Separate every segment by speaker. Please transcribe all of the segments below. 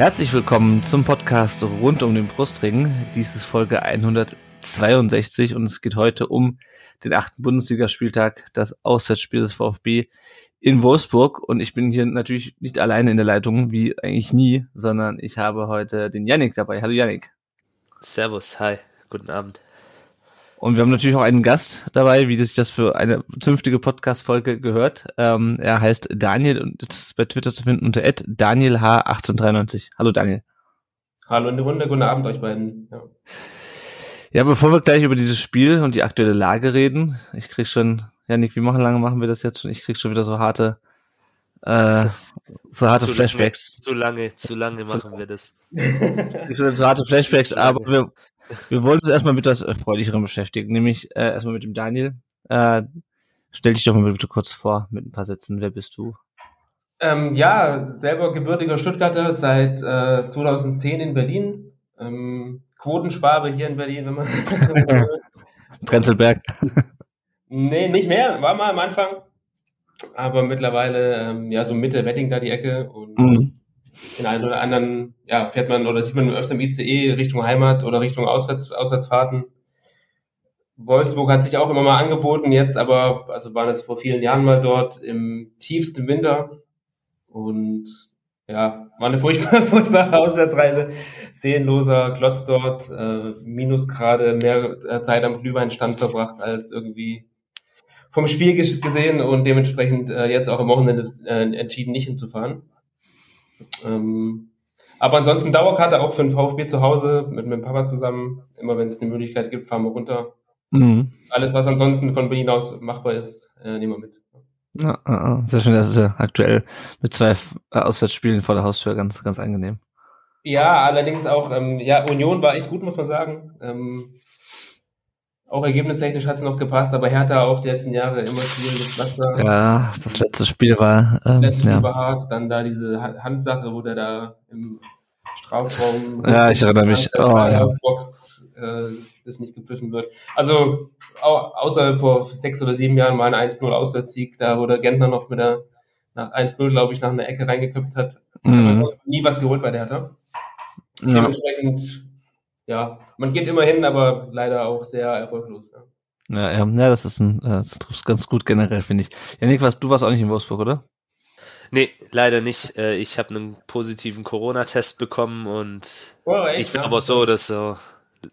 Speaker 1: Herzlich willkommen zum Podcast rund um den Brustring. Dies ist Folge 162 und es geht heute um den achten Bundesligaspieltag, das Auswärtsspiel des VfB in Wolfsburg. Und ich bin hier natürlich nicht alleine in der Leitung, wie eigentlich nie, sondern ich habe heute den Yannick dabei. Hallo Yannick.
Speaker 2: Servus, hi, guten Abend.
Speaker 1: Und wir haben natürlich auch einen Gast dabei, wie sich das für eine zünftige Podcast-Folge gehört. Ähm, er heißt Daniel und ist bei Twitter zu finden unter DanielH1893. Hallo Daniel.
Speaker 3: Hallo in der Runde, guten Abend euch beiden. Ja.
Speaker 1: ja, bevor wir gleich über dieses Spiel und die aktuelle Lage reden, ich krieg schon, Janik, wie machen lange machen wir das jetzt schon? Ich krieg schon wieder so harte äh, so harte
Speaker 2: zu
Speaker 1: Flashbacks.
Speaker 2: Lange, zu lange, zu lange machen wir das.
Speaker 1: so harte Flashbacks, aber wir, wir wollen uns erstmal mit etwas Erfreulicherem beschäftigen, nämlich äh, erstmal mit dem Daniel. Äh, stell dich doch mal bitte kurz vor mit ein paar Sätzen. Wer bist du?
Speaker 3: Ähm, ja, selber gebürtiger Stuttgarter, seit äh, 2010 in Berlin. Ähm, Quotensparbe hier in Berlin, wenn man.
Speaker 1: Prenzlberg.
Speaker 3: nee, nicht mehr, war mal am Anfang. Aber mittlerweile, ähm, ja, so Mitte Wedding da die Ecke und mhm den einen oder anderen, ja, fährt man oder sieht man öfter im ICE Richtung Heimat oder Richtung Auswärts, Auswärtsfahrten. Wolfsburg hat sich auch immer mal angeboten, jetzt aber, also waren jetzt vor vielen Jahren mal dort im tiefsten Winter und ja, war eine furchtbare, furchtbare Auswärtsreise. Seelenloser Klotz dort, äh, Minusgrade, mehr äh, Zeit am Glühweinstand verbracht als irgendwie vom Spiel gesehen und dementsprechend äh, jetzt auch am Wochenende äh, entschieden, nicht hinzufahren. Ähm, aber ansonsten Dauerkarte auch für den VfB zu Hause mit meinem Papa zusammen. Immer wenn es eine Möglichkeit gibt, fahren wir runter. Mhm. Alles, was ansonsten von Berlin aus machbar ist, äh, nehmen wir mit.
Speaker 1: Ja, sehr schön, das ist ja aktuell mit zwei äh, Auswärtsspielen vor der Haustür ganz, ganz angenehm.
Speaker 3: Ja, allerdings auch, ähm, ja, Union war echt gut, muss man sagen. Ähm, auch ergebnistechnisch hat es noch gepasst, aber Hertha auch die letzten Jahre immer schwieriges
Speaker 1: Wasser. Ja, das letzte Spiel war. Ähm,
Speaker 3: letzte
Speaker 1: ja.
Speaker 3: Spiel war hart, dann da diese Handsache, wo der da im Strafraum.
Speaker 1: ja, ich erinnere mich. Oh, ja.
Speaker 3: Boxt, äh, das nicht gepfiffen wird. Also au außer vor sechs oder sieben Jahren mal ein 1-0 Auswärtssieg, da wo der Gentner noch mit der nach 1-0, glaube ich, nach einer Ecke reingeköpft hat. Mhm. Nie was geholt bei der Hertha. Ja. Dementsprechend ja, man geht immer hin, aber leider auch sehr erfolglos. Ja.
Speaker 1: Ja, ja, ja das ist ein, äh, das trifft ganz gut generell, finde ich. Janik, was, du warst auch nicht in Wolfsburg, oder?
Speaker 2: Nee, leider nicht. Äh, ich habe einen positiven Corona-Test bekommen und oh, echt, ich bin ja? aber so oder so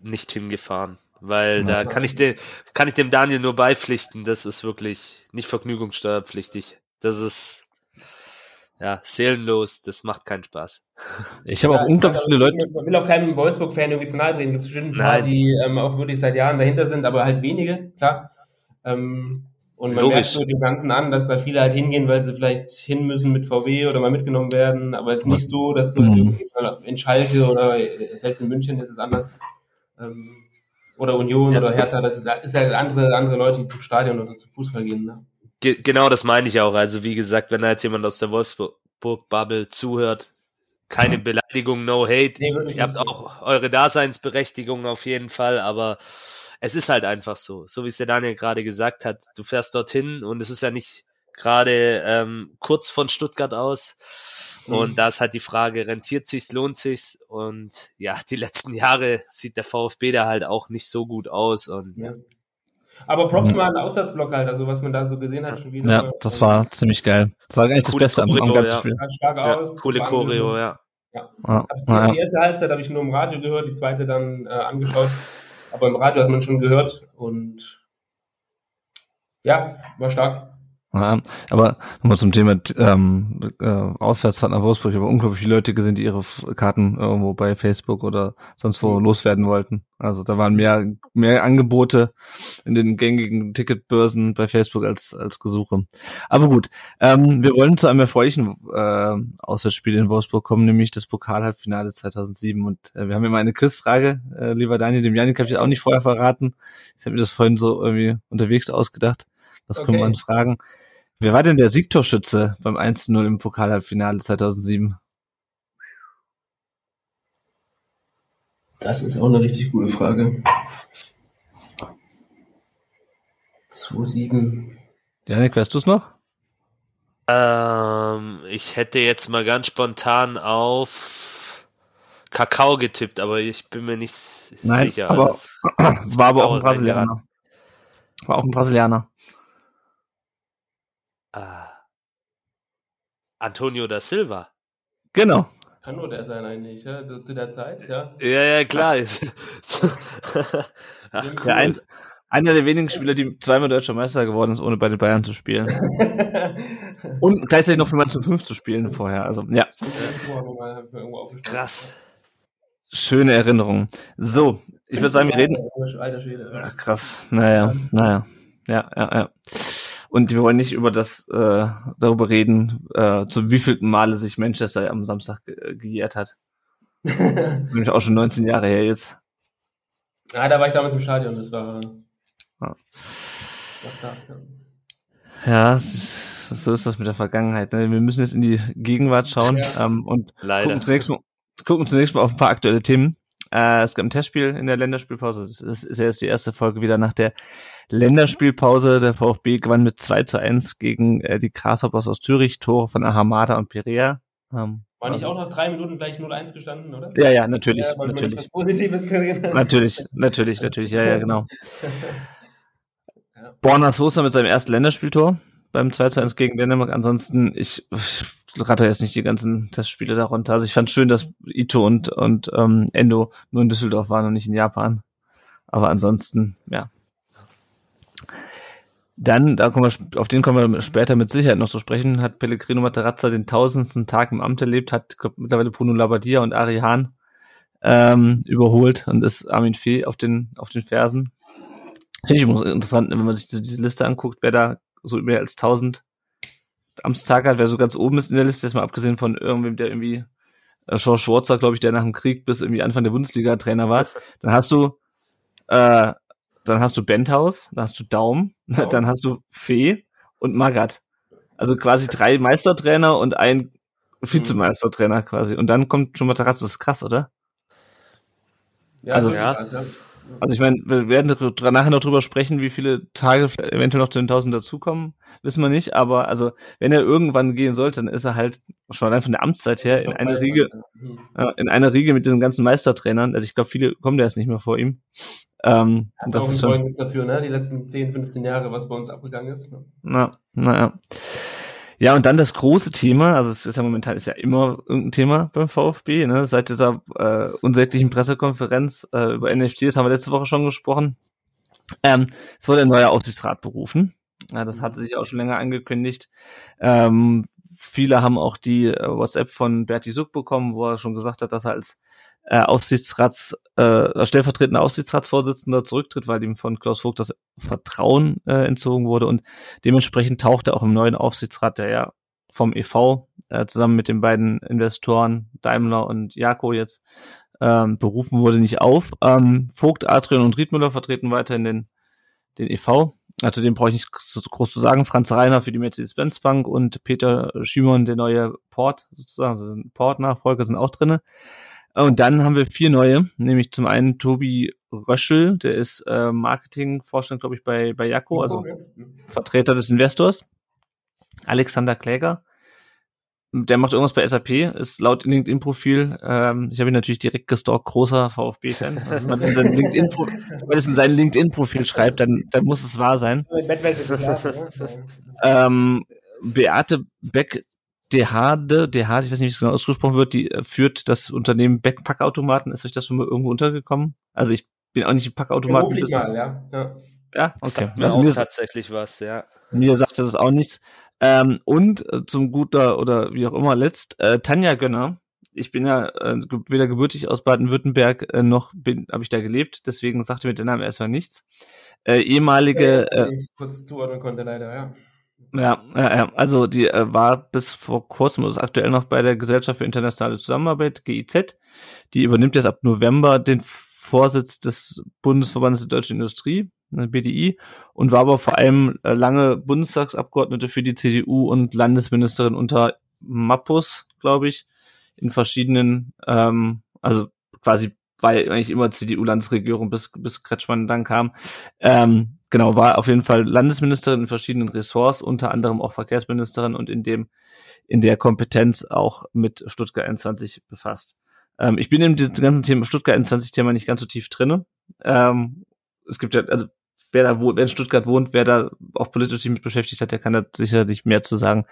Speaker 2: nicht hingefahren. Weil ja, da kann ich, dem, kann ich dem Daniel nur beipflichten, das ist wirklich nicht vergnügungssteuerpflichtig. Das ist ja, seelenlos, das macht keinen Spaß.
Speaker 1: Ich habe ja, auch unglaublich viele Leute.
Speaker 3: Ich will auch keinem Wolfsburg-Fan irgendwie zu nahe treten. Gibt bestimmt ein paar, die ähm, auch wirklich seit Jahren dahinter sind, aber halt wenige, klar. Ähm, und man Logisch. merkt so dem Ganzen an, dass da viele halt hingehen, weil sie vielleicht hin müssen mit VW oder mal mitgenommen werden, aber jetzt nicht so, dass du mhm. in Schalke oder selbst in München ist es anders. Ähm, oder Union ja. oder Hertha, das ist, ist halt andere, andere Leute, die zum Stadion oder zum Fußball gehen. Ne?
Speaker 2: Ge genau das meine ich auch. Also wie gesagt, wenn da jetzt jemand aus der Wolfsburg-Bubble zuhört, keine Beleidigung, no hate. Nee, Ihr habt auch eure Daseinsberechtigung auf jeden Fall, aber es ist halt einfach so. So wie es der Daniel gerade gesagt hat, du fährst dorthin und es ist ja nicht gerade ähm, kurz von Stuttgart aus. Und mhm. da ist halt die Frage, rentiert sich's, lohnt sich's? Und ja, die letzten Jahre sieht der VfB da halt auch nicht so gut aus. Und ja.
Speaker 3: Aber Props mal an den Auswärtsblock halt, also was man da so gesehen hat schon wieder.
Speaker 1: Ja, das war ziemlich geil. Das war eigentlich das Beste am, am ganzen
Speaker 2: ja.
Speaker 1: Spiel.
Speaker 3: Ja, stark
Speaker 2: ja,
Speaker 3: aus.
Speaker 2: Coole Choreo, ja.
Speaker 3: Ja. ja. Die, die erste Halbzeit habe ich nur im Radio gehört, die zweite dann äh, angeschaut. Aber im Radio hat man schon gehört und ja, war stark.
Speaker 1: Ja, aber nochmal zum Thema ähm, äh, Auswärtsfahrt nach Wolfsburg. Ich habe unglaublich viele Leute gesehen, die ihre Karten irgendwo bei Facebook oder sonst wo loswerden wollten. Also da waren mehr mehr Angebote in den gängigen Ticketbörsen bei Facebook als als Gesuche. Aber gut, ähm, wir wollen zu einem erfreulichen äh, Auswärtsspiel in Wolfsburg kommen, nämlich das Pokalhalbfinale 2007. Und äh, wir haben immer eine Quizfrage, äh, lieber Daniel, dem Janik habe ich auch nicht vorher verraten. Ich habe mir das vorhin so irgendwie unterwegs ausgedacht. Was okay. können wir uns fragen? Wer war denn der Siegtorschütze beim 1-0 im Pokalhalbfinale 2007?
Speaker 3: Das ist auch eine richtig gute Frage. 2-7.
Speaker 1: Janik, weißt du es noch?
Speaker 2: Ähm, ich hätte jetzt mal ganz spontan auf Kakao getippt, aber ich bin mir nicht
Speaker 1: Nein,
Speaker 2: sicher.
Speaker 1: Aber, also, es war aber auch ein Brasilianer. War auch ein Brasilianer.
Speaker 2: Ah. Antonio da Silva.
Speaker 1: Genau.
Speaker 3: Kann nur der sein eigentlich, ja? Zu der Zeit, ja?
Speaker 2: Ja, ja, klar.
Speaker 1: Ach, cool. der ein, einer der wenigen Spieler, die zweimal deutscher Meister geworden ist, ohne bei den Bayern zu spielen. Und gleichzeitig noch für Mann zu fünf zu spielen vorher. Also, ja.
Speaker 2: Krass.
Speaker 1: Schöne Erinnerung. So, ich würde sagen, wir reden. Alter Schwede. Ach, krass. Naja, naja. Ja, ja, ja. Und wir wollen nicht über das äh, darüber reden, äh, zu wievielten Male sich Manchester am Samstag ge gejährt hat. das ist nämlich auch schon 19 Jahre her jetzt.
Speaker 3: Ja, da war ich damals im Stadion, das war. Ja,
Speaker 1: ja ist, so ist das mit der Vergangenheit. Ne? Wir müssen jetzt in die Gegenwart schauen ja. ähm, und
Speaker 2: Leider.
Speaker 1: Gucken, zunächst mal, gucken zunächst mal auf ein paar aktuelle Themen. Äh, es gab ein Testspiel in der Länderspielpause. Das ist ja jetzt die erste Folge wieder nach der Länderspielpause. Der VfB gewann mit 2 zu 1 gegen äh, die Grasshoppers aus Zürich, Tore von Ahamada und Perea.
Speaker 3: Ähm, war nicht auch nach drei Minuten gleich 0-1 gestanden, oder?
Speaker 1: Ja, ja, natürlich. Ja, natürlich. Positives natürlich, natürlich, natürlich, ja, ja, genau. ja. Borna Sosa mit seinem ersten Länderspieltor beim 2 zu 1 gegen Dänemark. Ansonsten, ich, ich ratte jetzt nicht die ganzen Testspiele darunter. Also ich fand schön, dass Ito und, und ähm, Endo nur in Düsseldorf waren und nicht in Japan. Aber ansonsten, ja, dann, da kommen wir, auf den kommen wir später mit Sicherheit noch zu sprechen, hat Pellegrino Materazza den tausendsten Tag im Amt erlebt, hat glaub, mittlerweile Bruno Labbadia und Ari Hahn ähm, überholt und ist Armin Fee auf den, auf den Fersen. Finde ich interessant, wenn man sich diese Liste anguckt, wer da so mehr als tausend Amtstag hat, wer so ganz oben ist in der Liste, jetzt mal abgesehen von irgendwem, der irgendwie äh, Schwarzer, glaube ich, der nach dem Krieg bis irgendwie Anfang der Bundesliga Trainer war. Dann hast du äh, dann hast du Benthaus, dann hast du Daum, oh. dann hast du Fee und Magat. Also quasi drei Meistertrainer und ein Vizemeistertrainer quasi. Und dann kommt schon Matarazzo, das ist krass, oder? Ja, also, ja. Also ich meine, wir werden nachher noch drüber sprechen, wie viele Tage eventuell noch zu den 1000 dazukommen, wissen wir nicht, aber also wenn er irgendwann gehen sollte, dann ist er halt schon allein von der Amtszeit her in einer Riege, äh, in einer Riege mit diesen ganzen Meistertrainern, also ich glaube, viele kommen da jetzt nicht mehr vor ihm.
Speaker 3: Ähm, das, das ist schon dafür, ne? Die letzten 10, 15 Jahre, was bei uns abgegangen ist. Ne?
Speaker 1: Na, naja. Ja, und dann das große Thema, also es ist ja momentan ist ja immer irgendein Thema beim VfB, ne? Seit dieser äh, unsäglichen Pressekonferenz äh, über NFTs haben wir letzte Woche schon gesprochen. Ähm, es wurde ein neuer Aufsichtsrat berufen. Ja, das hatte sich auch schon länger angekündigt. Ähm, viele haben auch die äh, WhatsApp von Berti Suck bekommen, wo er schon gesagt hat, dass er als äh, Aufsichtsrats, äh, stellvertretender Aufsichtsratsvorsitzender zurücktritt, weil ihm von Klaus Vogt das Vertrauen äh, entzogen wurde und dementsprechend taucht er auch im neuen Aufsichtsrat, der ja vom EV äh, zusammen mit den beiden Investoren Daimler und Jako jetzt ähm, berufen wurde, nicht auf. Ähm, Vogt, Adrian und Riedmüller vertreten weiterhin den, den EV. Also dem brauche ich nicht so groß zu sagen. Franz Reiner für die Mercedes-Benz Bank und Peter Schimon, der neue Port, sozusagen, also Port-Nachfolger, sind auch drinne. Und dann haben wir vier neue, nämlich zum einen Tobi Röschel, der ist äh, Marketingvorstand, glaube ich, bei, bei Jaco, also Vertreter des Investors. Alexander Kläger, der macht irgendwas bei SAP, ist laut LinkedIn-Profil, ähm, ich habe ihn natürlich direkt gestalkt, großer VfB-Fan. Also, wenn man es in seinem LinkedIn-Profil LinkedIn schreibt, dann, dann muss es wahr sein. ähm, Beate Beck Dehade, Dehade, ich weiß nicht, wie es genau ausgesprochen wird, die äh, führt das Unternehmen Backpackautomaten. Ist euch das schon mal irgendwo untergekommen? Also ich bin auch nicht Packautomaten.
Speaker 3: Mal, ja. ja.
Speaker 1: Ja, okay.
Speaker 2: Sagt mir also auch mir tatsächlich was, ja.
Speaker 1: Mir sagt das auch nichts. Ähm, und äh, zum guter oder wie auch immer letzt, äh, Tanja Gönner. Ich bin ja äh, weder gebürtig aus Baden-Württemberg äh, noch bin habe ich da gelebt, deswegen sagte mir der Name erstmal nichts. Äh, ehemalige
Speaker 3: äh, ich kurz zuordnen konnte leider, ja.
Speaker 1: Ja, ja, ja. also die äh, war bis vor kurzem, ist aktuell noch bei der Gesellschaft für internationale Zusammenarbeit, GIZ. Die übernimmt jetzt ab November den Vorsitz des Bundesverbandes der deutschen Industrie, ne, BDI, und war aber vor allem äh, lange Bundestagsabgeordnete für die CDU und Landesministerin unter Mappus, glaube ich, in verschiedenen, ähm, also quasi war eigentlich immer CDU-Landesregierung, bis, bis Kretschmann dann kam. Ähm, genau, war auf jeden Fall Landesministerin in verschiedenen Ressorts, unter anderem auch Verkehrsministerin und in dem, in der Kompetenz auch mit Stuttgart 21 befasst. Ähm, ich bin in diesem ganzen Thema, Stuttgart 21 Thema nicht ganz so tief drinne. Ähm, es gibt ja, also wer da wohnt, wer in Stuttgart wohnt, wer da auch politisch sich mit beschäftigt hat, der kann da sicherlich mehr zu sagen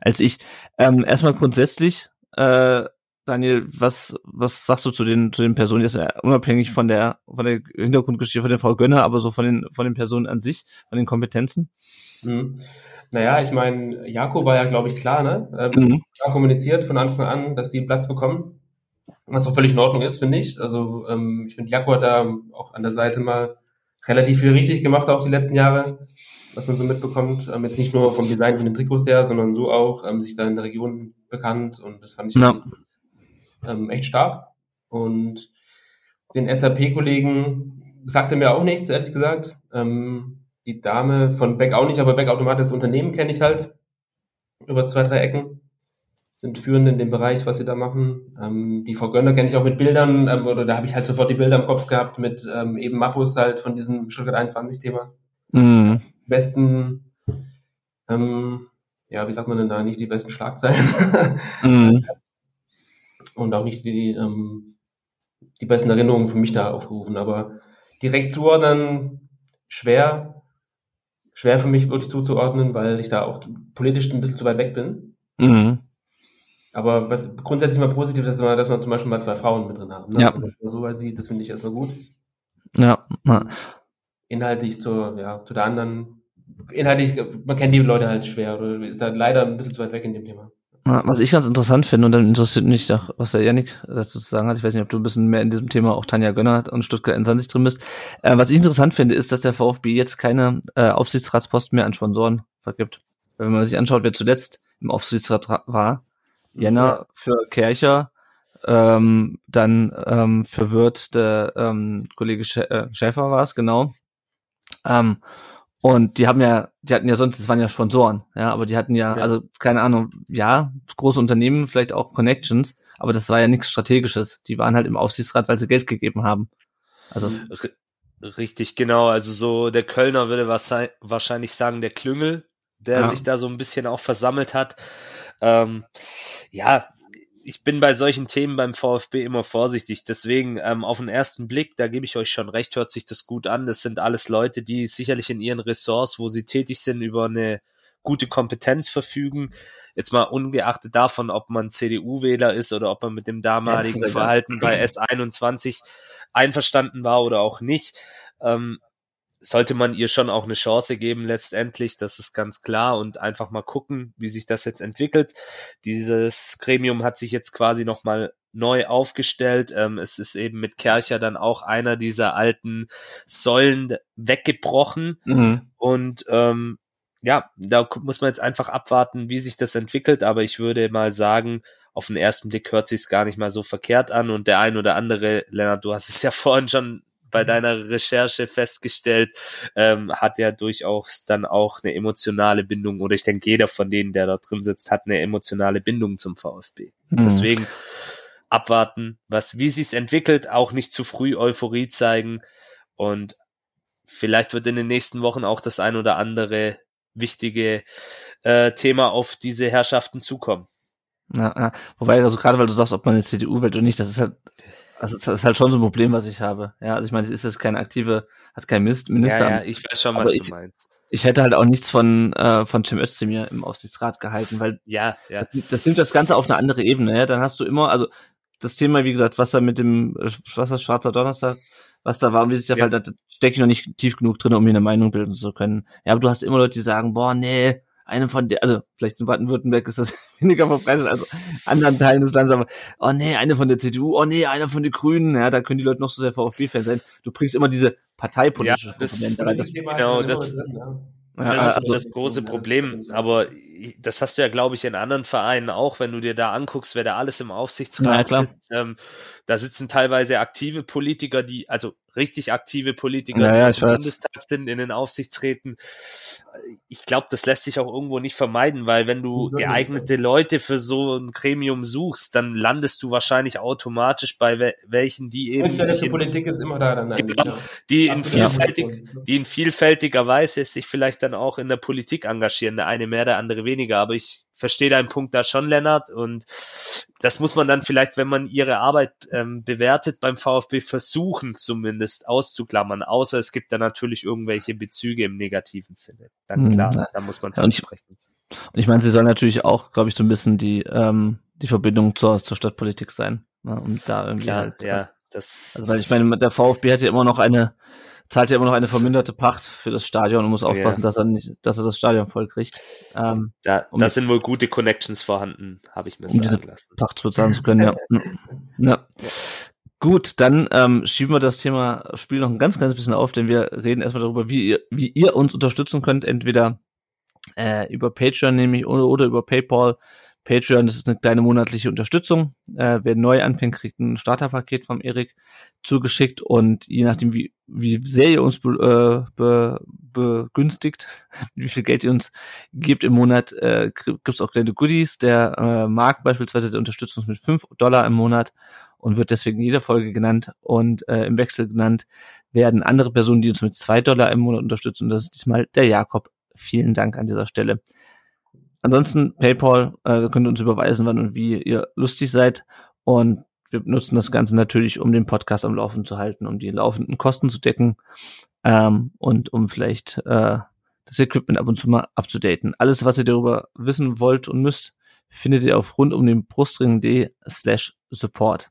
Speaker 1: als ich. Ähm, erstmal grundsätzlich, äh, Daniel, was, was sagst du zu den, zu den Personen, jetzt unabhängig von der, von der Hintergrundgeschichte von der Frau Gönner, aber so von den, von den Personen an sich, von den Kompetenzen?
Speaker 3: Mhm. Naja, ich meine, Jakob war ja, glaube ich, klar, ne? Ähm, mhm. Klar kommuniziert von Anfang an, dass die Platz bekommen. Was auch völlig in Ordnung ist, finde ich. Also, ähm, ich finde, Jakob hat da auch an der Seite mal relativ viel richtig gemacht, auch die letzten Jahre, was man so mitbekommt. Ähm, jetzt nicht nur vom Design von den Trikots her, sondern so auch, ähm, sich da in der Region bekannt und das fand ich ja ähm, echt stark. Und den SAP-Kollegen sagte mir auch nichts, ehrlich gesagt. Ähm, die Dame von Beck auch nicht, aber Beck Automat, das Unternehmen kenne ich halt über zwei, drei Ecken. Sind führend in dem Bereich, was sie da machen. Ähm, die Frau Gönner kenne ich auch mit Bildern, ähm, oder da habe ich halt sofort die Bilder im Kopf gehabt mit ähm, eben Mappus halt von diesem Stuttgart 21-Thema. Mhm. Besten, ähm, ja, wie sagt man denn da, nicht die besten Schlagzeilen. mhm. und auch nicht die, ähm, die besten Erinnerungen für mich da aufgerufen. Aber direkt zuordnen, schwer, schwer für mich wirklich zuzuordnen, weil ich da auch politisch ein bisschen zu weit weg bin. Mhm. Aber was grundsätzlich mal positiv ist, dass man zum Beispiel mal zwei Frauen mit drin haben. Ne? Ja. Also, so weit sieht, das finde ich erstmal gut.
Speaker 1: Ja. ja.
Speaker 3: Inhaltlich zur, ja, zu der anderen, inhaltlich, man kennt die Leute halt schwer oder ist da leider ein bisschen zu weit weg in dem Thema.
Speaker 1: Was ich ganz interessant finde, und dann interessiert mich auch, was der Janik dazu zu sagen hat, ich weiß nicht, ob du ein bisschen mehr in diesem Thema auch Tanja Gönner und Stuttgart in 20 drin bist. Äh, was ich interessant finde, ist, dass der VfB jetzt keine äh, Aufsichtsratsposten mehr an Sponsoren vergibt. Wenn man sich anschaut, wer zuletzt im Aufsichtsrat war, Jenner für Kercher, ähm, dann ähm, für Wirt der ähm, Kollege äh, Schäfer war es, genau. Ähm, und die haben ja, die hatten ja sonst, das waren ja Sponsoren, ja, aber die hatten ja, ja. also keine Ahnung, ja, große Unternehmen, vielleicht auch Connections, aber das war ja nichts Strategisches. Die waren halt im Aufsichtsrat, weil sie Geld gegeben haben. Also
Speaker 2: richtig, genau. Also so der Kölner würde wahrscheinlich sagen, der Klüngel, der ja. sich da so ein bisschen auch versammelt hat. Ähm, ja, ich bin bei solchen Themen beim VfB immer vorsichtig. Deswegen ähm, auf den ersten Blick, da gebe ich euch schon recht, hört sich das gut an. Das sind alles Leute, die sicherlich in ihren Ressorts, wo sie tätig sind, über eine gute Kompetenz verfügen. Jetzt mal ungeachtet davon, ob man CDU-Wähler ist oder ob man mit dem damaligen Verhalten bei S21 einverstanden war oder auch nicht. Ähm, sollte man ihr schon auch eine Chance geben letztendlich, das ist ganz klar und einfach mal gucken, wie sich das jetzt entwickelt. Dieses Gremium hat sich jetzt quasi nochmal neu aufgestellt. Ähm, es ist eben mit Kercher dann auch einer dieser alten Säulen weggebrochen mhm. und ähm, ja, da muss man jetzt einfach abwarten, wie sich das entwickelt, aber ich würde mal sagen, auf den ersten Blick hört sich gar nicht mal so verkehrt an und der ein oder andere, Lennart, du hast es ja vorhin schon bei deiner Recherche festgestellt, ähm, hat ja durchaus dann auch eine emotionale Bindung oder ich denke, jeder von denen, der da drin sitzt, hat eine emotionale Bindung zum VfB. Mhm. Deswegen abwarten, was, wie sich's entwickelt, auch nicht zu früh Euphorie zeigen und vielleicht wird in den nächsten Wochen auch das ein oder andere wichtige äh, Thema auf diese Herrschaften zukommen.
Speaker 1: Ja, ja. Wobei, also gerade weil du sagst, ob man eine CDU wählt oder nicht, das ist halt also das ist halt schon so ein Problem, was ich habe. Ja, also ich meine, es ist jetzt keine aktive, hat kein Minister.
Speaker 2: Ja, ja, ich weiß schon, was ich, du meinst.
Speaker 1: Ich hätte halt auch nichts von äh, von Cem Özdemir im Aufsichtsrat gehalten, weil
Speaker 2: ja, ja.
Speaker 1: Das, das nimmt das Ganze auf eine andere Ebene. Ja, dann hast du immer, also das Thema, wie gesagt, was da mit dem, was das Schwarzer Donnerstag, was da war und wie sich der
Speaker 2: Ja.
Speaker 1: Fall da stecke ich noch nicht tief genug drin, um mir eine Meinung bilden zu können. Ja, aber du hast immer Leute, die sagen, boah, nee, eine von der, also vielleicht in Baden-Württemberg ist das weniger verbreitet als anderen Teilen des Landes, aber oh nee, eine von der CDU, oh nee, einer von den Grünen, ja, da können die Leute noch so sehr VfB-Fan sein. Du bringst immer diese parteipolitische
Speaker 2: Ja, das-
Speaker 1: Komponente rein. Das,
Speaker 2: Genau, das-
Speaker 1: ja,
Speaker 2: Das ist
Speaker 1: also,
Speaker 2: das große Problem. Aber das hast du ja, glaube ich, in anderen Vereinen auch, wenn du dir da anguckst, wer da alles im
Speaker 1: Ja,
Speaker 2: Aufsichtsrat
Speaker 1: klar.
Speaker 2: sitzt. Ähm, da sitzen teilweise aktive Politiker, die, also richtig aktive Politiker,
Speaker 1: Ja, ja,
Speaker 2: die im. Bundestag sind, in den Aufsichtsräten. Ich glaube, das lässt sich auch irgendwo nicht vermeiden, weil wenn du geeignete Leute für so ein Gremium suchst, dann landest du wahrscheinlich automatisch bei we welchen, die eben sich in
Speaker 3: Politik ist immer da dann.
Speaker 2: Genau.
Speaker 3: ja.
Speaker 2: die in vielfältig, die in vielfältiger Weise sich vielleicht dann auch in der Politik engagieren. Der eine mehr, der andere weniger. Aber ich verstehe deinen Punkt da schon, Lennart. Und das muss man dann vielleicht, wenn man ihre Arbeit ähm, bewertet beim VfB, versuchen zumindest auszuklammern. Außer es gibt da natürlich irgendwelche Bezüge im negativen Sinne. Dann
Speaker 1: Mhm.
Speaker 2: klar, da muss man es ansprechen.
Speaker 1: Und ich meine, sie soll natürlich auch, glaube ich, so ein bisschen die, ähm, die Verbindung zur, zur Stadtpolitik sein. Ne? Und da irgendwie
Speaker 2: Klar,
Speaker 1: halt,
Speaker 2: ja, das,
Speaker 1: Also, weil ich meine, der VfB hat ja immer noch eine, zahlt ja immer noch eine verminderte Pacht für das Stadion und muss aufpassen,
Speaker 2: Ja.
Speaker 1: dass er nicht, dass er das Stadion voll kriegt, ähm,
Speaker 2: da,
Speaker 1: um-
Speaker 2: da sind wohl gute Connections vorhanden, habe ich mir
Speaker 1: Um diese-
Speaker 2: sagen lassen.
Speaker 1: Pacht zu bezahlen zu können, ja. ja. Gut, dann ähm, schieben wir das Thema Spiel noch ein ganz, ganz bisschen auf, denn wir reden erstmal darüber, wie ihr, wie ihr uns unterstützen könnt, entweder äh, über Patreon nämlich oder, oder über PayPal. Patreon, das ist eine kleine monatliche Unterstützung. Äh, wer neu anfängt, kriegt ein Starterpaket vom Erik zugeschickt und je nachdem, wie, wie sehr ihr uns be, äh, be, begünstigt, wie viel Geld ihr uns gebt im Monat, äh, gibt's auch kleine Goodies. Der äh, Marc beispielsweise, der unterstützt uns mit 5 Dollar im Monat und wird deswegen in jeder Folge genannt und äh, im Wechsel genannt werden andere Personen, die uns mit 2 Dollar im Monat unterstützen. Und das ist diesmal der Jakob. Vielen Dank an dieser Stelle. Ansonsten PayPal, äh, könnt ihr uns überweisen, wann und wie ihr lustig seid. Und wir nutzen das Ganze natürlich, um den Podcast am Laufen zu halten, um die laufenden Kosten zu decken ähm, und um vielleicht äh, das Equipment ab und zu mal abzudaten. Alles, was ihr darüber wissen wollt und müsst, findet ihr auf rund um den Brustring.de slash support.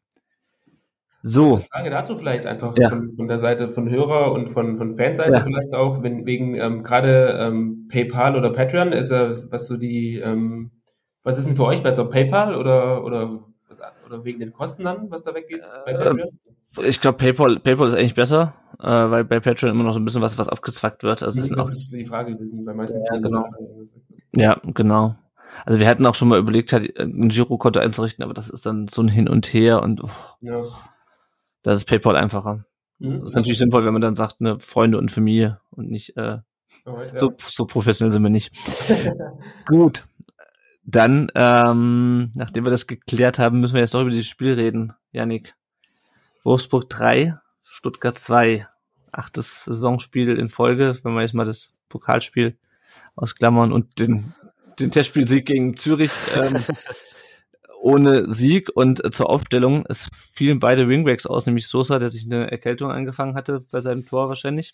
Speaker 1: So,
Speaker 3: Frage dazu vielleicht einfach
Speaker 1: Ja.
Speaker 3: von, von der Seite von Hörer und von, von Fanseite
Speaker 1: Ja.
Speaker 3: vielleicht auch, wenn, wegen ähm, gerade ähm, PayPal oder Patreon, ist ja was so die, ähm, was ist denn für euch besser, PayPal oder, oder, was, oder wegen den Kosten dann, was da weggeht bei Patreon?
Speaker 1: ich glaube, PayPal, PayPal ist eigentlich besser, äh, weil bei Patreon immer noch so ein bisschen was, was abgezwackt wird. Also
Speaker 3: Das
Speaker 1: sind auch,
Speaker 3: ist die Frage gewesen, weil meistens
Speaker 1: Ja, genau. ja, genau. Also wir hatten auch schon mal überlegt, halt ein Girokonto einzurichten, aber das ist dann so ein Hin und Her und oh,
Speaker 3: Ja.
Speaker 1: Da ist PayPal einfacher.
Speaker 3: Mhm.
Speaker 1: Das ist natürlich sinnvoll, wenn man dann sagt, ne, Freunde und Familie und nicht äh,
Speaker 3: Alright, ja.
Speaker 1: So, so professionell sind wir nicht. Gut. Dann, ähm, nachdem wir das geklärt haben, müssen wir jetzt doch über dieses Spiel reden, Yannick. Wolfsburg 3, Stuttgart 2. Achtes Saisonspiel in Folge, wenn wir jetzt mal das Pokalspiel ausklammern und den, den Testspielsieg gegen Zürich ähm, ohne Sieg und äh, zur Aufstellung, es fielen beide Wingbacks aus, nämlich Sosa, der sich eine Erkältung angefangen hatte bei seinem Tor wahrscheinlich,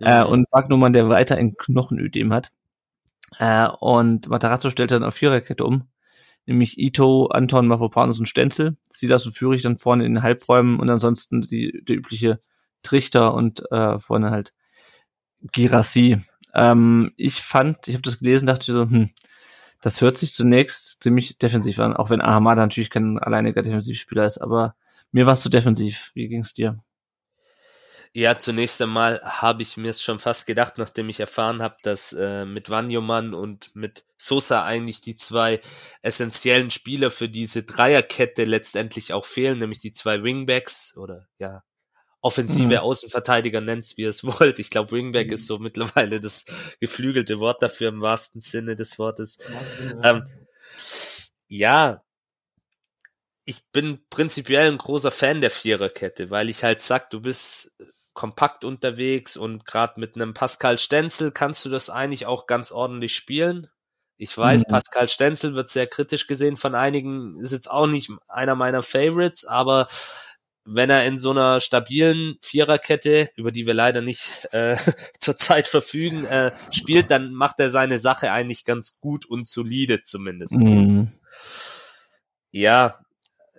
Speaker 1: äh, und Wagnumann, der weiter ein Knochenödem hat. Äh, und Matarazzo stellte dann auf Viererkette um, nämlich Ito, Anton, Mafropanus und Stenzel. Silas und Führig dann vorne in den Halbräumen und ansonsten die, die übliche Trichter und äh, vorne halt Girassi. Ähm, ich fand, ich habe das gelesen, dachte so, hm, das hört sich zunächst ziemlich defensiv an, auch wenn Ahamada natürlich kein alleiniger Defensivspieler ist, aber mir war es zu defensiv. Wie ging's dir?
Speaker 2: Ja, zunächst einmal habe ich mir es schon fast gedacht, nachdem ich erfahren habe, dass äh, mit Wanyoman und mit Sosa eigentlich die zwei essentiellen Spieler für diese Dreierkette letztendlich auch fehlen, nämlich die zwei Wingbacks oder ja, offensive
Speaker 1: Mhm.
Speaker 2: Außenverteidiger nennt's, wie ihr es wollt. Ich glaube, Wingback ist so mittlerweile das geflügelte Wort dafür im wahrsten Sinne des Wortes. Ähm, ja, ich bin prinzipiell ein großer Fan der Viererkette, weil ich halt sag, du bist kompakt unterwegs und gerade mit einem Pascal Stenzel kannst du das eigentlich auch ganz ordentlich spielen. Ich weiß,
Speaker 1: Mhm.
Speaker 2: Pascal Stenzel wird sehr kritisch gesehen von einigen, ist jetzt auch nicht einer meiner Favorites, aber wenn er in so einer stabilen Viererkette, über die wir leider nicht äh, zurzeit verfügen, äh, spielt, dann macht er seine Sache eigentlich ganz gut und solide zumindest.
Speaker 1: Mhm.
Speaker 2: Ja,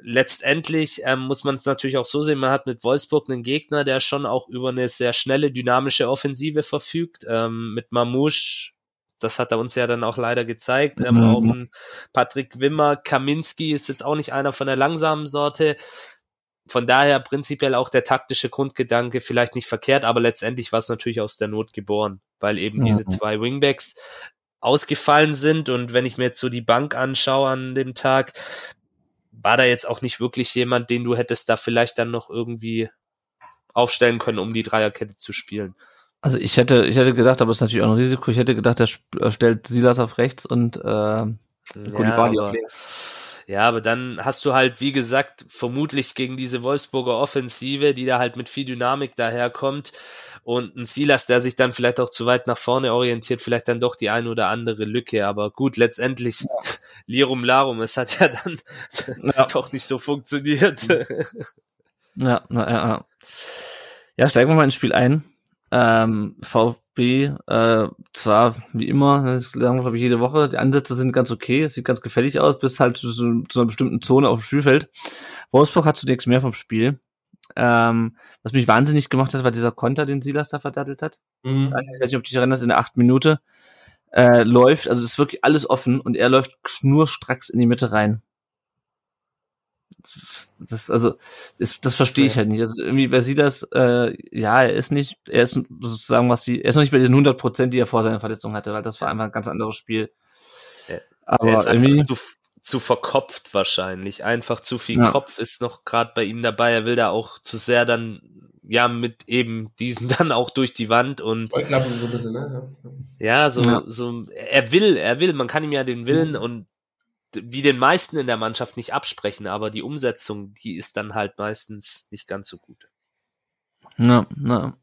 Speaker 2: letztendlich ähm, muss man es natürlich auch so sehen, man hat mit Wolfsburg einen Gegner, der schon auch über eine sehr schnelle, dynamische Offensive verfügt. Ähm, mit Mamouche, das hat er uns ja dann auch leider gezeigt. Ähm, mhm. Auch Patrick Wimmer, Kaminski ist jetzt auch nicht einer von der langsamen Sorte. Von daher prinzipiell auch der taktische Grundgedanke vielleicht nicht verkehrt, aber letztendlich war es natürlich aus der Not geboren, weil eben mhm. diese zwei Wingbacks ausgefallen sind und wenn ich mir jetzt so die Bank anschaue an dem Tag, war da jetzt auch nicht wirklich jemand, den du hättest da vielleicht dann noch irgendwie aufstellen können, um die Dreierkette zu spielen.
Speaker 1: Also ich hätte, ich hätte gedacht, aber es ist natürlich auch ein Risiko, ich hätte gedacht, er stellt Silas auf rechts und äh, Kulibali
Speaker 2: ja, auf links. Ja, aber dann hast du halt, wie gesagt, vermutlich gegen diese Wolfsburger Offensive, die da halt mit viel Dynamik daherkommt und ein Silas, der sich dann vielleicht auch zu weit nach vorne orientiert, vielleicht dann doch die eine oder andere Lücke. Aber gut, letztendlich ja. Lirum Larum, es hat ja dann ja. doch nicht so funktioniert.
Speaker 1: Ja, na, ja, ja, steigen wir mal ins Spiel ein. Ähm, VfB, äh, zwar wie immer, das sagen wir glaube ich jede Woche, die Ansätze sind ganz okay, es sieht ganz gefällig aus, bis halt zu, zu einer bestimmten Zone auf dem Spielfeld. Wolfsburg hat zunächst mehr vom Spiel. Ähm, was mich wahnsinnig gemacht hat, war dieser Konter, den Silas da verdattelt hat. Mhm. Ich weiß nicht, ob du dich erinnerst, in der achten Minute äh, läuft, also es ist wirklich alles offen und er läuft schnurstracks in die Mitte rein das, also, ist, das verstehe ich halt nicht. Also irgendwie, wer sieht das, äh, ja, er ist nicht, er ist sozusagen, was die, er ist noch nicht bei diesen 100 Prozent, die er vor seiner Verletzung hatte, weil das war einfach ein ganz anderes Spiel.
Speaker 2: Aber er ist irgendwie zu, zu verkopft wahrscheinlich. Einfach zu viel ja. Kopf ist noch gerade bei ihm dabei. Er will da auch zu sehr dann ja mit eben diesen dann auch durch die Wand und ne? ja so ja. so er will er will man kann ihm ja den Willen mhm. und wie den meisten in der Mannschaft nicht absprechen, aber die Umsetzung, die ist dann halt meistens nicht ganz so gut.
Speaker 1: Na, na.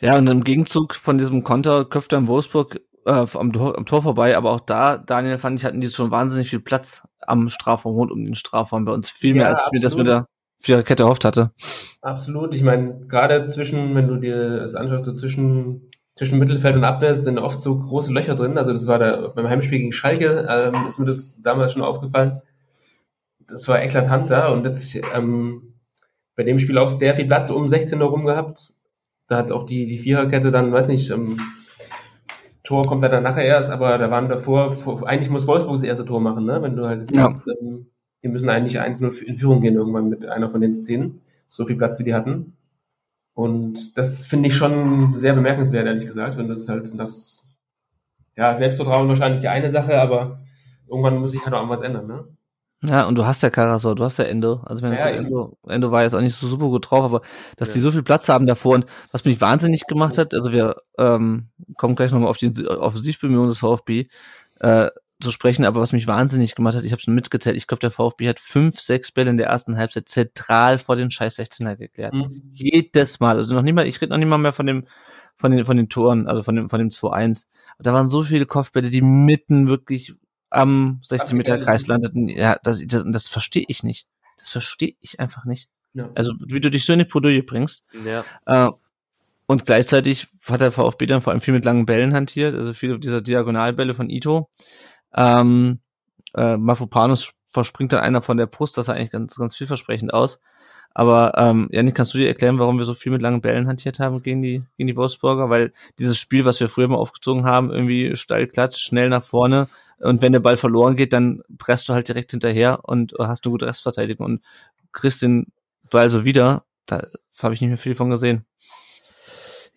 Speaker 1: Ja, und im Gegenzug von diesem Konter köpft er in Wolfsburg äh, am, Tor, am Tor vorbei, aber auch da, Daniel, fand ich, hatten die schon wahnsinnig viel Platz am Strafraum, rund um den Strafraum bei uns. Viel mehr, ja, als ich mir das mit der Viererkette erhofft hatte.
Speaker 3: Absolut. Ich meine, gerade zwischen, wenn du dir das anschaust, so zwischen zwischen Mittelfeld und Abwehr sind oft so große Löcher drin. Also das war da beim Heimspiel gegen Schalke, ähm, ist mir das damals schon aufgefallen. Das war eklatant da und jetzt ähm, bei dem Spiel auch sehr viel Platz um 16 herum gehabt. Da hat auch die, die Viererkette dann, weiß nicht, ähm, Tor kommt dann nachher erst, aber da waren davor, vor, eigentlich muss Wolfsburg das erste Tor machen, ne? Wenn du halt ja. ähm, die müssen eigentlich 1-0 in Führung gehen irgendwann mit einer von den Szenen. So viel Platz wie die hatten. Und das finde ich schon sehr bemerkenswert, ehrlich gesagt, wenn du das halt das, ja, Selbstvertrauen wahrscheinlich die eine Sache, aber irgendwann muss sich halt auch was ändern, ne?
Speaker 1: Ja, und du hast ja Karasor, du hast ja Endo. Also wenn ja, Endo, Endo war jetzt auch nicht so super gut drauf, aber dass ja. die so viel Platz haben davor und was mich wahnsinnig gemacht hat, also wir ähm, kommen gleich nochmal auf die Offensivbemühungen des VfB, äh, zu sprechen, aber was mich wahnsinnig gemacht hat, ich habe schon mitgezählt, ich glaube, der VfB hat fünf, sechs Bälle in der ersten Halbzeit zentral vor den scheiß 16er geklärt. Mhm. Jedes Mal. Also noch nicht mal, ich rede noch nicht mal mehr von dem, von den, von den Toren, also von dem, von dem 2-1. Da waren so viele Kopfbälle, die mitten wirklich am 16 Meter Kreis landeten. Ja, das, das, das verstehe ich nicht. Das verstehe ich einfach nicht. Ja. Also, wie du dich so in die Podouille bringst.
Speaker 2: Ja.
Speaker 1: Äh, und gleichzeitig hat der VfB dann vor allem viel mit langen Bällen hantiert, also viele dieser Diagonalbälle von Ito. Ähm, äh, Mafopanus verspringt dann einer von der Brust, das sah eigentlich ganz, ganz vielversprechend aus. Aber ähm, Janik, kannst du dir erklären, warum wir so viel mit langen Bällen hantiert haben gegen die, gegen die Wolfsburger? Weil dieses Spiel, was wir früher mal aufgezogen haben, irgendwie steil klatsch, schnell nach vorne und wenn der Ball verloren geht, dann presst du halt direkt hinterher und hast eine gute Restverteidigung und kriegst den Ball so wieder. Da habe ich nicht mehr viel von gesehen.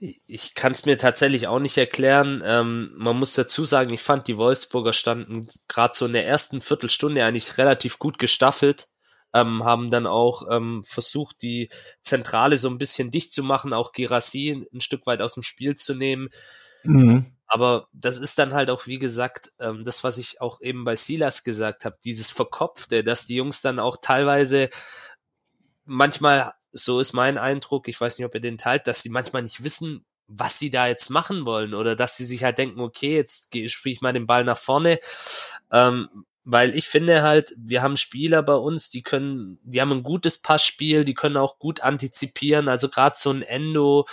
Speaker 2: Ich kann es mir tatsächlich auch nicht erklären. Ähm, man muss dazu sagen, ich fand die Wolfsburger standen gerade so in der ersten Viertelstunde eigentlich relativ gut gestaffelt, ähm, haben dann auch ähm, versucht, die Zentrale so ein bisschen dicht zu machen, auch Girassi ein Stück weit aus dem Spiel zu nehmen. Mhm. Aber das ist dann halt auch, wie gesagt, ähm, das, was ich auch eben bei Silas gesagt habe, dieses Verkopfte, dass die Jungs dann auch teilweise manchmal so ist mein Eindruck, ich weiß nicht, ob ihr den teilt, dass sie manchmal nicht wissen, was sie da jetzt machen wollen oder dass sie sich halt denken, okay, jetzt spiele ich mal den Ball nach vorne. Ähm, weil ich finde halt, wir haben Spieler bei uns, die können, die haben ein gutes Passspiel, die können auch gut antizipieren, also gerade so ein Endo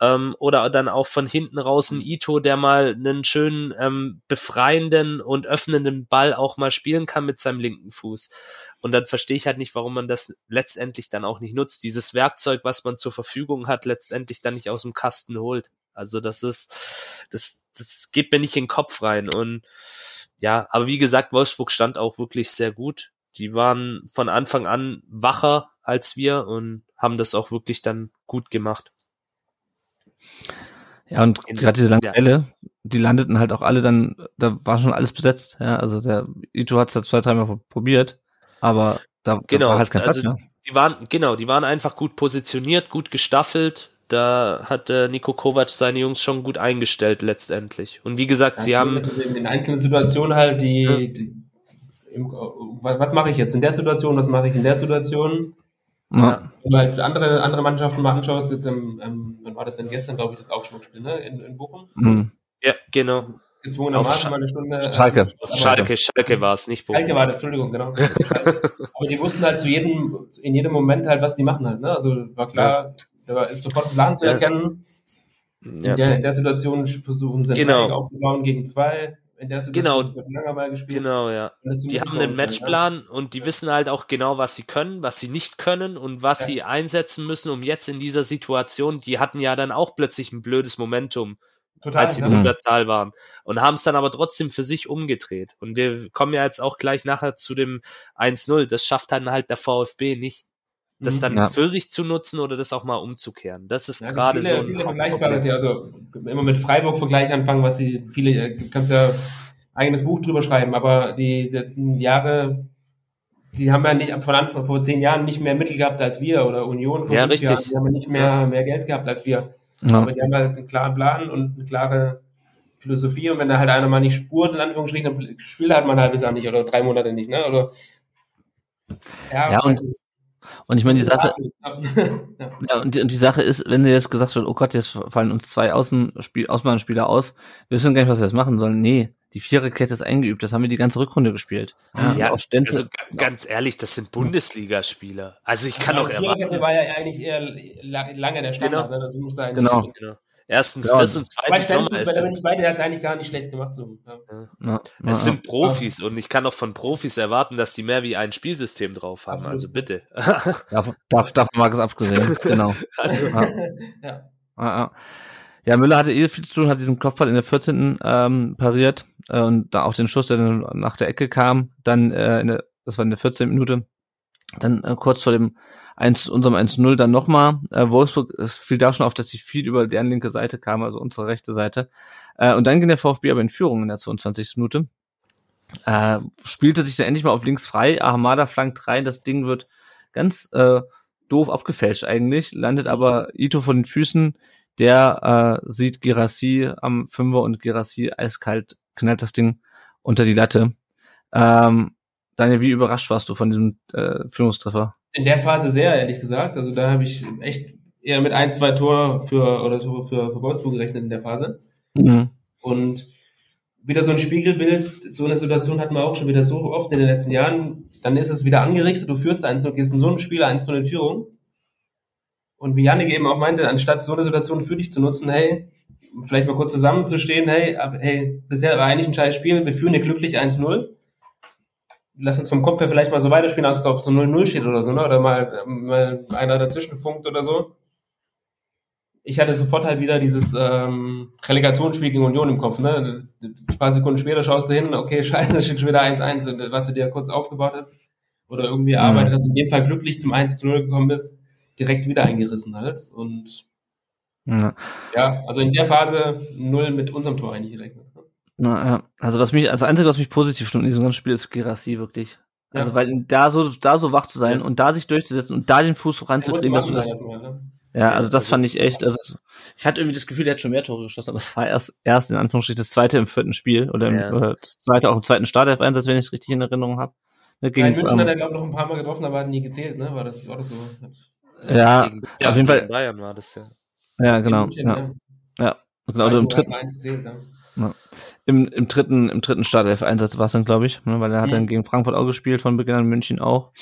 Speaker 2: ähm, oder dann auch von hinten raus ein Ito, der mal einen schönen ähm, befreienden und öffnenden Ball auch mal spielen kann mit seinem linken Fuß. Und dann verstehe ich halt nicht, warum man das letztendlich dann auch nicht nutzt, dieses Werkzeug, was man zur Verfügung hat, letztendlich dann nicht aus dem Kasten holt. Also das ist, das, das geht mir nicht in den Kopf rein und ja, aber wie gesagt, Wolfsburg stand auch wirklich sehr gut. Die waren von Anfang an wacher als wir und haben das auch wirklich dann gut gemacht.
Speaker 1: Ja, und gerade diese lange Bälle, die landeten halt auch alle dann, da war schon alles besetzt. Ja, also der Ito hat es ja zwei, dreimal probiert, aber da,
Speaker 2: genau,
Speaker 1: da war halt kein
Speaker 2: also
Speaker 1: Platz mehr.
Speaker 2: Die waren, genau, die waren einfach gut positioniert, gut gestaffelt. Da hat äh, Nico Kovac seine Jungs schon gut eingestellt letztendlich. Und wie gesagt, sie haben
Speaker 3: in den einzelnen Situationen halt die,
Speaker 2: Ja.
Speaker 3: die im, was, was mache ich jetzt in der Situation, was mache ich in der Situation?
Speaker 1: Ja.
Speaker 3: Wenn du halt andere, andere Mannschaften mal anschaust, jetzt im, ähm, wann war das denn gestern, glaube ich, das Augsburg-Spiel, ne? In, in Bochum.
Speaker 1: Mhm.
Speaker 2: ja, genau.
Speaker 3: Gezwungenermaßen mal eine Stunde. äh,
Speaker 1: Schalke.
Speaker 2: Auf Schalke, Schalke war es, nicht Bochum.
Speaker 3: Schalke war das, Entschuldigung, genau. Aber die wussten halt zu jedem, in jedem Moment halt, was die machen halt, ne? Also war klar, da ist sofort ein Plan zu
Speaker 2: Ja.
Speaker 3: erkennen.
Speaker 2: Ja.
Speaker 3: In, der, in der Situation versuchen sie
Speaker 2: Genau.
Speaker 3: aufzubauen gegen zwei. In der Situation
Speaker 2: Genau.
Speaker 3: wird ein langer Ball gespielt.
Speaker 2: Genau, ja. Die haben einen Matchplan und die wissen halt auch genau, was sie können, was sie nicht können und was
Speaker 3: Ja.
Speaker 2: sie einsetzen müssen, um jetzt in dieser Situation, die hatten ja dann auch plötzlich ein blödes Momentum,
Speaker 3: Total.
Speaker 2: als sie
Speaker 3: ja.
Speaker 2: in Unterzahl waren und haben es dann aber trotzdem für sich umgedreht. Und wir kommen ja jetzt auch gleich nachher zu dem 1-0. Das schafft dann halt der VfB nicht, das
Speaker 3: Mhm.
Speaker 2: dann
Speaker 1: Ja.
Speaker 2: für sich zu nutzen oder das auch mal umzukehren. Das ist
Speaker 3: Ja, also
Speaker 2: gerade
Speaker 3: viele,
Speaker 2: so ein
Speaker 3: viele vergleichbare, also immer mit Freiburg Vergleich anfangen, was sie viele äh, kannst ja eigenes Buch drüber schreiben, aber die letzten Jahre, die haben ja nicht von Anfang vor zehn Jahren nicht mehr Mittel gehabt als wir oder Union vor
Speaker 2: Ja,
Speaker 3: fünf
Speaker 2: richtig.
Speaker 3: Jahren, die haben ja nicht mehr mehr Geld gehabt als wir,
Speaker 1: Ja.
Speaker 3: aber die haben halt einen klaren Plan und eine klare Philosophie und wenn da halt einer mal nicht spurt, in Anführungsstrichen, dann spielt halt mal ein halbes Jahr nicht oder drei Monate nicht, ne? Oder
Speaker 1: Ja, und- Und ich meine, die Sache,
Speaker 3: ja.
Speaker 1: Und die, und die Sache ist, wenn dir jetzt gesagt wird, oh Gott, jetzt fallen uns zwei Außenspiel, Außenbahnspieler aus, wir wissen gar nicht, was wir jetzt machen sollen. Nee, die Viererkette ist eingeübt, das haben wir die ganze Rückrunde gespielt. Ja,
Speaker 2: Ja. Also ganz ehrlich, das sind Bundesligaspieler. Also ich kann
Speaker 3: Ja,
Speaker 2: auch
Speaker 3: die
Speaker 2: erwarten.
Speaker 3: Viererkette war ja eigentlich eher la- lange der Standard,
Speaker 2: Genau.
Speaker 3: ne? Das muss da eigentlich-
Speaker 1: Genau.
Speaker 2: Genau. Erstens
Speaker 1: Ja,
Speaker 2: das und zweitens nochmal,
Speaker 3: der bin
Speaker 2: sind,
Speaker 3: ich bei dir, hat es eigentlich gar nicht schlecht gemacht. So. Ja.
Speaker 1: ja, ja,
Speaker 2: es sind Profis und ich kann auch von Profis erwarten, dass die mehr wie ein Spielsystem drauf haben.
Speaker 3: Absolut.
Speaker 2: Also bitte.
Speaker 1: Darf, darf, darf Markus abgesehen, genau.
Speaker 2: also,
Speaker 1: Ja.
Speaker 3: ja.
Speaker 1: Ja, ja. ja, Müller hatte eh viel zu tun, hat diesen Kopfball in der 14. Ähm, pariert äh, und da auch den Schuss, der dann nach der Ecke kam, dann äh, in der, das war in der 14. Minute, dann äh, kurz vor dem 1, unserem 1-0 dann nochmal. Äh, Wolfsburg, es fiel da schon auf, dass sie viel über deren linke Seite kam, also unsere rechte Seite. Äh, und dann ging der VfB aber in Führung in der 22. Minute. Äh, spielte sich dann endlich mal auf links frei. Ahamada flankt rein, das Ding wird ganz äh, doof abgefälscht eigentlich, landet aber Ito von den Füßen, der äh, sieht Girassi am Fünfer und Girassi eiskalt knallt das Ding unter die Latte. Ähm, Daniel, wie überrascht warst du von diesem äh, Führungstreffer?
Speaker 3: In der Phase sehr, ehrlich gesagt. Also da habe ich echt eher mit ein, zwei Tor für oder Tore für, für Wolfsburg gerechnet in der Phase.
Speaker 1: Mhm.
Speaker 3: Und wieder so ein Spiegelbild, so eine Situation hatten wir auch schon wieder so oft in den letzten Jahren. Dann ist es wieder angerichtet, du führst 1-0, gehst in so einem Spiel 1-0 in Führung. Und wie Janik eben auch meinte, anstatt so eine Situation für dich zu nutzen, hey, vielleicht mal kurz zusammenzustehen, hey, ab, hey, bisher war eigentlich ein scheiß Spiel, wir führen hier glücklich 1-0. Lass uns vom Kopf her vielleicht mal so weiterspielen, als ob es nur 0-0 steht oder so, ne? Oder mal, mal einer dazwischen funkt oder so. Ich hatte sofort halt wieder dieses ähm, Relegationsspiel gegen Union im Kopf, ne? Ein paar Sekunden später schaust du hin, okay, scheiße, steht schon wieder 1-1, und was du dir kurz aufgebaut hast. Oder irgendwie erarbeitet hast, in dem Fall glücklich zum 1-0 gekommen bist, direkt wieder eingerissen halt. Und
Speaker 1: Ja.
Speaker 3: ja, also in der Phase null mit unserem Tor eigentlich gerechnet.
Speaker 1: Na, ja. Also was mich, das Einzige, was mich positiv stimmt in diesem ganzen Spiel, ist Girassi wirklich. Also
Speaker 3: Ja.
Speaker 1: weil da so, da so wach zu sein
Speaker 2: Ja.
Speaker 1: und da sich durchzusetzen und da den Fuß
Speaker 3: Er
Speaker 1: ranzukriegen,
Speaker 3: muss
Speaker 1: dass du das,
Speaker 3: ne?
Speaker 1: ja, also das fand ich echt, also ich hatte irgendwie das Gefühl, der hat schon mehr Tore geschossen, aber es war erst, erst in Anführungsstrichen das zweite im vierten Spiel oder, im,
Speaker 2: Ja.
Speaker 1: oder das zweite auch im zweiten Startelf-Einsatz, wenn ich es richtig in Erinnerung habe. Ne,
Speaker 3: Ja,
Speaker 1: gegen,
Speaker 3: in München
Speaker 1: ähm,
Speaker 3: hat er, glaube ich, noch ein paar Mal getroffen, aber hat nie gezählt, ne? War das, war das so?
Speaker 1: ja,
Speaker 2: gegen,
Speaker 1: auf jeden Fall-
Speaker 2: Bayern war das ja.
Speaker 1: ja, genau,
Speaker 3: München,
Speaker 1: ja, ja, genau, oder im dritten,
Speaker 3: gezählt, ja.
Speaker 1: Im, im dritten, im dritten Startelf-Einsatz war es dann, glaube ich, ne, weil er hat
Speaker 3: Mhm.
Speaker 1: dann gegen Frankfurt auch gespielt, von Beginn an München auch.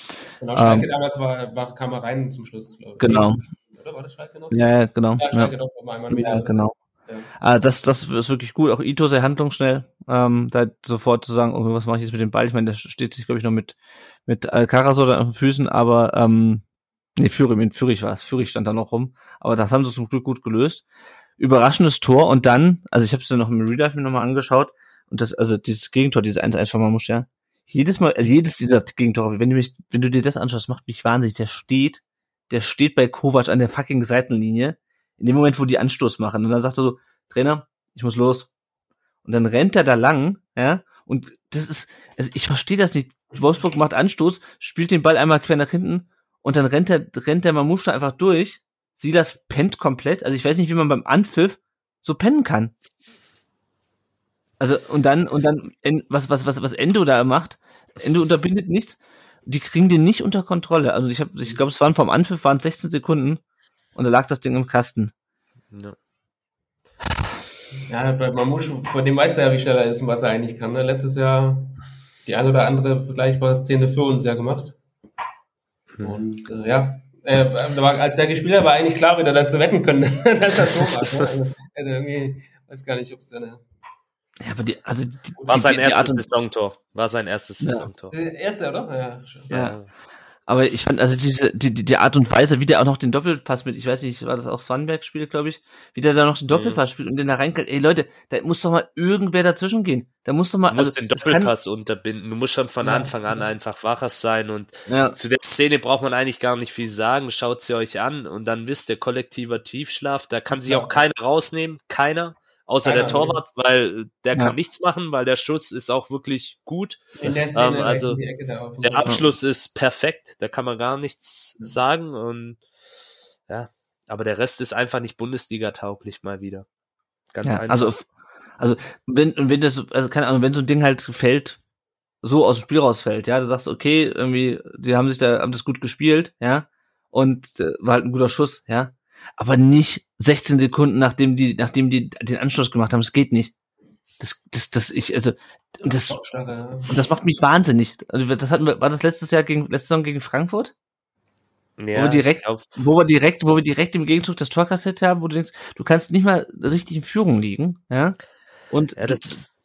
Speaker 3: Genau, Schalke
Speaker 1: Ähm,
Speaker 3: damals war, war, kam er rein zum Schluss, glaube ich.
Speaker 1: Genau.
Speaker 3: Oder war das Schalke noch?
Speaker 1: Ja, ja, genau.
Speaker 3: Ja,
Speaker 1: Ja,
Speaker 3: Schalke einmal wieder.
Speaker 1: ja genau.
Speaker 3: Ja.
Speaker 1: Ah, das, das ist wirklich gut. Auch Ito sehr handlungsschnell. Ähm, da sofort zu sagen, okay, was mache ich jetzt mit dem Ball? Ich meine, der steht sich, glaube ich, noch mit, mit Alcaraz oder auf den Füßen, aber ähm, nee, Führig, mit Führig war es. Führig stand da noch rum. Aber das haben sie zum Glück gut gelöst. Überraschendes Tor und dann, also ich habe es dann noch im Real Life mir nochmal angeschaut und das, also dieses Gegentor, dieses 1-1 von Mamusch, ja. Jedes Mal, äh, jedes dieser Gegentore, wenn du mich, wenn du dir das anschaust, macht mich wahnsinnig. Der steht, der steht bei Kovac an der fucking Seitenlinie in dem Moment, wo die Anstoß machen. Und dann sagt er so, Trainer, ich muss los. Und dann rennt er da lang, ja, und das ist, also ich verstehe das nicht. Wolfsburg macht Anstoß, spielt den Ball einmal quer nach hinten und dann rennt der, rennt der Mamusch da einfach durch. Silas pennt komplett. Also ich weiß nicht, wie man beim Anpfiff so pennen kann. Also, und dann, und dann, was, was, was, was Endo da macht, Endo unterbindet nichts. Die kriegen den nicht unter Kontrolle. Also ich habe, ich glaube, es waren vom Anpfiff waren 16 Sekunden und da lag das Ding im Kasten.
Speaker 2: Ja.
Speaker 3: Ja, bei Mamouche, von dem weiß er ja, wie schnell er ist und was er eigentlich kann. Ne? Letztes Jahr die eine oder andere vergleichbare Szene für uns ja gemacht. Und äh, ja, äh, war, als er gespielt hat, war eigentlich klar wieder, dass wir wetten können, dass er so macht. Ne? Also, irgendwie, weiß gar nicht, ob es eine
Speaker 1: Ja, aber die, also die,
Speaker 2: War
Speaker 1: die,
Speaker 2: sein
Speaker 1: die, die Art
Speaker 2: erstes
Speaker 1: und,
Speaker 2: Saisontor. War sein erstes. Saisontor.
Speaker 3: der erste, oder? Ja, schon.
Speaker 1: Ja. Aber ich fand, also diese, die, die die Art und Weise, wie der auch noch den Doppelpass mit, ich weiß nicht, war das auch Swanberg-Spiel, glaube ich, wie der da noch den Doppelpass spielt und den da reinkriegt. Ey Leute, da muss doch mal irgendwer dazwischen gehen. Da muss doch mal,
Speaker 2: Du musst
Speaker 1: also,
Speaker 2: den
Speaker 1: das kann-
Speaker 2: Doppelpass unterbinden. Du musst schon von
Speaker 3: Ja.
Speaker 2: Anfang an einfach wacher sein und
Speaker 1: Ja,
Speaker 2: zu der Szene braucht man eigentlich gar nicht viel sagen. Schaut sie euch an und dann wisst ihr, kollektiver Tiefschlaf. Da kann sich
Speaker 3: Ja.
Speaker 2: auch keiner rausnehmen. Keiner. Außer
Speaker 3: Keiner,
Speaker 2: der Torwart, weil der
Speaker 1: Ja.
Speaker 2: kann nichts machen, weil der Schuss ist auch wirklich gut.
Speaker 3: In der
Speaker 2: Ähm,
Speaker 3: Szene
Speaker 2: also. Der Abschluss ist perfekt. Da kann man gar nichts
Speaker 3: Mhm.
Speaker 2: sagen und ja. Aber der Rest ist einfach nicht Bundesliga-tauglich mal wieder. Ganz
Speaker 1: ja
Speaker 2: einfach.
Speaker 1: also, also, wenn, wenn das, also keine Ahnung, wenn so ein Ding halt fällt, so aus dem Spiel rausfällt, ja, du sagst, okay, irgendwie, die haben sich da, haben das gut gespielt, ja, und äh, war halt ein guter Schuss, ja, aber nicht 16 Sekunden, nachdem die, nachdem die den Anschluss gemacht haben, das geht nicht. Das, das, das, ich, also, und das, und das macht mich wahnsinnig. Also, das hatten wir, war das letztes Jahr gegen, letzte Saison gegen Frankfurt?
Speaker 2: ja,
Speaker 1: wir direkt-
Speaker 2: glaub,
Speaker 1: Wo wir direkt, wo wir direkt im Gegenzug das Tor kassiert haben, wo du denkst, du kannst nicht mal richtig in Führung liegen, ja, und,
Speaker 2: ja, das,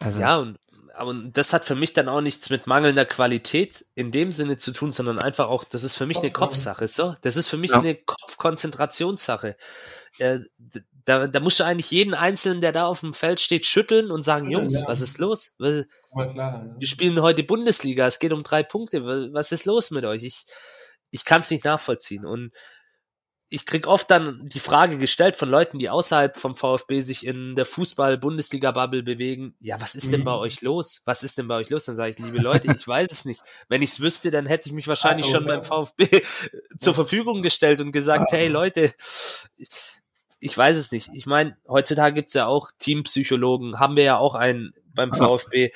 Speaker 1: also,
Speaker 2: Ja, und, aber das hat für mich dann auch nichts mit mangelnder Qualität in dem Sinne zu tun, sondern einfach auch, das ist für mich eine Kopfsache, so. Das ist für mich
Speaker 1: Ja.
Speaker 2: eine Kopfkonzentrationssache. Äh, da, da musst du eigentlich jeden Einzelnen, der da auf dem Feld steht, schütteln und sagen, Jungs, was ist los?
Speaker 3: Ja.
Speaker 2: Wir spielen heute Bundesliga, es geht um drei Punkte. Wa- Was ist los mit euch? Ich, ich kann es nicht nachvollziehen. Und ich krieg oft dann die Frage gestellt von Leuten, die außerhalb vom VfB sich in der Fußball-Bundesliga-Bubble bewegen. Ja, was ist denn
Speaker 3: Mhm.
Speaker 2: bei euch los? Was ist denn bei euch los? Dann sage ich, liebe Leute, ich weiß es nicht. Wenn ich es wüsste, dann hätte ich mich wahrscheinlich schon beim VfB zur Verfügung gestellt und gesagt, hey Leute, ich, ich weiß es nicht. Ich meine, heutzutage gibt's ja auch Teampsychologen, haben wir ja auch einen beim VfB.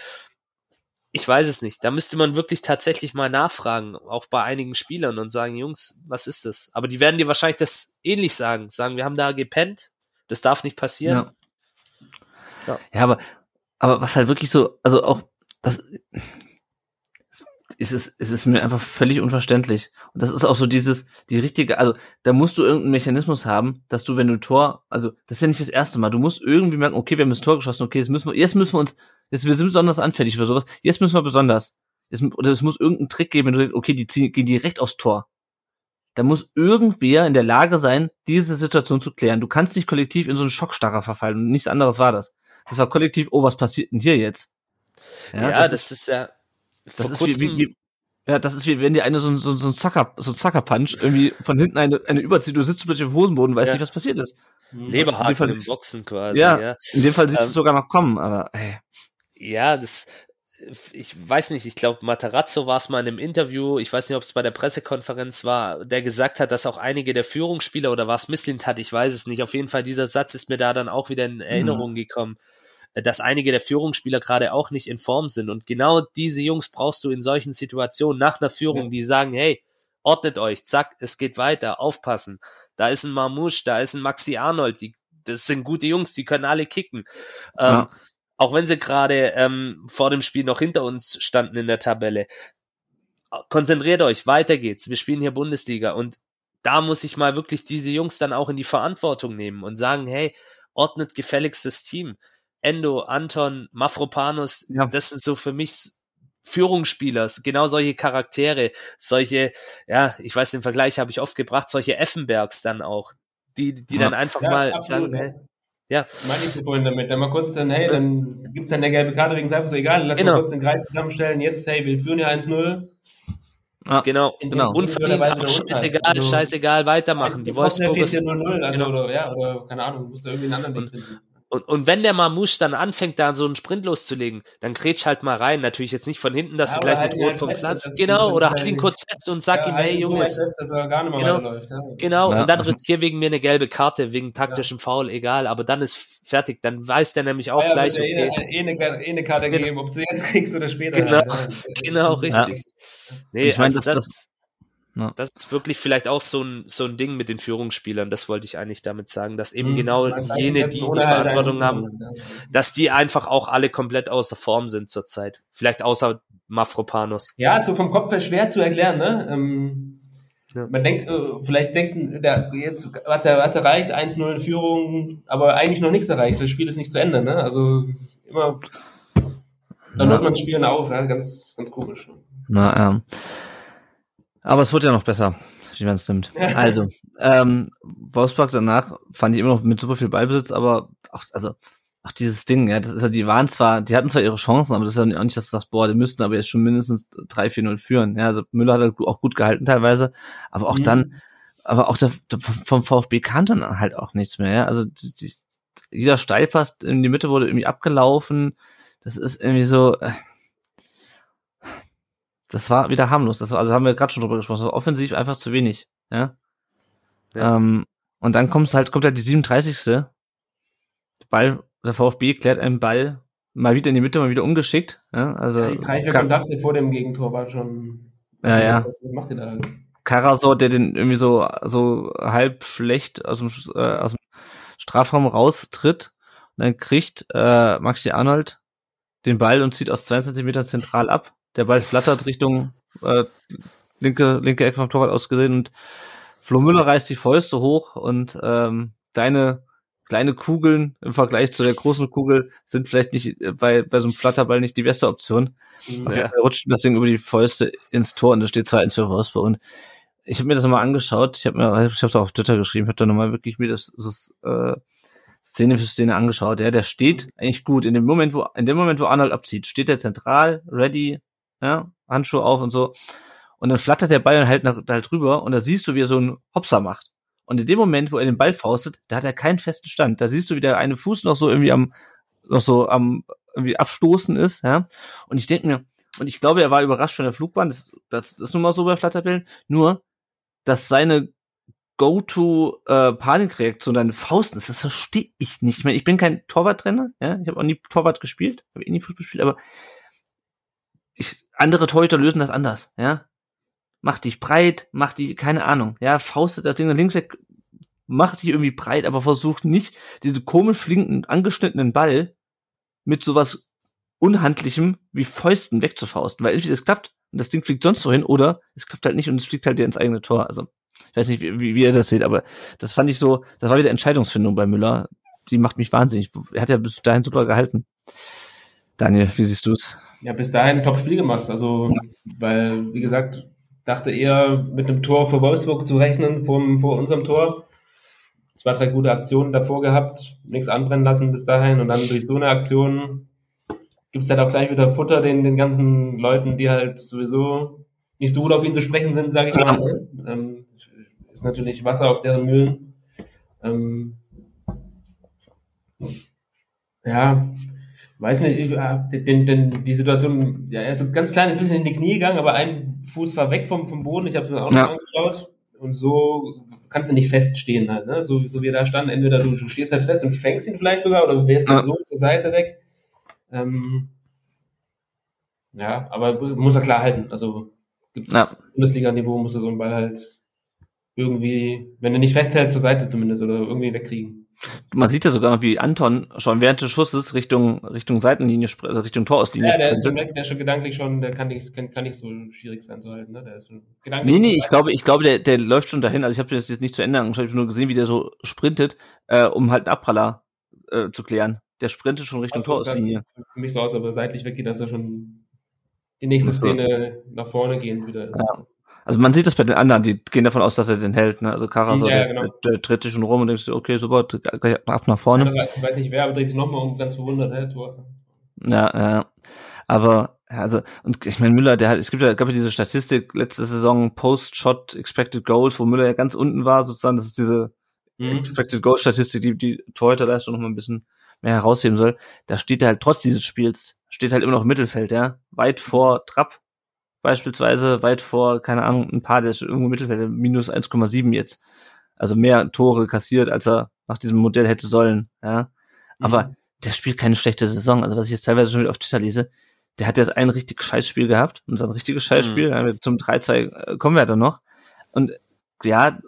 Speaker 2: Ich weiß es nicht. Da müsste man wirklich tatsächlich mal nachfragen, auch bei einigen Spielern und sagen, Jungs, was ist das? Aber die werden dir wahrscheinlich das ähnlich sagen. Sagen, wir haben da gepennt, das darf nicht passieren.
Speaker 1: Ja. Ja, aber, aber was halt wirklich so, also auch, das ist es, es ist mir einfach völlig unverständlich. Und das ist auch so dieses, die richtige, also da musst du irgendeinen Mechanismus haben, dass du, wenn du Tor, also das ist ja nicht das erste Mal, du musst irgendwie merken, okay, wir haben das Tor geschossen, okay, jetzt müssen wir, jetzt müssen wir uns, jetzt, wir sind besonders anfällig für sowas, jetzt müssen wir besonders. Jetzt, oder es muss irgendeinen Trick geben, wenn du denkst, okay, die ziehen, gehen direkt aufs Tor. Da muss irgendwer in der Lage sein, diese Situation zu klären. Du kannst nicht kollektiv in so einen Schockstarrer verfallen und nichts anderes war das. Das war kollektiv, oh, was passiert denn hier jetzt?
Speaker 2: Ja, das, ist ja
Speaker 1: das
Speaker 2: vor
Speaker 1: ist wie,
Speaker 2: kurzem,
Speaker 1: wie, wie, ja, das ist wie, wenn dir eine so, ein- so, so ein Zucker, so ein Zuckerpunch irgendwie von hinten eine, eine überzieht, du sitzt plötzlich auf dem Hosenboden, weißt
Speaker 2: Ja.
Speaker 1: nicht, was passiert ist. Dem
Speaker 2: Leberhaken im Boxen quasi.
Speaker 1: Ja,
Speaker 2: ja.
Speaker 1: in dem Fall siehst du
Speaker 2: Ähm,
Speaker 1: es sogar noch kommen, aber ey.
Speaker 2: Ja, das, ich weiß nicht, ich glaube, Matarazzo war es mal in einem Interview, ich weiß nicht, ob es bei der Pressekonferenz war, der gesagt hat, dass auch einige der Führungsspieler oder was Misslint hat, ich weiß es nicht. Auf jeden Fall, dieser Satz ist mir da dann auch wieder in Erinnerung gekommen, äh, dass einige der Führungsspieler gerade auch nicht in Form sind. Und genau diese Jungs brauchst du in solchen Situationen nach einer Führung,
Speaker 3: Ja.
Speaker 2: die sagen, hey, ordnet euch, zack, es geht weiter, aufpassen. Da ist ein Marmouche, da ist ein Maxi Arnold, die, das sind gute Jungs, die können alle kicken. Ähm, ja. Auch wenn sie gerade ähm, vor dem Spiel noch hinter uns standen in der Tabelle. Konzentriert euch, weiter geht's. Wir spielen hier Bundesliga und da muss ich mal wirklich diese Jungs dann auch in die Verantwortung nehmen und sagen, hey, ordnet gefälligst das Team. Endo, Anton, Mafropanus, ja. das sind so für mich Führungsspieler, genau solche Charaktere, solche, ja, ich weiß, den Vergleich habe ich oft gebracht, solche Effenbergs dann auch, die, die ja. dann einfach ja, mal absolut, sagen, hey, ja.
Speaker 3: Meine ich vorhin damit. Dann mal kurz dann, hey, dann gibt's dann eine gelbe Karte wegen Seifers, egal, lass genau. uns kurz den Kreis zusammenstellen. Jetzt, hey, wir führen ja 1-0.
Speaker 2: Ja, genau, genau. Unverdient, aber scheißegal, also, scheißegal, weitermachen. Die Wolfsburg ist,
Speaker 3: 0 also, genau. oder, ja, oder, keine Ahnung, muss da irgendwie einen anderen Weg
Speaker 2: finden. Und, und wenn der Mamouche dann anfängt, da so einen Sprint loszulegen, dann kretsch halt mal rein. Natürlich jetzt nicht von hinten, dass ja, du gleich halt mit Rot vom Platz. Fest, genau, oder halt ihn kurz fest und sag ja, ihm, hey halt. Fest, mehr genau, läuft, ja. genau. Ja. und dann riskier wegen mir eine gelbe Karte, wegen taktischem Foul, egal. Aber dann ist fertig. Dann weiß der nämlich auch gleich, okay.
Speaker 3: Eh, eh, eine, eh eine Karte genau. geben, ob du jetzt kriegst oder später.
Speaker 2: Genau, genau, richtig. Nee, ich meine, also das, das ja. Das ist wirklich vielleicht auch so ein, so ein Ding mit den Führungsspielern, das wollte ich eigentlich damit sagen, dass eben mhm. genau jene, die die halt Verantwortung haben, dass die einfach auch alle komplett außer Form sind zurzeit. Vielleicht außer Mafropanos.
Speaker 3: Ja, so vom Kopf her schwer zu erklären, ne? Ähm, ja. Man denkt, äh, vielleicht denken, der, jetzt hat er was erreicht, 1-0 in Führung, aber eigentlich noch nichts erreicht. Das Spiel ist nicht zu Ende, ne? Also immer, dann ja. hört man Spielen auf, ja? ganz, ganz komisch.
Speaker 1: Na, ja. Aber es wird ja noch besser, wie man es nimmt. Also, ähm, Wolfsburg danach fand ich immer noch mit super viel Ballbesitz, aber auch, also, auch dieses Ding, ja, das ist ja, die waren zwar, die hatten zwar ihre Chancen, aber das ist ja auch nicht, dass du sagst, boah, die müssten aber jetzt schon mindestens 3-4-0 führen. Ja, also Müller hat halt auch gut gehalten teilweise, aber auch mhm. dann, aber auch der, der, vom VfB kam dann halt auch nichts mehr, ja. Also die, die, jeder Steilpass in die Mitte wurde irgendwie abgelaufen. Das ist irgendwie so, äh, das war wieder harmlos. Das war, also haben wir gerade schon drüber gesprochen. Das war offensiv einfach zu wenig. Ja. ja. Ähm, und dann kommt halt, kommt halt die 37. Ball, der VfB klärt einen Ball mal wieder in die Mitte, mal wieder ungeschickt. Ja, also ja,
Speaker 3: die vier Kontakte vor dem Gegentor war schon.
Speaker 1: Ja, ja. Was macht ihr da? Karasor, der den irgendwie so, so halb schlecht aus dem, äh, aus dem Strafraum raustritt und dann kriegt äh, Maxi Arnold den Ball und zieht aus 22 Metern zentral ab der Ball flattert Richtung äh, linke, linke Ecke vom Torwart ausgesehen und Flo Müller reißt die Fäuste hoch und ähm, deine kleine Kugeln im Vergleich zu der großen Kugel sind vielleicht nicht äh, bei, bei so einem Flatterball nicht die beste Option. Mhm. Auf jeden Fall rutscht das Ding über die Fäuste ins Tor und da steht 2-1 für Wolfsburg. Und ich habe mir das nochmal angeschaut. Ich habe mir, ich habe es auch auf Twitter geschrieben, ich habe da nochmal wirklich mir das, das äh, Szene für Szene angeschaut. Ja, der steht eigentlich gut. In dem Moment, wo, in dem Moment, wo Arnold abzieht, steht er zentral, ready, ja, Handschuhe auf und so. Und dann flattert der Ball halt, nach, halt drüber und da siehst du, wie er so einen Hopser macht. Und in dem Moment, wo er den Ball faustet, da hat er keinen festen Stand. Da siehst du, wie der eine Fuß noch so irgendwie am, noch so am irgendwie abstoßen ist, ja. Und ich denke mir, und ich glaube, er war überrascht von der Flugbahn, das, das, das ist nun mal so bei Flatterbällen, nur, dass seine Go-to-Panikreaktion, äh, deine Fausten, das verstehe ich nicht mehr. Ich bin kein Torwarttrainer, ja, ich habe auch nie Torwart gespielt, habe eh nie Fußball gespielt, aber ich, andere Torhüter lösen das anders, ja. Mach dich breit, mach die, keine Ahnung, ja, faustet das Ding links weg, mach dich irgendwie breit, aber versucht nicht, diese komisch flinkenden, angeschnittenen Ball mit sowas Unhandlichem wie Fäusten wegzufausten, weil entweder es klappt und das Ding fliegt sonst so hin oder es klappt halt nicht und es fliegt halt dir ins eigene Tor. Also, ich weiß nicht, wie, wie ihr das seht, aber das fand ich so, das war wieder Entscheidungsfindung bei Müller. Die macht mich wahnsinnig. Er hat ja bis dahin super gehalten. Daniel, wie siehst du es?
Speaker 3: Ja, bis dahin ein Top-Spiel gemacht. Also, weil, wie gesagt, dachte eher mit einem Tor für Wolfsburg zu rechnen, vor, vor unserem Tor. Zwei, drei gute Aktionen davor gehabt, nichts anbrennen lassen bis dahin und dann durch so eine Aktion gibt es halt auch gleich wieder Futter den, den ganzen Leuten, die halt sowieso nicht so gut auf ihn zu sprechen sind, sage ich mal. Ähm, ist natürlich Wasser auf deren Mühlen. Ähm, ja, weiß nicht, ich, äh, den, den, die Situation, ja, er ist ein ganz kleines bisschen in die Knie gegangen, aber ein Fuß war weg vom, vom Boden. Ich habe es mir auch ja. noch angeschaut. Und so kannst du nicht feststehen halt, ne? So, so wie er da stand. Entweder du, du stehst halt fest und fängst ihn vielleicht sogar oder du wärst ja. so zur Seite weg. Ähm, ja, aber muss er klar halten. Also gibt's ja. Bundesliga-Niveau, muss er so einen Ball halt irgendwie, wenn du nicht festhältst, zur Seite zumindest oder irgendwie wegkriegen.
Speaker 1: Man sieht ja sogar noch, wie Anton schon während des Schusses Richtung, Richtung Seitenlinie, also Richtung Torauslinie
Speaker 3: Ja, der ist,
Speaker 1: sprintet.
Speaker 3: schon, der ist schon gedanklich schon, der kann nicht, kann, kann nicht so schwierig sein zu halten, ne? Der ist schon gedanklich.
Speaker 1: Nee, nee, ich glaube, ich glaube, der, der läuft schon dahin. Also ich habe das jetzt nicht zu angeschaut, ich habe nur gesehen, wie der so sprintet, äh, um halt einen Abpraller äh, zu klären. Der sprintet schon Richtung
Speaker 3: Also,
Speaker 1: Torauslinie.
Speaker 3: Für mich so aus, aber seitlich weggeht, dass er schon die nächste
Speaker 1: so.
Speaker 3: Szene nach vorne gehen wieder ist.
Speaker 1: Ja. Also man sieht das bei den anderen, die gehen davon aus, dass er den hält. Ne? Also Kara so,
Speaker 3: Ja,
Speaker 1: der,
Speaker 3: genau.
Speaker 1: der, dreht sich schon rum und denkst du, okay, super, gleich ab nach vorne.
Speaker 3: Ich weiß nicht wer, aber dreht sich nochmal um, ganz verwundert, hä, Tor.
Speaker 1: Ja, ja. Aber, ja, also, und ich meine, Müller, der hat, es gibt ja, gab ja diese Statistik letzte Saison, Post-Shot Expected Goals, wo Müller ja ganz unten war, sozusagen, das ist diese
Speaker 3: Mhm.
Speaker 1: Expected Goals Statistik, die die Torhüterleistung noch mal ein bisschen mehr herausheben soll. Da steht er halt trotz dieses Spiels, steht halt immer noch im Mittelfeld, ja. Weit vor Trapp, beispielsweise, weit vor, keine Ahnung, ein paar, der ist irgendwo im Mittelfeld, minus 1,7 jetzt. Also mehr Tore kassiert, als er nach diesem Modell hätte sollen, ja. Aber
Speaker 3: Mhm.
Speaker 1: der spielt keine schlechte Saison. Also was ich jetzt teilweise schon wieder auf Twitter lese, der hat jetzt ein richtig Scheißspiel gehabt und ein richtiges Scheißspiel. Ja, zum 3-2 äh, kommen wir dann noch. Und ja,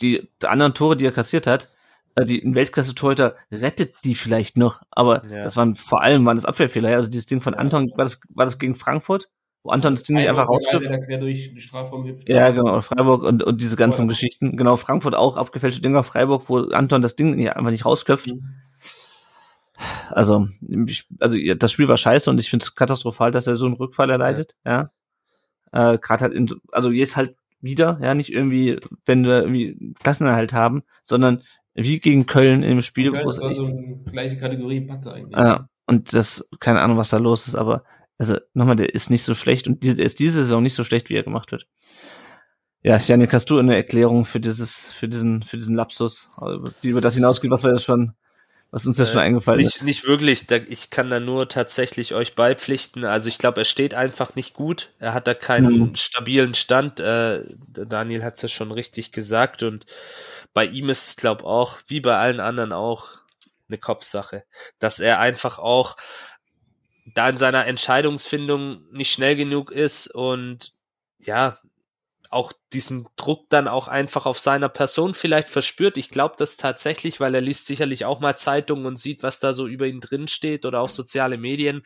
Speaker 1: die, die anderen Tore, die er kassiert hat, äh, die ein Weltklasse-Torhüter rettet die vielleicht noch, aber
Speaker 2: Ja.
Speaker 1: das waren vor allem waren das Abwehrfehler. Also dieses Ding von Anton, war das, war das gegen Frankfurt, wo Anton das Ding nicht einfach
Speaker 3: Freiburg,
Speaker 1: rauswirft?
Speaker 3: Der quer durch den Strafraum hüpft.
Speaker 1: Ja, genau, Freiburg und, und diese ganzen
Speaker 3: Freiburg.
Speaker 1: Geschichten. Genau, Frankfurt auch, abgefälschte Dinger, Freiburg, wo Anton das Ding nicht, einfach nicht rausköpft.
Speaker 3: Mhm.
Speaker 1: Also, ich, also ja, das Spiel war scheiße und ich finde es katastrophal, dass er so einen Rückfall erleidet, ja. Äh, Gerade halt in, so- also jetzt halt wieder, ja, nicht irgendwie, wenn wir irgendwie Klassenerhalt haben, sondern wie gegen Köln im Spiel,
Speaker 3: Köln
Speaker 1: wo es
Speaker 3: war
Speaker 1: echt,
Speaker 3: so eine gleiche Kategorie Patze eigentlich.
Speaker 1: ja, und das, keine Ahnung, was da los ist, aber also nochmal, der ist nicht so schlecht und der ist diese Saison nicht so schlecht, wie er gemacht wird. Ja, Janik, hast du eine Erklärung für dieses, für diesen, für diesen Lapsus, also, die über das hinausgeht, was wir jetzt schon, was uns jetzt
Speaker 2: Äh,
Speaker 1: schon eingefallen
Speaker 2: Nicht,
Speaker 1: ist?
Speaker 2: nicht wirklich. Da, ich kann da nur tatsächlich euch beipflichten. Also ich glaube, er steht einfach nicht gut. Er hat da keinen
Speaker 1: Mhm.
Speaker 2: stabilen Stand. Äh, Daniel hat es ja schon richtig gesagt. Und bei ihm ist es, glaube auch, wie bei allen anderen auch, eine Kopfsache. Dass er einfach auch da in seiner Entscheidungsfindung nicht schnell genug ist und ja, auch diesen Druck dann auch einfach auf seiner Person vielleicht verspürt. Ich glaube das tatsächlich, weil er liest sicherlich auch mal Zeitungen und sieht, was da so über ihn drin steht oder auch soziale Medien,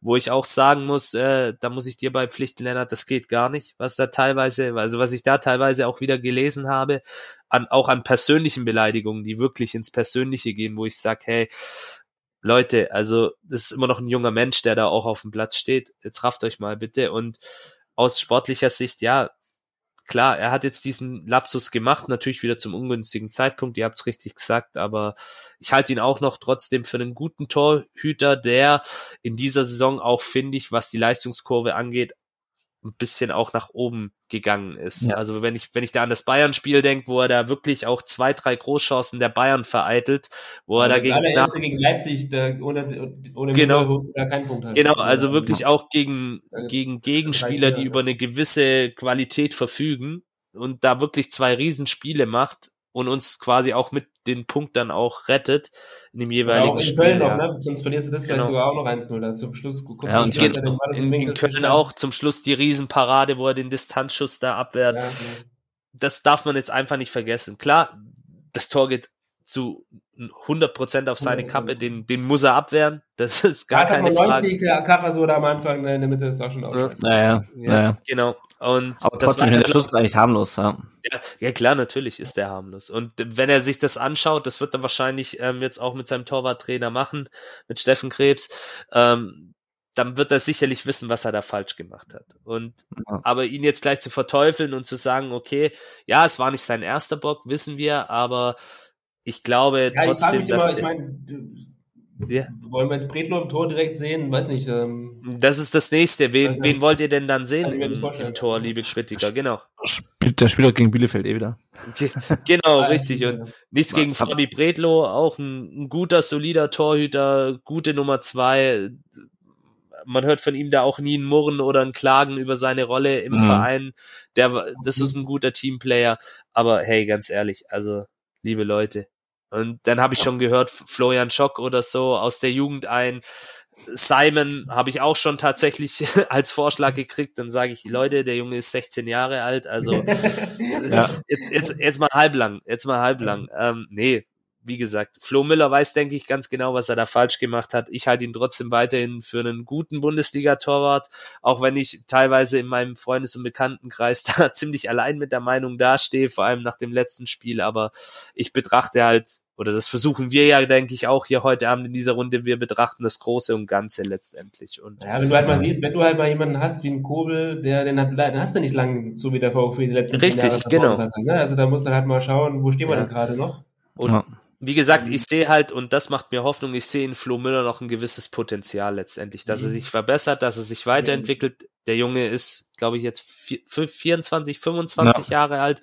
Speaker 2: wo ich auch sagen muss, äh, da muss ich dir beipflichten, Lennart, das geht gar nicht, was da teilweise, also was ich da teilweise auch wieder gelesen habe, an, auch an persönlichen Beleidigungen, die wirklich ins Persönliche gehen, wo ich sage, hey, Leute, also das ist immer noch ein junger Mensch, der da auch auf dem Platz steht. Jetzt rafft euch mal bitte. Und aus sportlicher Sicht, ja, klar, er hat jetzt diesen Lapsus gemacht, natürlich wieder zum ungünstigen Zeitpunkt, ihr habt es richtig gesagt, aber ich halte ihn auch noch trotzdem für einen guten Torhüter, der in dieser Saison auch, finde ich, was die Leistungskurve angeht, ein bisschen auch nach oben gegangen ist.
Speaker 1: Ja.
Speaker 2: Also wenn ich, wenn ich da an das Bayern-Spiel denke, wo er da wirklich auch zwei, drei Großchancen der Bayern vereitelt, wo er da gegen knapp
Speaker 3: Allererste gegen Leipzig, da ohne, ohne
Speaker 2: Genau.
Speaker 3: Da keinen Punkt. halt.
Speaker 2: Genau, also wirklich auch gegen, gegen Gegenspieler, die über eine gewisse Qualität verfügen und da wirklich zwei Riesenspiele macht und uns quasi auch mit den Punkt dann auch rettet in dem
Speaker 3: Ja,
Speaker 2: jeweiligen
Speaker 3: auch in
Speaker 2: Spiel.
Speaker 3: Köln noch,
Speaker 2: ja.
Speaker 3: ne? Sonst verlierst du das vielleicht
Speaker 2: Genau.
Speaker 3: sogar auch noch 1-0 da zum Schluss. Kurz
Speaker 1: Ja, und hier-
Speaker 3: er
Speaker 2: In, in
Speaker 3: Winkel
Speaker 2: Köln auch zum Schluss die Riesenparade, wo er den Distanzschuss da abwehrt.
Speaker 3: Ja, genau.
Speaker 2: Das darf man jetzt einfach nicht vergessen. Klar, das Tor geht zu 100% auf seine
Speaker 3: 100%.
Speaker 2: Kappe, den, den muss er abwehren. Das ist gar keine
Speaker 3: von
Speaker 2: Frage.
Speaker 3: 90, der Karasor da am Anfang ne, in der Mitte ist auch schon auch
Speaker 2: Ja.
Speaker 3: scheiße.
Speaker 1: Naja,
Speaker 2: Ja,
Speaker 1: naja.
Speaker 2: genau. Und
Speaker 1: Aber
Speaker 2: das
Speaker 1: trotzdem, der
Speaker 2: er
Speaker 1: Schuss ist eigentlich harmlos, ja.
Speaker 2: Ja, ja klar, natürlich ist der harmlos. Und wenn er sich das anschaut, das wird er wahrscheinlich ähm, jetzt auch mit seinem Torwarttrainer machen, mit Steffen Krebs, ähm, dann wird er sicherlich wissen, was er da falsch gemacht hat. Und
Speaker 1: Ja.
Speaker 2: aber ihn jetzt gleich zu verteufeln und zu sagen, okay, ja, es war nicht sein erster Bock, wissen wir, aber ich glaube
Speaker 3: Ja, ich
Speaker 2: trotzdem,
Speaker 3: mich
Speaker 2: dass
Speaker 3: immer, ich meine,
Speaker 2: ja,
Speaker 3: wollen wir jetzt Bredlo im Tor direkt sehen? Weiß nicht. Ähm,
Speaker 2: das ist das nächste. Wen,
Speaker 3: Also,
Speaker 2: wen wollt ihr denn dann sehen im, im Tor, liebe Kritiker? Genau.
Speaker 1: Spielt, der spielt auch gegen Bielefeld eh wieder.
Speaker 2: Ge- Genau, richtig. Und nichts gegen Fabi Bredlo, auch ein, ein guter, solider Torhüter, gute Nummer zwei. Man hört von ihm da auch nie ein Murren oder ein Klagen über seine Rolle im
Speaker 1: Mhm.
Speaker 2: Verein. Der, war- das ist ein guter Teamplayer. Aber hey, ganz ehrlich, also, liebe Leute. Und dann habe ich schon gehört, Florian Schock oder so aus der Jugend ein. Simon habe ich auch schon tatsächlich als Vorschlag gekriegt. Dann sage ich, Leute, der Junge ist 16 Jahre alt, also
Speaker 1: Ja.
Speaker 2: jetzt, jetzt, jetzt mal halblang, jetzt mal halblang. Ähm, nee, wie gesagt, Flo Müller weiß, denke ich, ganz genau, was er da falsch gemacht hat. Ich halte ihn trotzdem weiterhin für einen guten Bundesliga-Torwart, auch wenn ich teilweise in meinem Freundes- und Bekanntenkreis da ziemlich allein mit der Meinung dastehe, vor allem nach dem letzten Spiel. Aber ich betrachte halt, oder das versuchen wir ja, denke ich, auch hier heute Abend in dieser Runde, wir betrachten das Große und Ganze letztendlich. Und
Speaker 3: Ja, wenn du halt mal siehst, wenn du halt mal jemanden hast wie einen Kobel, der den, hat, den hast du nicht lang, so wie der VfB die letzten
Speaker 2: Richtig,
Speaker 3: Jahre
Speaker 2: genau.
Speaker 3: Hat, ne? Also da musst du halt mal schauen, wo stehen wir
Speaker 2: Ja.
Speaker 3: denn gerade noch?
Speaker 2: Und
Speaker 1: Ja.
Speaker 2: Wie gesagt, ich sehe halt, und das macht mir Hoffnung, ich sehe in Flo Müller noch ein gewisses Potenzial letztendlich, dass er
Speaker 3: Mhm.
Speaker 2: sich verbessert, dass er sich weiterentwickelt. Der Junge ist, glaube ich, jetzt vier- fünf- 24, 25 Jahre alt.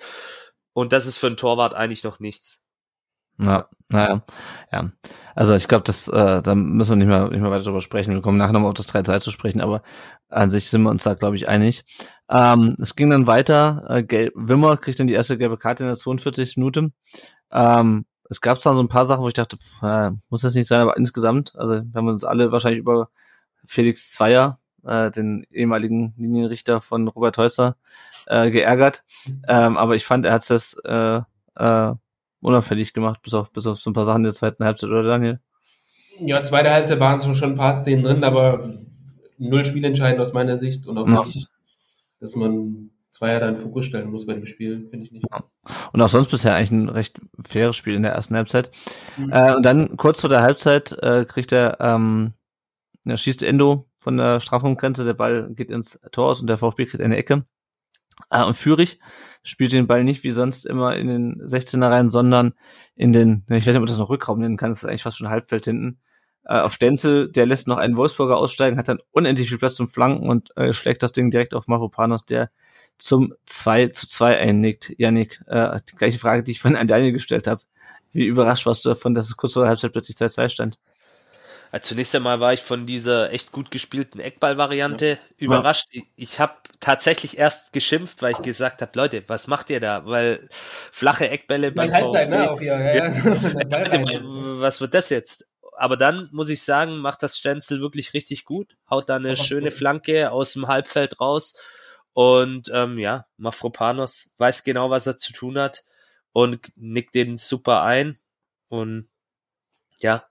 Speaker 2: Und das ist für einen Torwart eigentlich noch nichts.
Speaker 1: Ja, naja, ja. Also ich glaube, das, äh, da müssen wir nicht mehr, nicht mehr weiter drüber sprechen. Wir kommen nachher nochmal auf das 3-2 zu sprechen, aber an sich sind wir uns da, glaube ich, einig. Ähm, es ging dann weiter. Äh, Wimmer kriegt dann die erste gelbe Karte in der 42. Minute. Ähm, es gab zwar so ein paar Sachen, wo ich dachte, pff, muss das nicht sein, aber insgesamt, also wir haben uns alle wahrscheinlich über Felix Zweier, äh, den ehemaligen Linienrichter von Robert Heusser, äh, geärgert. Ähm, aber ich fand, er hat das äh, äh, unauffällig gemacht, bis auf, bis auf so ein paar Sachen der zweiten Halbzeit, oder Daniel?
Speaker 3: Ja, zweite Halbzeit waren so schon ein paar Szenen drin, aber null Spielentscheidend aus meiner Sicht und auch
Speaker 1: Ja.
Speaker 3: nicht, dass man Zweier da in Fokus stellen muss bei dem Spiel, finde ich nicht.
Speaker 1: Und auch sonst bisher eigentlich ein recht faires Spiel in der ersten Halbzeit.
Speaker 3: Mhm.
Speaker 1: Äh, und dann kurz vor der Halbzeit äh, kriegt er, ähm, er schießt Endo von der Strafraumgrenze, der Ball geht ins Tor aus und der VfB kriegt eine Ecke. Äh, und Fürich spielt den Ball nicht wie sonst immer in den 16er Reihen, sondern in den, ich weiß nicht, ob man das noch Rückraum nennen kann, das ist eigentlich fast schon Halbfeld hinten. Äh, auf Stenzel, der lässt noch einen Wolfsburger aussteigen, hat dann unendlich viel Platz zum Flanken und äh, schlägt das Ding direkt auf Mavropanos, der zum 2 zu 2 einnickt. Janik, äh, die gleiche Frage, die ich von an Daniel gestellt habe. Wie überrascht warst du davon, dass es kurz vor der Halbzeit plötzlich 2-2 stand?
Speaker 2: Also zunächst einmal war ich von dieser echt gut gespielten Eckball-Variante überrascht. Ich, ich habe tatsächlich erst geschimpft, weil ich gesagt habe, Leute, was macht ihr da? Weil flache Eckbälle beim VfB.
Speaker 3: ne? Ja, ja.
Speaker 2: Was wird das jetzt? Aber dann muss ich sagen, macht das Stenzel wirklich richtig gut. Haut da eine
Speaker 3: Aber
Speaker 2: schöne
Speaker 3: gut.
Speaker 2: Flanke aus dem Halbfeld raus. Und ähm, ja, Mafropanos weiß genau, was er zu tun hat und nickt den super ein. Und ja,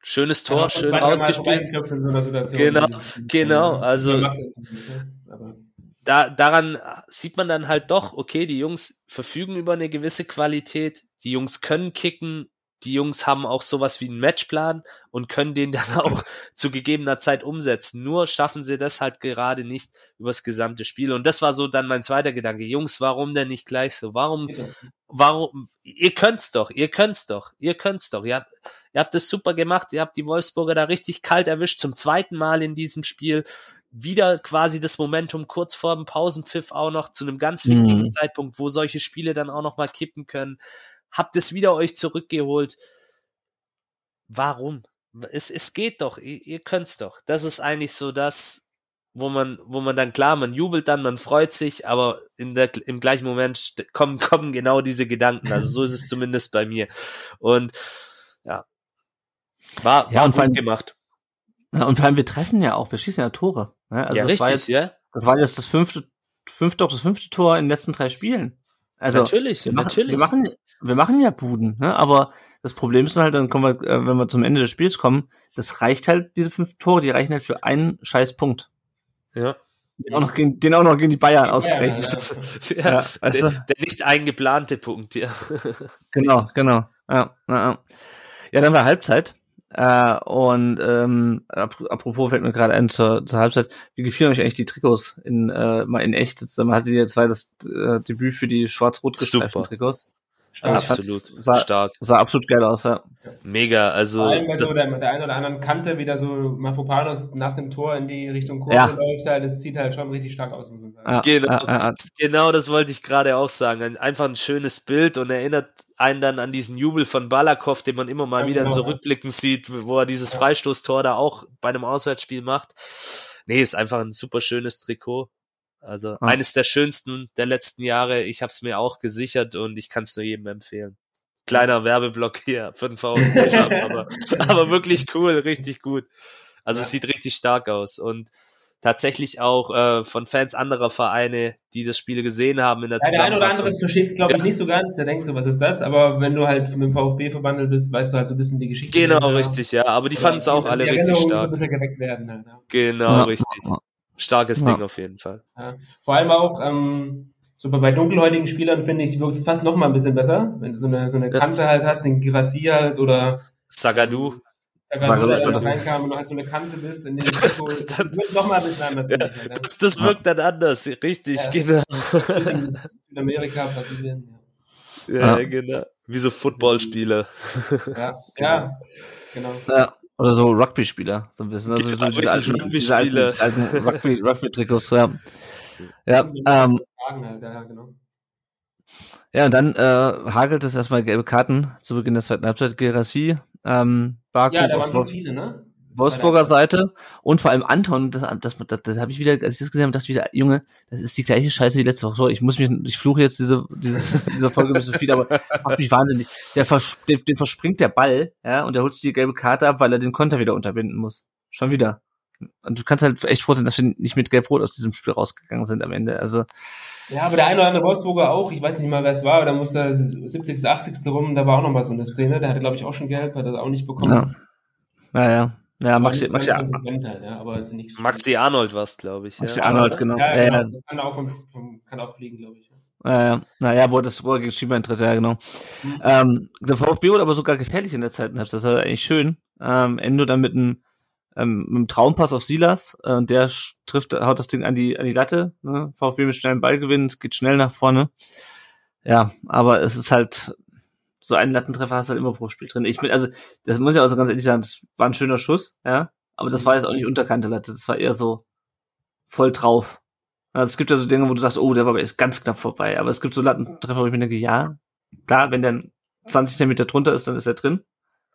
Speaker 2: schönes Tor,
Speaker 3: Ja,
Speaker 2: schön
Speaker 3: zweimal mal
Speaker 2: rausgespielt.
Speaker 3: so.
Speaker 2: Genau, genau, also-
Speaker 3: Ja, ne?
Speaker 2: Da, daran sieht man dann halt doch, okay, die Jungs verfügen über eine gewisse Qualität, die Jungs können kicken, die Jungs haben auch sowas wie einen Matchplan und können den dann auch zu gegebener Zeit umsetzen. Nur schaffen sie das halt gerade nicht übers gesamte Spiel. Und das war so dann mein zweiter Gedanke. Jungs, warum denn nicht gleich so? Warum, warum, ihr könnt's doch, ihr könnt's doch, ihr könnt's doch. Ihr habt, ihr habt es super gemacht, ihr habt die Wolfsburger da richtig kalt erwischt, zum zweiten Mal in diesem Spiel. Wieder quasi das Momentum kurz vor dem Pausenpfiff auch noch zu einem ganz wichtigen
Speaker 1: Mhm.
Speaker 2: Zeitpunkt, wo solche Spiele dann auch noch mal kippen können. Habt es wieder euch zurückgeholt. Warum? Es, es geht doch, ihr, ihr könnt's doch. Das ist eigentlich so das, wo man, wo man dann klar, man jubelt dann, man freut sich, aber in der, im gleichen Moment kommen, kommen genau diese Gedanken. Also so ist es zumindest bei mir. Und ja, war,
Speaker 1: Ja,
Speaker 2: war
Speaker 1: und vor allem-
Speaker 2: gut gemacht.
Speaker 1: Ja, und vor allem, wir treffen ja auch, wir schießen ja Tore. Ne? Also
Speaker 2: ja,
Speaker 1: das war
Speaker 2: richtig,
Speaker 1: jetzt,
Speaker 2: ja.
Speaker 1: Das war jetzt das fünfte, fünfte, doch das fünfte Tor in den letzten drei Spielen. Also,
Speaker 2: natürlich,
Speaker 1: wir machen,
Speaker 2: natürlich.
Speaker 1: Wir machen, wir machen ja Buden, ne? aber das Problem ist halt, dann kommen wir, äh, wenn wir zum Ende des Spiels kommen, das reicht halt, diese fünf Tore, die reichen halt für einen scheiß Punkt.
Speaker 2: ja.
Speaker 1: Den auch noch gegen, den auch noch gegen die Bayern
Speaker 3: Ja,
Speaker 1: ausgerechnet.
Speaker 3: ja.
Speaker 2: ja,
Speaker 1: Ja, weißt
Speaker 2: der,
Speaker 1: du?
Speaker 2: der nicht eingeplante Punkt, ja.
Speaker 1: Genau, genau. Ja, ja, ja. ja dann war Halbzeit. Äh, und ähm, ap apropos fällt mir gerade ein zur, zur Halbzeit, wie gefielen euch eigentlich die Trikots in äh, mal in echt? Man hatte ja zwei das äh, Debüt für die schwarz-rot gestreiften. Trikots.
Speaker 3: Stark.
Speaker 2: Absolut
Speaker 1: sah-
Speaker 2: stark.
Speaker 1: Sah absolut geil aus, ja.
Speaker 2: Mega,
Speaker 3: Vor
Speaker 2: also
Speaker 3: allem bei so
Speaker 2: das,
Speaker 3: der, der einen oder anderen Kante wieder so Mafopanos nach dem Tor in die Richtung Kurve
Speaker 1: Ja.
Speaker 3: läuft, halt, das sieht halt schon richtig stark aus, muss man sagen.
Speaker 1: ja
Speaker 2: Genau,
Speaker 1: ja, ja,
Speaker 2: genau das wollte ich gerade auch sagen. Ein, einfach ein schönes Bild und erinnert einen dann an diesen Jubel von Balakow, den man immer mal
Speaker 3: Ja,
Speaker 2: wieder
Speaker 3: genau.
Speaker 2: zurückblicken sieht, wo er dieses Freistoßtor da auch bei einem Auswärtsspiel macht. Nee, ist einfach ein super schönes Trikot. Also eines der schönsten der letzten Jahre. Ich habe es mir auch gesichert und ich kann es nur jedem empfehlen. Kleiner Werbeblock hier für den VfB aber, aber wirklich cool, richtig gut. Also es sieht richtig stark aus und tatsächlich auch äh, von Fans anderer Vereine, die das Spiel gesehen haben in der
Speaker 3: Ja, der eine oder
Speaker 2: Zusammenfassung.
Speaker 3: andere versteht, glaube ich,
Speaker 2: Ja.
Speaker 3: nicht so ganz. Der denkt so, was ist das? Aber wenn du halt mit dem VfB verbandelt bist, weißt du halt so ein bisschen die Geschichte.
Speaker 2: Genau, richtig, ja. Aber die fanden es auch alle richtig stark.
Speaker 3: werden. Halt, ja.
Speaker 2: Genau,
Speaker 1: Ja.
Speaker 2: richtig. Starkes
Speaker 1: Ja.
Speaker 2: Ding auf jeden Fall.
Speaker 3: Ja. Vor allem auch, ähm, so bei, dunkelhäutigen Spielern finde ich, wirkt es fast noch mal ein bisschen besser. Wenn du so eine, so eine
Speaker 2: Ja.
Speaker 3: Kante halt hast, den Girassi halt oder
Speaker 2: Sagadu.
Speaker 3: reinkam und du halt so eine Kante bist, in dem Trikot, das wird noch mal ein bisschen anders. finde ich halt,
Speaker 2: Das, das wirkt dann anders, richtig,
Speaker 3: Ja.
Speaker 2: genau.
Speaker 3: In Südamerika, Brasilien.
Speaker 2: Ja,
Speaker 1: Ja.
Speaker 2: genau. Wie so Footballspieler.
Speaker 3: Ja, ja, genau.
Speaker 1: Ja. Oder so Rugby-Spieler, so ein bisschen. Also so
Speaker 2: Genau,
Speaker 1: diese
Speaker 2: richtig,
Speaker 1: alten, diese alten, diese alten Rugby, Rugby-Trikots, ja. Ja, ähm,
Speaker 3: Fragen halt, ja, genau.
Speaker 1: ja, und dann äh, hagelt es erstmal gelbe Karten zu Beginn der zweiten Halbzeit. Gerassi, ähm, Baku
Speaker 3: Ja, da waren viele, ne?
Speaker 1: Wolfsburger Seite und vor allem Anton, das, das, das, das habe ich wieder, als ich das gesehen habe, dachte ich wieder, Junge, das ist die gleiche Scheiße wie letzte Woche. So, ich muss mich, ich fluche jetzt diese, diese, diese Folge nicht so viel, aber das macht mich wahnsinnig. Der vers, dem, dem verspringt der Ball, ja, und der holt sich die gelbe Karte ab, weil er den Konter wieder unterbinden muss. Schon wieder. Und du kannst halt echt froh sein, dass wir nicht mit Gelb-Rot aus diesem Spiel rausgegangen sind am Ende. Also,
Speaker 3: Ja, aber der eine oder andere Wolfsburger auch, ich weiß nicht mal, wer es war, aber da musste 70., 80. rum, da war auch noch mal so eine Szene, der hatte, glaube ich, auch schon gelb, hat er auch nicht bekommen.
Speaker 1: ja. Naja. Ja, Maxi,
Speaker 3: Aber
Speaker 1: Maxi,
Speaker 3: konsequent halt, ja, aber ist nicht so
Speaker 2: Maxi Arnold war's, glaube ich.
Speaker 1: Maxi
Speaker 2: Ja.
Speaker 1: Arnold, genau.
Speaker 3: Ja,
Speaker 1: Ja,
Speaker 3: genau.
Speaker 1: ja.
Speaker 3: Kann auch, vom, vom, kann auch fliegen, glaube ich.
Speaker 1: Naja, naja, wo das, wo er gegen Schienbein tritt, ja, genau.
Speaker 3: Mhm.
Speaker 1: Ähm, der VfB wurde aber sogar gefährlich in der zweiten Halbzeit. Das war eigentlich schön. Ähm, Endo dann mit einem, ähm, mit einem Traumpass auf Silas, äh, und der trifft, haut das Ding an die, an die Latte, ne? VfB mit schnellem Ballgewinn, es geht schnell nach vorne. Ja, aber es ist halt, so einen Lattentreffer hast du halt immer pro Spiel drin. Ich bin, also, das muss ich auch so ganz ehrlich sagen, das war ein schöner Schuss, ja, aber das war jetzt auch nicht unterkante Latte, das war eher so voll drauf. Also es gibt ja so Dinge, wo du sagst, oh, der war aber jetzt ganz knapp vorbei. Aber es gibt so Lattentreffer, wo ich mir denke, ja, klar, wenn der 20 Zentimeter drunter ist, dann ist er drin.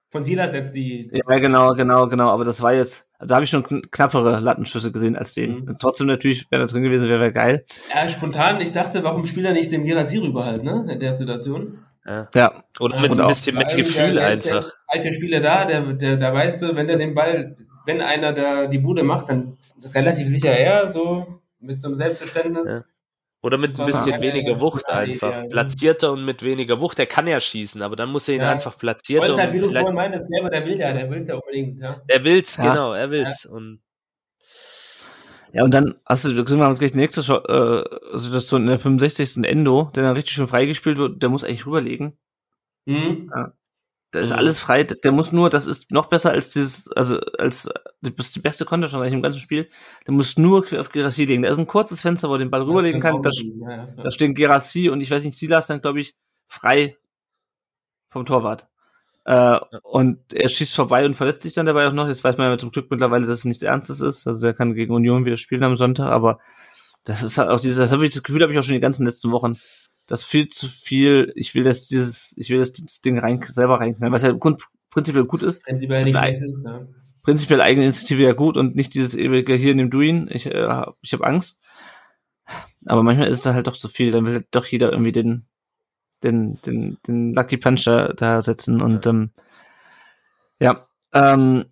Speaker 3: Von Silas jetzt die,
Speaker 1: Ja, genau, genau, genau. Aber das war jetzt, also da habe ich schon kn knappere Lattenschüsse gesehen als den.
Speaker 3: Mhm.
Speaker 1: Trotzdem natürlich, wenn er drin gewesen wäre, wäre geil.
Speaker 3: ja, spontan, ich dachte, warum spielt er nicht den Girassi rüber halt, ne, in der Situation.
Speaker 2: Ja.
Speaker 1: Ja,
Speaker 2: Oder mit
Speaker 1: Und
Speaker 2: ein bisschen mehr Gefühl
Speaker 3: der,
Speaker 2: einfach.
Speaker 3: Der, der, der Spieler da, der, der, da weißt du, wenn der den Ball, wenn einer da die Bude macht, dann relativ sicher er, so, mit so einem Selbstverständnis.
Speaker 2: Ja. Oder mit
Speaker 3: Das
Speaker 2: ein bisschen
Speaker 3: eine
Speaker 2: weniger Wucht
Speaker 3: gute Idee,
Speaker 2: einfach.
Speaker 3: ja.
Speaker 2: Platzierter und mit weniger Wucht. Der kann ja schießen, aber dann muss er ihn
Speaker 3: Ja.
Speaker 2: einfach platzierter
Speaker 3: Wollte halt, wie
Speaker 2: und
Speaker 3: du
Speaker 2: vielleicht.
Speaker 3: vorhin meintest, selber, der will ja, der will es ja unbedingt, ja.
Speaker 2: Er will's,
Speaker 1: Ja.
Speaker 2: genau, er will's. Und
Speaker 1: ja, und dann hast du, wir sind mal gleich die nächste äh, Situation in der 65. Endo, der dann richtig schön freigespielt wird, der muss eigentlich rüberlegen.
Speaker 3: Mhm.
Speaker 1: Da ist
Speaker 2: Mhm.
Speaker 1: alles frei. Der muss nur, das ist noch besser als dieses, also als das die beste Konterchance eigentlich im ganzen Spiel. Der muss nur quer auf Gerassi legen. Da ist ein kurzes Fenster, wo er den Ball rüberlegen kann. Da,
Speaker 3: Ja, ja,
Speaker 1: da stehen Gerassi und ich weiß nicht, Silas dann, glaube ich, frei vom Torwart. Äh, und er schießt vorbei und verletzt sich dann dabei auch noch. Jetzt weiß man ja zum Glück mittlerweile, dass es nichts Ernstes ist. Also er kann gegen Union wieder spielen am Sonntag, aber das ist halt auch dieses, das habe ich das Gefühl, habe ich auch schon die ganzen letzten Wochen. Das viel zu viel, ich will das dieses, ich will das, das Ding rein, selber reinknallen, was ja grund, prinzipiell gut ist.
Speaker 3: Prinzipiell nicht schlecht ist, ja.
Speaker 1: Prinzipiell eigene Initiative ja gut und nicht dieses ewige hier nimm du ihn, ich, äh, ich habe Angst. Aber manchmal ist es dann halt doch zu viel, dann will doch jeder irgendwie den, den, den, den Lucky Puncher da setzen und ähm, ja, ähm,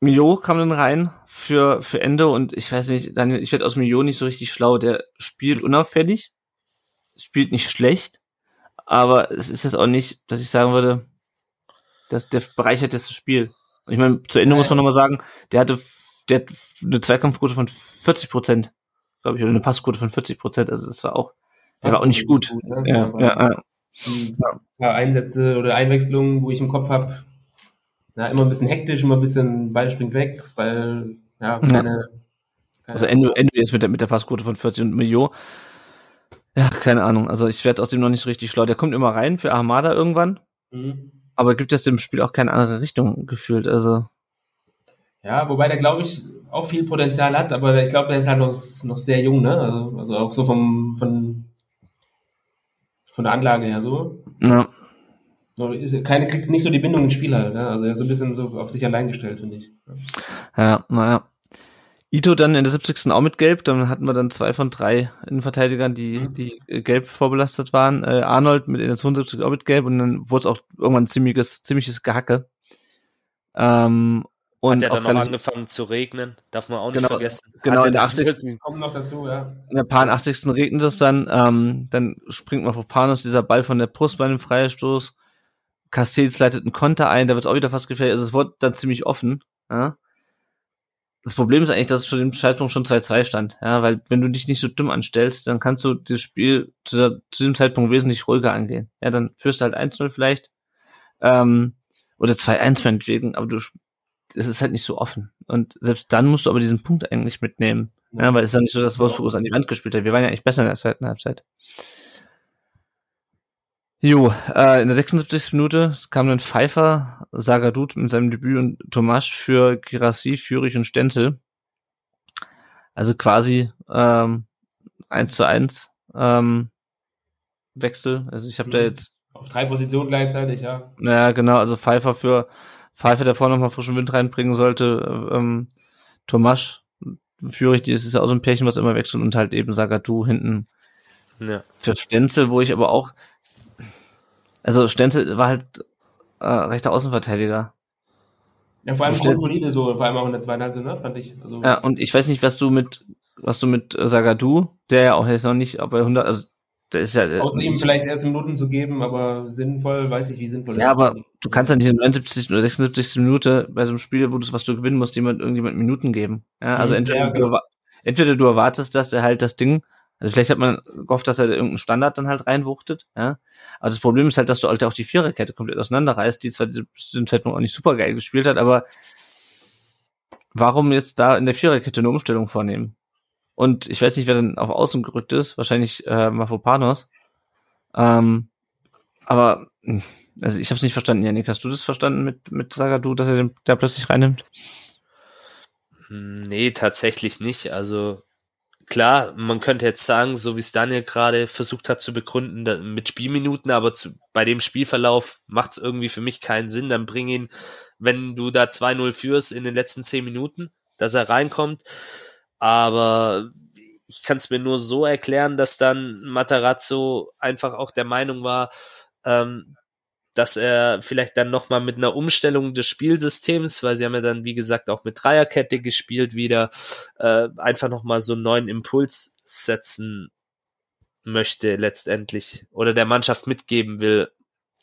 Speaker 1: Mio kam dann rein für, für Ende und ich weiß nicht, Daniel, ich werde aus Mio nicht so richtig schlau. Der spielt unauffällig, spielt nicht schlecht, aber es ist jetzt auch nicht, dass ich sagen würde, dass der bereichert das Spiel. Und ich meine, zu Ende muss man nochmal sagen, der hatte, der hat eine Zweikampfquote von 40 Prozent, glaube ich, oder eine Passquote von 40 Prozent. Also das war auch, der war auch nicht gut.
Speaker 3: ne?
Speaker 1: Ja, ja, ja.
Speaker 3: Ähm, ja, Einsätze oder Einwechslungen, wo ich im Kopf habe, ja, immer ein bisschen hektisch, immer ein bisschen Ball springt weg, weil, ja, keine, keine
Speaker 1: Also Endo, Endo jetzt mit der, mit der Passquote von 40 und Mio. Ja, keine Ahnung. Also ich werde aus dem noch nicht richtig schlau. Der kommt immer rein für Armada irgendwann,
Speaker 3: Mhm.
Speaker 1: aber gibt es dem Spiel auch keine andere Richtung gefühlt. Also
Speaker 3: Ja, wobei der, glaube ich, auch viel Potenzial hat, aber ich glaube, der ist halt noch, noch sehr jung, ne? Also, also auch so vom, von, von der Anlage her so.
Speaker 1: ja,
Speaker 3: So, Ist, keine kriegt nicht so die Bindung ins Spiel halt, ne? Also er ist so ein bisschen so auf sich allein gestellt, finde ich.
Speaker 1: ja, naja. Ito dann in der 70. auch mit Gelb, dann hatten wir dann zwei von drei Innenverteidigern, die, die äh, gelb vorbelastet waren. Äh, Arnold mit in der 72 auch mit Gelb und dann wurde es auch irgendwann ein ziemliches, ziemliches Gehacke. Ähm,
Speaker 2: Und Hat ja dann noch angefangen zu regnen, darf man auch nicht
Speaker 1: genau,
Speaker 2: vergessen.
Speaker 1: Genau, in der 80.
Speaker 3: Kommt noch dazu, ja.
Speaker 1: In der paar 80. regnet es dann, ähm, dann springt Mafropanos dieser Ball von der Brust bei einem Freistoß. Castells leitet einen Konter ein, da wird auch wieder fast gefährlich. Also es wurde dann ziemlich offen. Ja? Das Problem ist eigentlich, dass es schon im Zeitpunkt schon 2-2 stand. Ja, weil wenn du dich nicht so dumm anstellst, dann kannst du das Spiel zu, der, zu diesem Zeitpunkt wesentlich ruhiger angehen. Ja, dann führst du halt 1-0 vielleicht. Ähm, oder 2-1 meinetwegen, aber du es ist halt nicht so offen. Und selbst dann musst du aber diesen Punkt eigentlich mitnehmen. Ja, ja weil es ist ja nicht so, dass Wolfsburg uns an die Wand gespielt hat. Wir waren ja eigentlich besser in der zweiten Halbzeit. Jo, äh, in der 76. Minute kam dann Pfeiffer, Sagadut mit seinem Debüt und Tomasch für Girassi, Führig und Stenzel. Also quasi ähm, 1 zu 1 ähm, Wechsel. Also ich habe mhm. da jetzt
Speaker 3: auf drei Positionen gleichzeitig, ja.
Speaker 1: Naja, genau, also Pfeiffer für Pfeife, der vorne nochmal frischen Wind reinbringen sollte, ähm, Tomasch, Führig, das ist ja auch so ein Pärchen, was immer wechselt und halt eben Sagatu hinten ja. für Stenzel, wo ich aber auch, also Stenzel war halt äh, rechter Außenverteidiger.
Speaker 3: Ja, vor allem grundsolide so, vor allem auch in der zweiten Halbzeit, ne, fand ich.
Speaker 1: Also, ja, und ich weiß nicht, was du mit, was du mit äh, Sagadu, der ja auch jetzt noch nicht bei 100, also der ist ja.
Speaker 3: Äh, Außer ihm vielleicht erst Minuten zu geben, aber sinnvoll, weiß ich, wie sinnvoll
Speaker 1: Ja, aber du kannst ja nicht in 79. oder 76. Minute bei so einem Spiel, wo du was du gewinnen musst, jemand irgendjemand Minuten geben. Ja, also mhm, entweder, ja, du, entweder du erwartest, dass er halt das Ding, also vielleicht hat man gehofft, dass er irgendeinen Standard dann halt reinwuchtet, ja. Aber das Problem ist halt, dass du halt auch die Viererkette komplett auseinanderreißt, die zwar bis zu dem Zeitpunkt auch nicht super geil gespielt hat, aber warum jetzt da in der Viererkette eine Umstellung vornehmen? Und ich weiß nicht, wer dann auf Außen gerückt ist. Wahrscheinlich äh, Mafopanos. Ähm, aber hm, also ich habe es nicht verstanden. Janik, hast du das verstanden mit mit Sagadu, dass er den da plötzlich reinnimmt?
Speaker 2: Hm, nee, tatsächlich nicht. Also klar, man könnte jetzt sagen, so wie es Daniel gerade versucht hat zu begründen, mit Spielminuten, aber zu, bei dem Spielverlauf macht es irgendwie für mich keinen Sinn. Dann bring ihn, wenn du da 2-0 führst in den letzten 10 Minuten, dass er reinkommt. Aber ich kann es mir nur so erklären, dass dann Matarazzo einfach auch der Meinung war, ähm, dass er vielleicht dann nochmal mit einer Umstellung des Spielsystems, weil sie haben ja dann, wie gesagt, auch mit Dreierkette gespielt wieder, äh, einfach nochmal so einen neuen Impuls setzen möchte letztendlich oder der Mannschaft mitgeben will,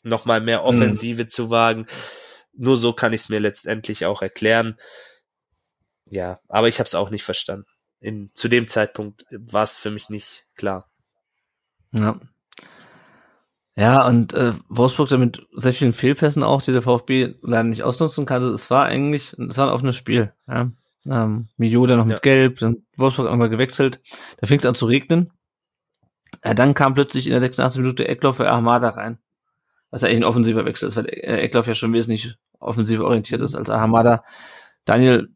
Speaker 2: nochmal mehr mhm. Offensive mhm. zu wagen. Nur so kann ich es mir letztendlich auch erklären. Ja, aber ich habe es auch nicht verstanden. In, zu dem Zeitpunkt war es für mich nicht klar.
Speaker 1: Ja. Ja, und äh, Wolfsburg damit sehr vielen Fehlpässen auch, die der VfB leider nicht ausnutzen kann. Also es war eigentlich, es war ein offenes Spiel. Ja. Ähm, Mio dann noch mit ja. Gelb, dann Wolfsburg einmal gewechselt. Da fing es an zu regnen. Ja, dann kam plötzlich in der 86. Minute Eckloff für Ahmada rein. Was ja eigentlich ein offensiver Wechsel ist, weil Eckloff ja schon wesentlich offensiv orientiert ist als Ahmada. Daniel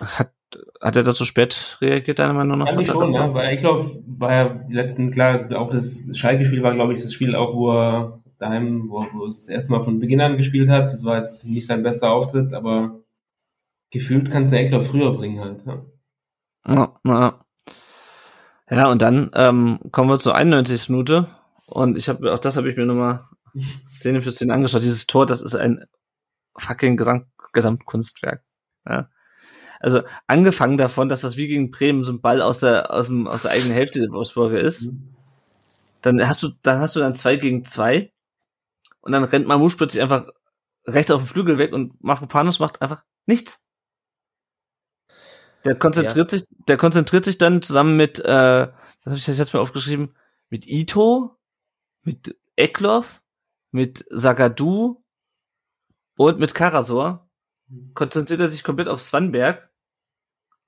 Speaker 1: hat, hat er das so spät reagiert, deiner Meinung nach?
Speaker 3: Ja, ich schon, ja, weil ich glaube, war ja letzten, klar, auch das Schalke-Spiel war, glaube ich, das Spiel auch, wo er daheim, wo, wo es das erste Mal von Beginn an gespielt hat. Das war jetzt nicht sein bester Auftritt, aber gefühlt kannst du Eckler früher bringen halt. Ja,
Speaker 1: ja, ja. ja und dann ähm, kommen wir zur 91. Minute und ich habe auch das habe ich mir nochmal Szene für Szene angeschaut. Dieses Tor, das ist ein fucking Gesamt Gesamtkunstwerk. Ja. Also angefangen davon, dass das wie gegen Bremen so ein Ball aus der, aus, dem, aus der eigenen Hälfte der Wolfsburger ist. Mhm. Dann hast du, dann hast du dann zwei gegen zwei. Und dann rennt Mamouche plötzlich einfach rechts auf den Flügel weg und Mafropanos macht einfach nichts. Der konzentriert ja. sich, der konzentriert sich dann zusammen mit, äh, was habe ich jetzt mal aufgeschrieben, mit Ito, mit Eklov, mit Sagadu und mit Karasor konzentriert er sich komplett auf Swanberg.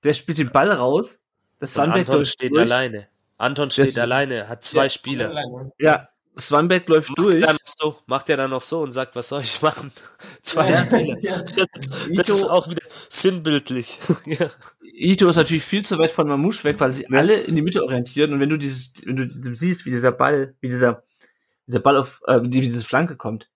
Speaker 1: Der spielt den Ball raus. Das
Speaker 2: Swanberg Anton steht durch. alleine. Anton steht das, alleine, hat zwei ja, Spieler.
Speaker 1: Ja, Swanberg läuft macht durch.
Speaker 2: Er dann so, macht er dann noch so und sagt, was soll ich machen? zwei ja, Spieler. Ja. Das, das Ito, ist auch wieder sinnbildlich.
Speaker 1: ja. Ito ist natürlich viel zu weit von Mamouche weg, weil sie ja. alle in die Mitte orientieren. Und wenn du dieses, wenn du siehst, wie dieser Ball, wie dieser, dieser Ball auf, äh, wie diese Flanke kommt,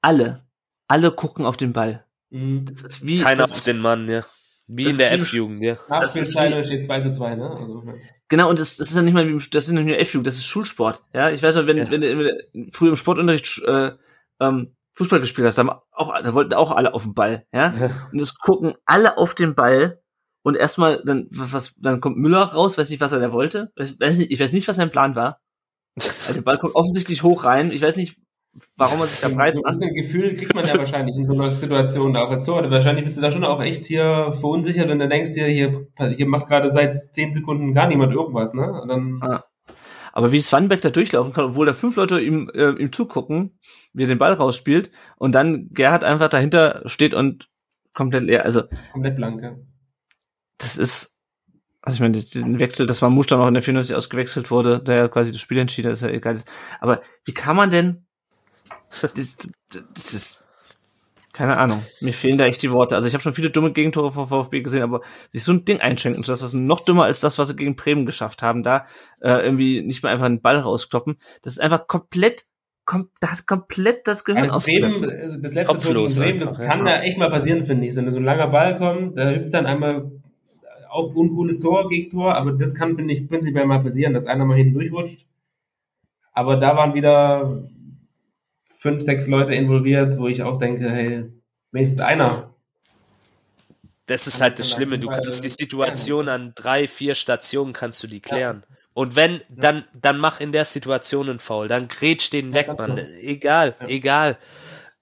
Speaker 1: alle, alle gucken auf den Ball.
Speaker 2: Mhm. Das ist wie, Keiner auf den Mann, ja. Wie in der F-Jugend, ja.
Speaker 3: Nachspielzeit steht 2 zu 2, ne? Also,
Speaker 1: Genau, und das, das ist ja nicht mal wie das ist nicht nur F-Jugend, das ist Schulsport. Ja, ich weiß noch, wenn, ja. wenn, wenn, wenn früher im Sportunterricht äh, ähm, Fußball gespielt hast, da, haben auch, da wollten auch alle auf den Ball, ja. Und es gucken alle auf den Ball und erstmal dann was, dann kommt Müller raus, weiß nicht, was er da wollte. Ich weiß nicht, ich weiß nicht, was sein Plan war. Also der Ball kommt offensichtlich hoch rein. Ich weiß nicht, warum man sich da breit
Speaker 3: So
Speaker 1: macht.
Speaker 3: ein Gefühl kriegt man ja wahrscheinlich in so einer Situation auch als Tor. Wahrscheinlich bist du da schon auch echt hier verunsichert und dann denkst du dir, hier, hier macht gerade seit zehn Sekunden gar niemand irgendwas, ne? Und dann,
Speaker 1: Ah. Aber wie Swanbeck da durchlaufen kann, obwohl da fünf Leute ihm, äh, ihm zugucken, wie er den Ball rausspielt und dann Gerhard einfach dahinter steht und komplett leer. Also
Speaker 3: komplett blank, ja.
Speaker 1: das ist, also ich meine, den Wechsel, dass Mamouche dann auch in der 94 ausgewechselt wurde, der ja quasi das Spiel entschieden hat, ist ja egal. Aber wie kann man denn, das, das ist, keine Ahnung, mir fehlen da echt die Worte. Also ich habe schon viele dumme Gegentore von VfB gesehen, aber sich so ein Ding einschenken, das ist noch dümmer als das, was sie gegen Bremen geschafft haben, da äh, irgendwie nicht mehr einfach einen Ball rauskloppen. Das ist einfach komplett, kom da hat komplett das Gehirn
Speaker 3: Also Bremen,
Speaker 1: ausgesetzt.
Speaker 3: also das letzte Tor gegen
Speaker 2: Kopflos
Speaker 3: Bremen, das kann
Speaker 2: ja.
Speaker 3: da echt mal passieren, finde ich. Wenn so ein langer Ball kommt, da hüpft dann einmal auch uncooles Tor, Gegentor, aber das kann, finde ich, prinzipiell mal passieren, dass einer mal hinten durchrutscht. Aber da waren wieder fünf, sechs Leute involviert, wo ich auch denke, hey, wenigstens einer.
Speaker 2: Das ist halt das Schlimme. Du kannst die Situation an drei, vier Stationen kannst du die klären. Und wenn, dann, dann mach in der Situation einen Foul. Dann grätsch den weg, Mann. Egal, egal.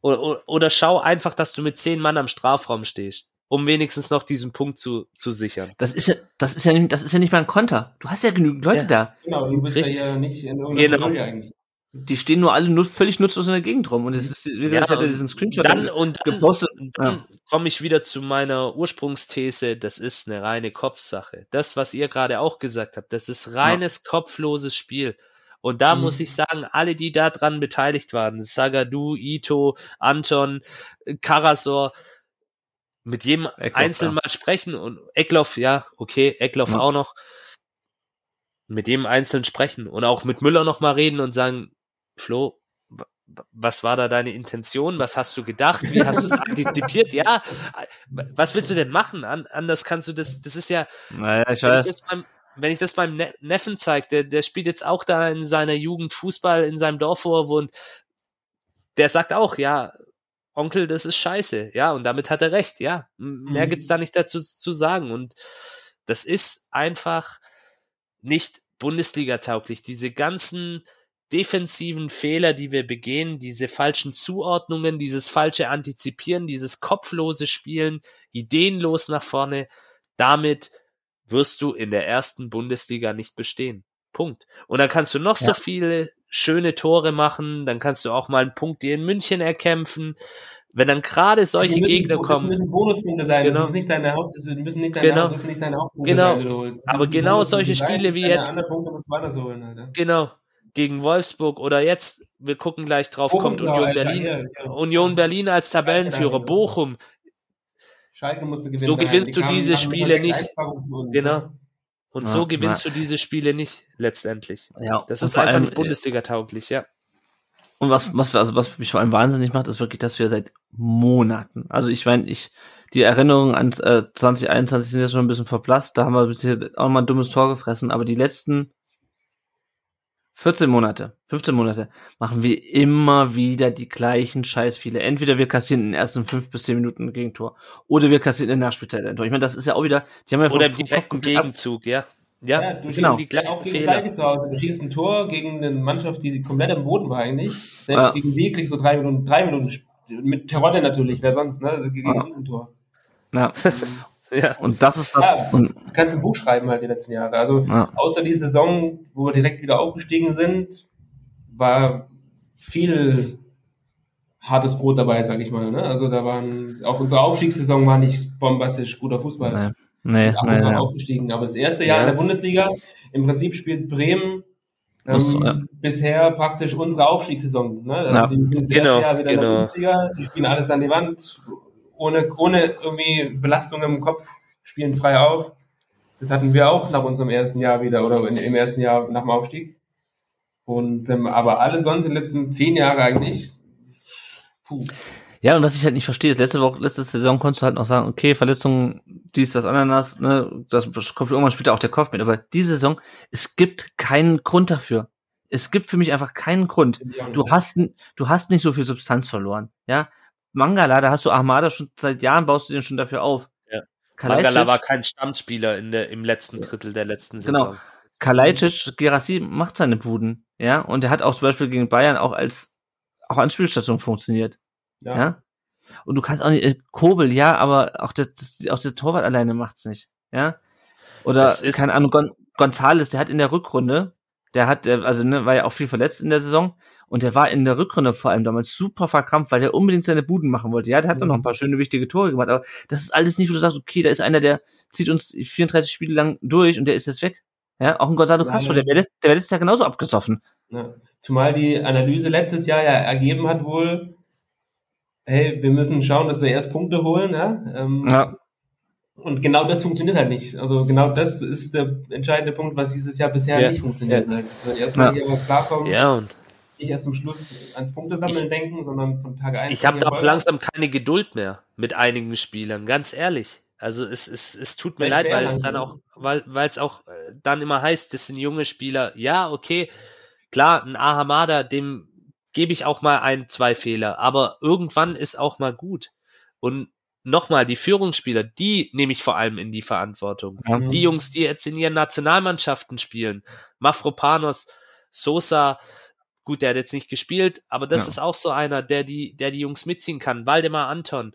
Speaker 2: Oder, oder, oder schau einfach, dass du mit zehn Mann am Strafraum stehst, um wenigstens noch diesen Punkt zu, zu sichern.
Speaker 1: Das ist ja, das ist ja nicht, das ist ja nicht mal ein Konter. Du hast ja genügend Leute
Speaker 2: Ja.
Speaker 1: da.
Speaker 3: Genau, du bist
Speaker 2: Richtig.
Speaker 3: ja nicht in irgendeiner
Speaker 2: Genau.
Speaker 3: Eigentlich.
Speaker 1: Die stehen nur alle nur völlig nutzlos in der Gegend rum. Und es ist, wie gesagt, ich hatte diesen Screenshot
Speaker 2: dann, und dann,
Speaker 1: gepostet.
Speaker 2: dann
Speaker 1: Ja.
Speaker 2: komme ich wieder zu meiner Ursprungsthese, das ist eine reine Kopfsache. Das, was ihr gerade auch gesagt habt, das ist reines kopfloses Spiel. Und da
Speaker 3: Mhm.
Speaker 2: muss ich sagen, alle, die da dran beteiligt waren, Sagadu, Ito, Anton, Karasor, mit jedem
Speaker 1: Eckloff,
Speaker 2: einzeln
Speaker 1: ja.
Speaker 2: mal sprechen und Eckloff, ja, okay, Eckloff
Speaker 1: Ja.
Speaker 2: auch noch, mit jedem einzeln sprechen und auch mit Müller noch mal reden und sagen, Flo, was war da deine Intention? Was hast du gedacht? Wie hast du es antizipiert? Ja, was willst du denn machen? An, anders kannst du das, das ist ja,
Speaker 1: Naja, ich
Speaker 2: wenn ich,
Speaker 1: weiß.
Speaker 2: das beim, wenn ich das beim ne Neffen zeige, der, der spielt jetzt auch da in seiner Jugend Fußball in seinem Dorf, wo er wohnt, der sagt auch, ja, Onkel, das ist scheiße. Ja, und damit hat er recht, ja. Mehr
Speaker 3: Mhm.
Speaker 2: gibt's da nicht dazu zu sagen. Und das ist einfach nicht Bundesliga-tauglich. Diese ganzen defensiven Fehler, die wir begehen, diese falschen Zuordnungen, dieses falsche Antizipieren, dieses kopflose Spielen, ideenlos nach vorne, damit wirst du in der ersten Bundesliga nicht bestehen. Punkt. Und dann kannst du noch so
Speaker 1: Ja.
Speaker 2: viele schöne Tore machen, dann kannst du auch mal einen Punkt dir in München erkämpfen. Wenn dann gerade solche
Speaker 3: Die müssen-
Speaker 2: Gegner
Speaker 3: Das
Speaker 2: kommen,
Speaker 3: müssen Bonuspunkte sein.
Speaker 2: Genau.
Speaker 3: Das müssen nicht deine Haupt, das müssen nicht deine,
Speaker 2: Genau.
Speaker 3: Haupt, nicht deine Hauptpunkte
Speaker 2: Genau.
Speaker 3: sein. Das
Speaker 2: Aber genau solche. Spiele wie jetzt-
Speaker 3: Punkte so holen,
Speaker 2: genau, gegen Wolfsburg oder jetzt, wir gucken gleich drauf,
Speaker 3: Bochum,
Speaker 2: kommt Union Berlin,
Speaker 3: ja, ja.
Speaker 2: Union Berlin als Tabellenführer, Bochum,
Speaker 3: Schalke musste gewinnen.
Speaker 2: So gewinnst du diese Spiele nicht. Genau. Und
Speaker 1: Ja,
Speaker 2: so gewinnst du diese Spiele nicht, letztendlich.
Speaker 1: Ja,
Speaker 2: Das ist einfach
Speaker 1: allem,
Speaker 2: nicht Bundesliga-tauglich, ja.
Speaker 1: Und was, was, also was mich vor allem wahnsinnig macht, ist wirklich, dass wir seit Monaten, also ich meine, ich, die Erinnerungen an äh, 2021 sind jetzt schon ein bisschen verblasst, da haben wir bisher auch mal ein dummes Tor gefressen, aber die letzten 14 Monate, 15 Monate machen wir immer wieder die gleichen Scheißfiele. Entweder wir kassieren in den ersten fünf bis zehn Minuten ein Gegentor oder wir kassieren in der Nachspielzeit ein Tor. Ich meine, das ist ja auch wieder, die haben ja
Speaker 2: Oder im
Speaker 1: vom
Speaker 2: direkten Gegenzug, ja. Ja,
Speaker 3: Ja, du genau.
Speaker 2: die gleichen
Speaker 3: auch gegen
Speaker 2: Fehler.
Speaker 3: Zu Hause. Du schießt ein Tor gegen eine Mannschaft, die komplett am Boden war eigentlich. Selbst
Speaker 1: Ja.
Speaker 3: gegen die kriegst du drei Minuten, drei Minuten mit Terodde natürlich, wer sonst, ne? Gegen
Speaker 1: Ja.
Speaker 3: uns ein Tor.
Speaker 1: Ja,
Speaker 2: Ja.
Speaker 1: und das ist das,
Speaker 3: Ja.
Speaker 1: und,
Speaker 3: Du kannst ein Buch schreiben halt die letzten Jahre. Also
Speaker 1: ja.
Speaker 3: außer die Saison, wo wir direkt wieder aufgestiegen sind, war viel hartes Brot dabei, sag ich mal. Ne? Also da waren, auch unsere Aufstiegssaison war nicht bombastisch guter Fußball.
Speaker 1: Nee, nee,
Speaker 3: und
Speaker 1: nee,
Speaker 3: aufgestiegen. Aber das erste Jahr
Speaker 2: Ja.
Speaker 3: in der Bundesliga, im Prinzip spielt Bremen ähm,
Speaker 1: Muss so, ja.
Speaker 3: bisher praktisch unsere Aufstiegssaison. Ne? Also
Speaker 1: Ja.
Speaker 3: die sind das
Speaker 2: Genau,
Speaker 3: erste Jahr wieder in der
Speaker 2: genau.
Speaker 3: Bundesliga, die spielen alles an die Wand, ohne, ohne irgendwie Belastung im Kopf, spielen frei auf. Das hatten wir auch nach unserem ersten Jahr wieder oder in, im ersten Jahr nach dem Aufstieg. Und ähm, aber alle sonst in den letzten zehn Jahren eigentlich. Puh.
Speaker 1: Ja, und was ich halt nicht verstehe, ist, letzte Woche, letzte Saison konntest du halt noch sagen, okay, Verletzungen, dies, das, Ananas, ne, das kommt irgendwann später auch der Kopf mit, aber diese Saison, es gibt keinen Grund dafür. es gibt für mich einfach keinen Grund. Du hast, du hast nicht so viel Substanz verloren, ja. Mangala, da hast du Ahmada schon seit Jahren baust du den schon dafür auf.
Speaker 2: Ja. Mangala war kein Stammspieler in der, im letzten Drittel der letzten genau. Saison. Genau.
Speaker 1: Kalajdzic, Gerassi macht seine Buden, ja, und er hat auch zum Beispiel gegen Bayern auch als auch an Spielstation funktioniert, ja. ja? Und du kannst auch nicht, äh, Kobel, ja, aber auch der, das, auch der Torwart alleine macht's nicht, ja. Oder, keine Ahnung, Gon Gonzales, der hat in der Rückrunde, der hat, also ne, war ja auch viel verletzt in der Saison und der war in der Rückrunde vor allem damals super verkrampft, weil der unbedingt seine Buden machen wollte. Ja, der hat mhm. noch ein paar schöne, wichtige Tore gemacht, aber das ist alles nicht, wo du sagst, okay, da ist einer, der zieht uns 34 Spiele lang durch und der ist jetzt weg. Ja, auch ein Gonzalo Castro, der wäre der wär letztes Jahr genauso abgesoffen.
Speaker 3: Ja. Zumal die Analyse letztes Jahr ja ergeben hat wohl, hey, wir müssen schauen, dass wir erst Punkte holen, ja. Ähm, ja. Und genau das funktioniert halt nicht. Also genau das ist der entscheidende Punkt, was dieses Jahr bisher ja. nicht funktioniert. Ja. Dass wir erstmal ja. hier aber klarkommen.
Speaker 2: Ja, und
Speaker 3: nicht erst zum Schluss ans Punktesammeln ich, denken, sondern von Tag 1.
Speaker 2: Ich habe da auch langsam keine Geduld mehr mit einigen Spielern, ganz ehrlich. Also es, es, es tut mir leid, weil es dann auch, weil weil es auch äh, dann immer heißt, das sind junge Spieler. Ja, okay, klar, ein Ahamada, dem gebe ich auch mal ein, zwei Fehler, aber irgendwann ist auch mal gut. Und nochmal, die Führungsspieler, die nehme ich vor allem in die Verantwortung. Mhm. Die Jungs, die jetzt in ihren Nationalmannschaften spielen, Mafropanos, Sosa, gut, der hat jetzt nicht gespielt, aber das ja. ist auch so einer, der die, der die Jungs mitziehen kann. Waldemar Anton,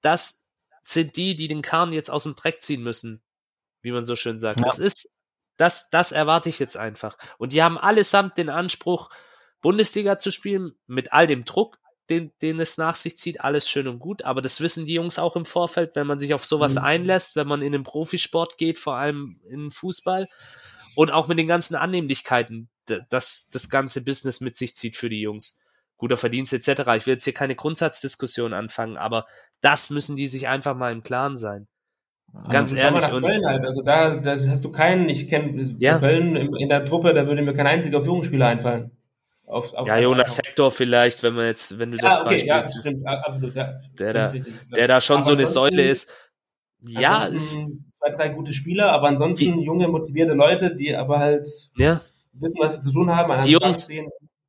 Speaker 2: das sind die, die den Kahn jetzt aus dem Dreck ziehen müssen, wie man so schön sagt. Ja. Das ist, das, das erwarte ich jetzt einfach. Und die haben allesamt den Anspruch, Bundesliga zu spielen, mit all dem Druck, den, den es nach sich zieht, alles schön und gut. Aber das wissen die Jungs auch im Vorfeld, wenn man sich auf sowas mhm. einlässt, wenn man in den Profisport geht, vor allem in Fußball. Und auch mit den ganzen Annehmlichkeiten, das das ganze Business mit sich zieht für die Jungs guter Verdienst etc. Ich will jetzt hier keine Grundsatzdiskussion anfangen, aber das müssen die sich einfach mal im Klaren sein. Ganz also, ehrlich. Und
Speaker 3: halt. Also da, da hast du keinen, ich kenne ja. Köln in, in, der Truppe, da würde mir kein einziger Führungsspieler einfallen.
Speaker 2: Auf, auf ja, Jonas Hector vielleicht, wenn man jetzt, wenn du das
Speaker 3: ja, okay, Beispiel, ja, stimmt, absolut, ja,
Speaker 2: der da, der da schon aber so eine Säule ist. Ja, ist
Speaker 3: zwei, drei gute Spieler, aber ansonsten die, junge, motivierte Leute, die aber halt
Speaker 2: ja.
Speaker 3: wissen, was sie zu tun haben.
Speaker 2: Die Jungs,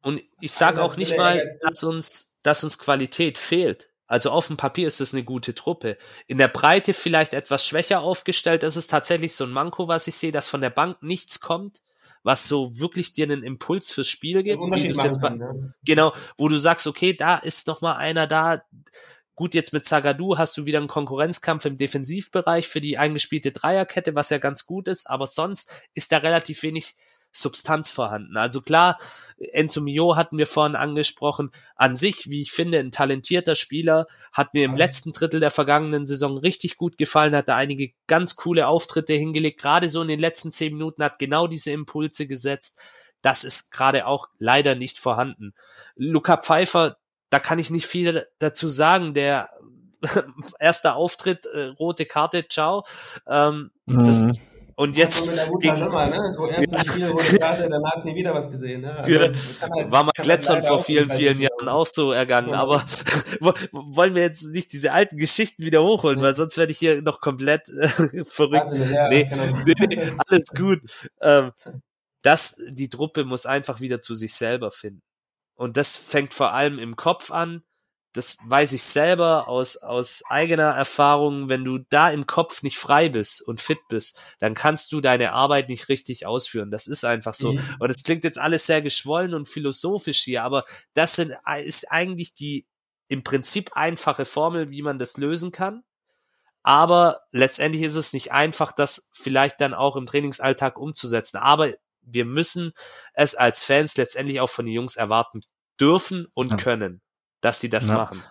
Speaker 2: und ich sage auch nicht mal, dass uns, dass uns Qualität fehlt. Also auf dem Papier ist es eine gute Truppe. In der Breite vielleicht etwas schwächer aufgestellt. Das ist tatsächlich so ein Manko, was ich sehe, dass von der Bank nichts kommt, was so wirklich dir einen Impuls fürs Spiel gibt. Wie du jetzt bei, ja. Genau, wo du sagst, okay, da ist noch mal einer da. Gut, jetzt mit Zagadou hast du wieder einen Konkurrenzkampf im Defensivbereich für die eingespielte Dreierkette, was ja ganz gut ist, aber sonst ist da relativ wenig Substanz vorhanden. Also klar, Enzo Mio hatten wir vorhin angesprochen. An sich, wie ich finde, ein talentierter Spieler, hat mir im letzten Drittel der vergangenen Saison richtig gut gefallen, hat da einige ganz coole Auftritte hingelegt. Gerade so in den letzten zehn Minuten hat genau diese Impulse gesetzt. Das ist gerade auch leider nicht vorhanden. Luca Pfeiffer, da kann ich nicht viel dazu sagen. Der erster Auftritt, äh, rote Karte, ciao. Ähm, mhm. das, und jetzt.
Speaker 3: Gegen, Nummer, ne? So erste Spiel, wo gerade danach nie wieder was gesehen. Ne? Also,
Speaker 2: halt, war mal Glätzern vor vielen, vielen Jahren auch so ergangen. Ja. Aber wollen wir jetzt nicht diese alten Geschichten wieder hochholen, weil sonst werde ich hier noch komplett äh, verrückt. Ja, nee, genau. nee, nee, alles gut. Ähm, das, die Truppe muss einfach wieder zu sich selber finden. Und das fängt vor allem im Kopf an das weiß ich selber aus, aus eigener Erfahrung, wenn du da im Kopf nicht frei bist und fit bist, dann kannst du deine Arbeit nicht richtig ausführen. Das ist einfach so. Mhm. Und es klingt jetzt alles sehr geschwollen und philosophisch hier, aber das sind, ist eigentlich die im Prinzip einfache Formel, wie man das lösen kann. Aber letztendlich ist es nicht einfach, das vielleicht dann auch im Trainingsalltag umzusetzen. Aber wir müssen es als Fans letztendlich auch von den Jungs erwarten dürfen und ja. können dass sie das ja. machen.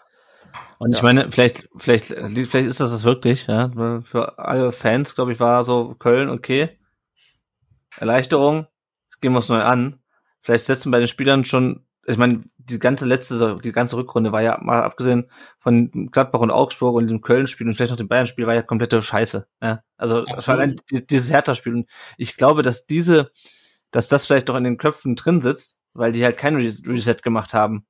Speaker 1: Und ja. ich meine, vielleicht, vielleicht, vielleicht ist das das wirklich, ja. Für alle Fans, glaube ich, war so Köln, okay. Erleichterung, das gehen wir uns neu an. Vielleicht setzen bei den Spielern schon, ich meine, die ganze letzte, die ganze Rückrunde war ja mal abgesehen von Gladbach und Augsburg und dem Köln-Spiel und vielleicht noch dem Bayern-Spiel war ja komplette Scheiße. Ja? Also vor allem dieses Hertha-Spiel. Und ich glaube, dass diese, dass das vielleicht doch in den Köpfen drin sitzt, weil die halt kein Reset gemacht haben.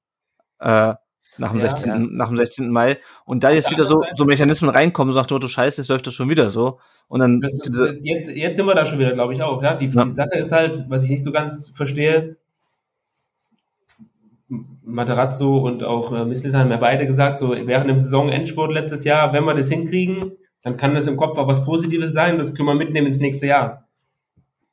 Speaker 1: Äh, nach dem, ja, 16., ja. nach dem 16. Mai. Und da jetzt wieder so, so Mechanismen reinkommen, so nach dem Motto, scheiße, jetzt läuft das schon wieder so. Und dann.
Speaker 3: Ist, jetzt, jetzt sind wir da schon wieder, glaube ich, auch, ja. Die, ja. die Sache ist halt, was ich nicht so ganz verstehe, Materazzo und auch äh, Misseltan haben ja beide gesagt, so während dem Saisonendspurt letztes Jahr, wenn wir das hinkriegen, dann kann das im Kopf auch was Positives sein, das können wir mitnehmen ins nächste Jahr.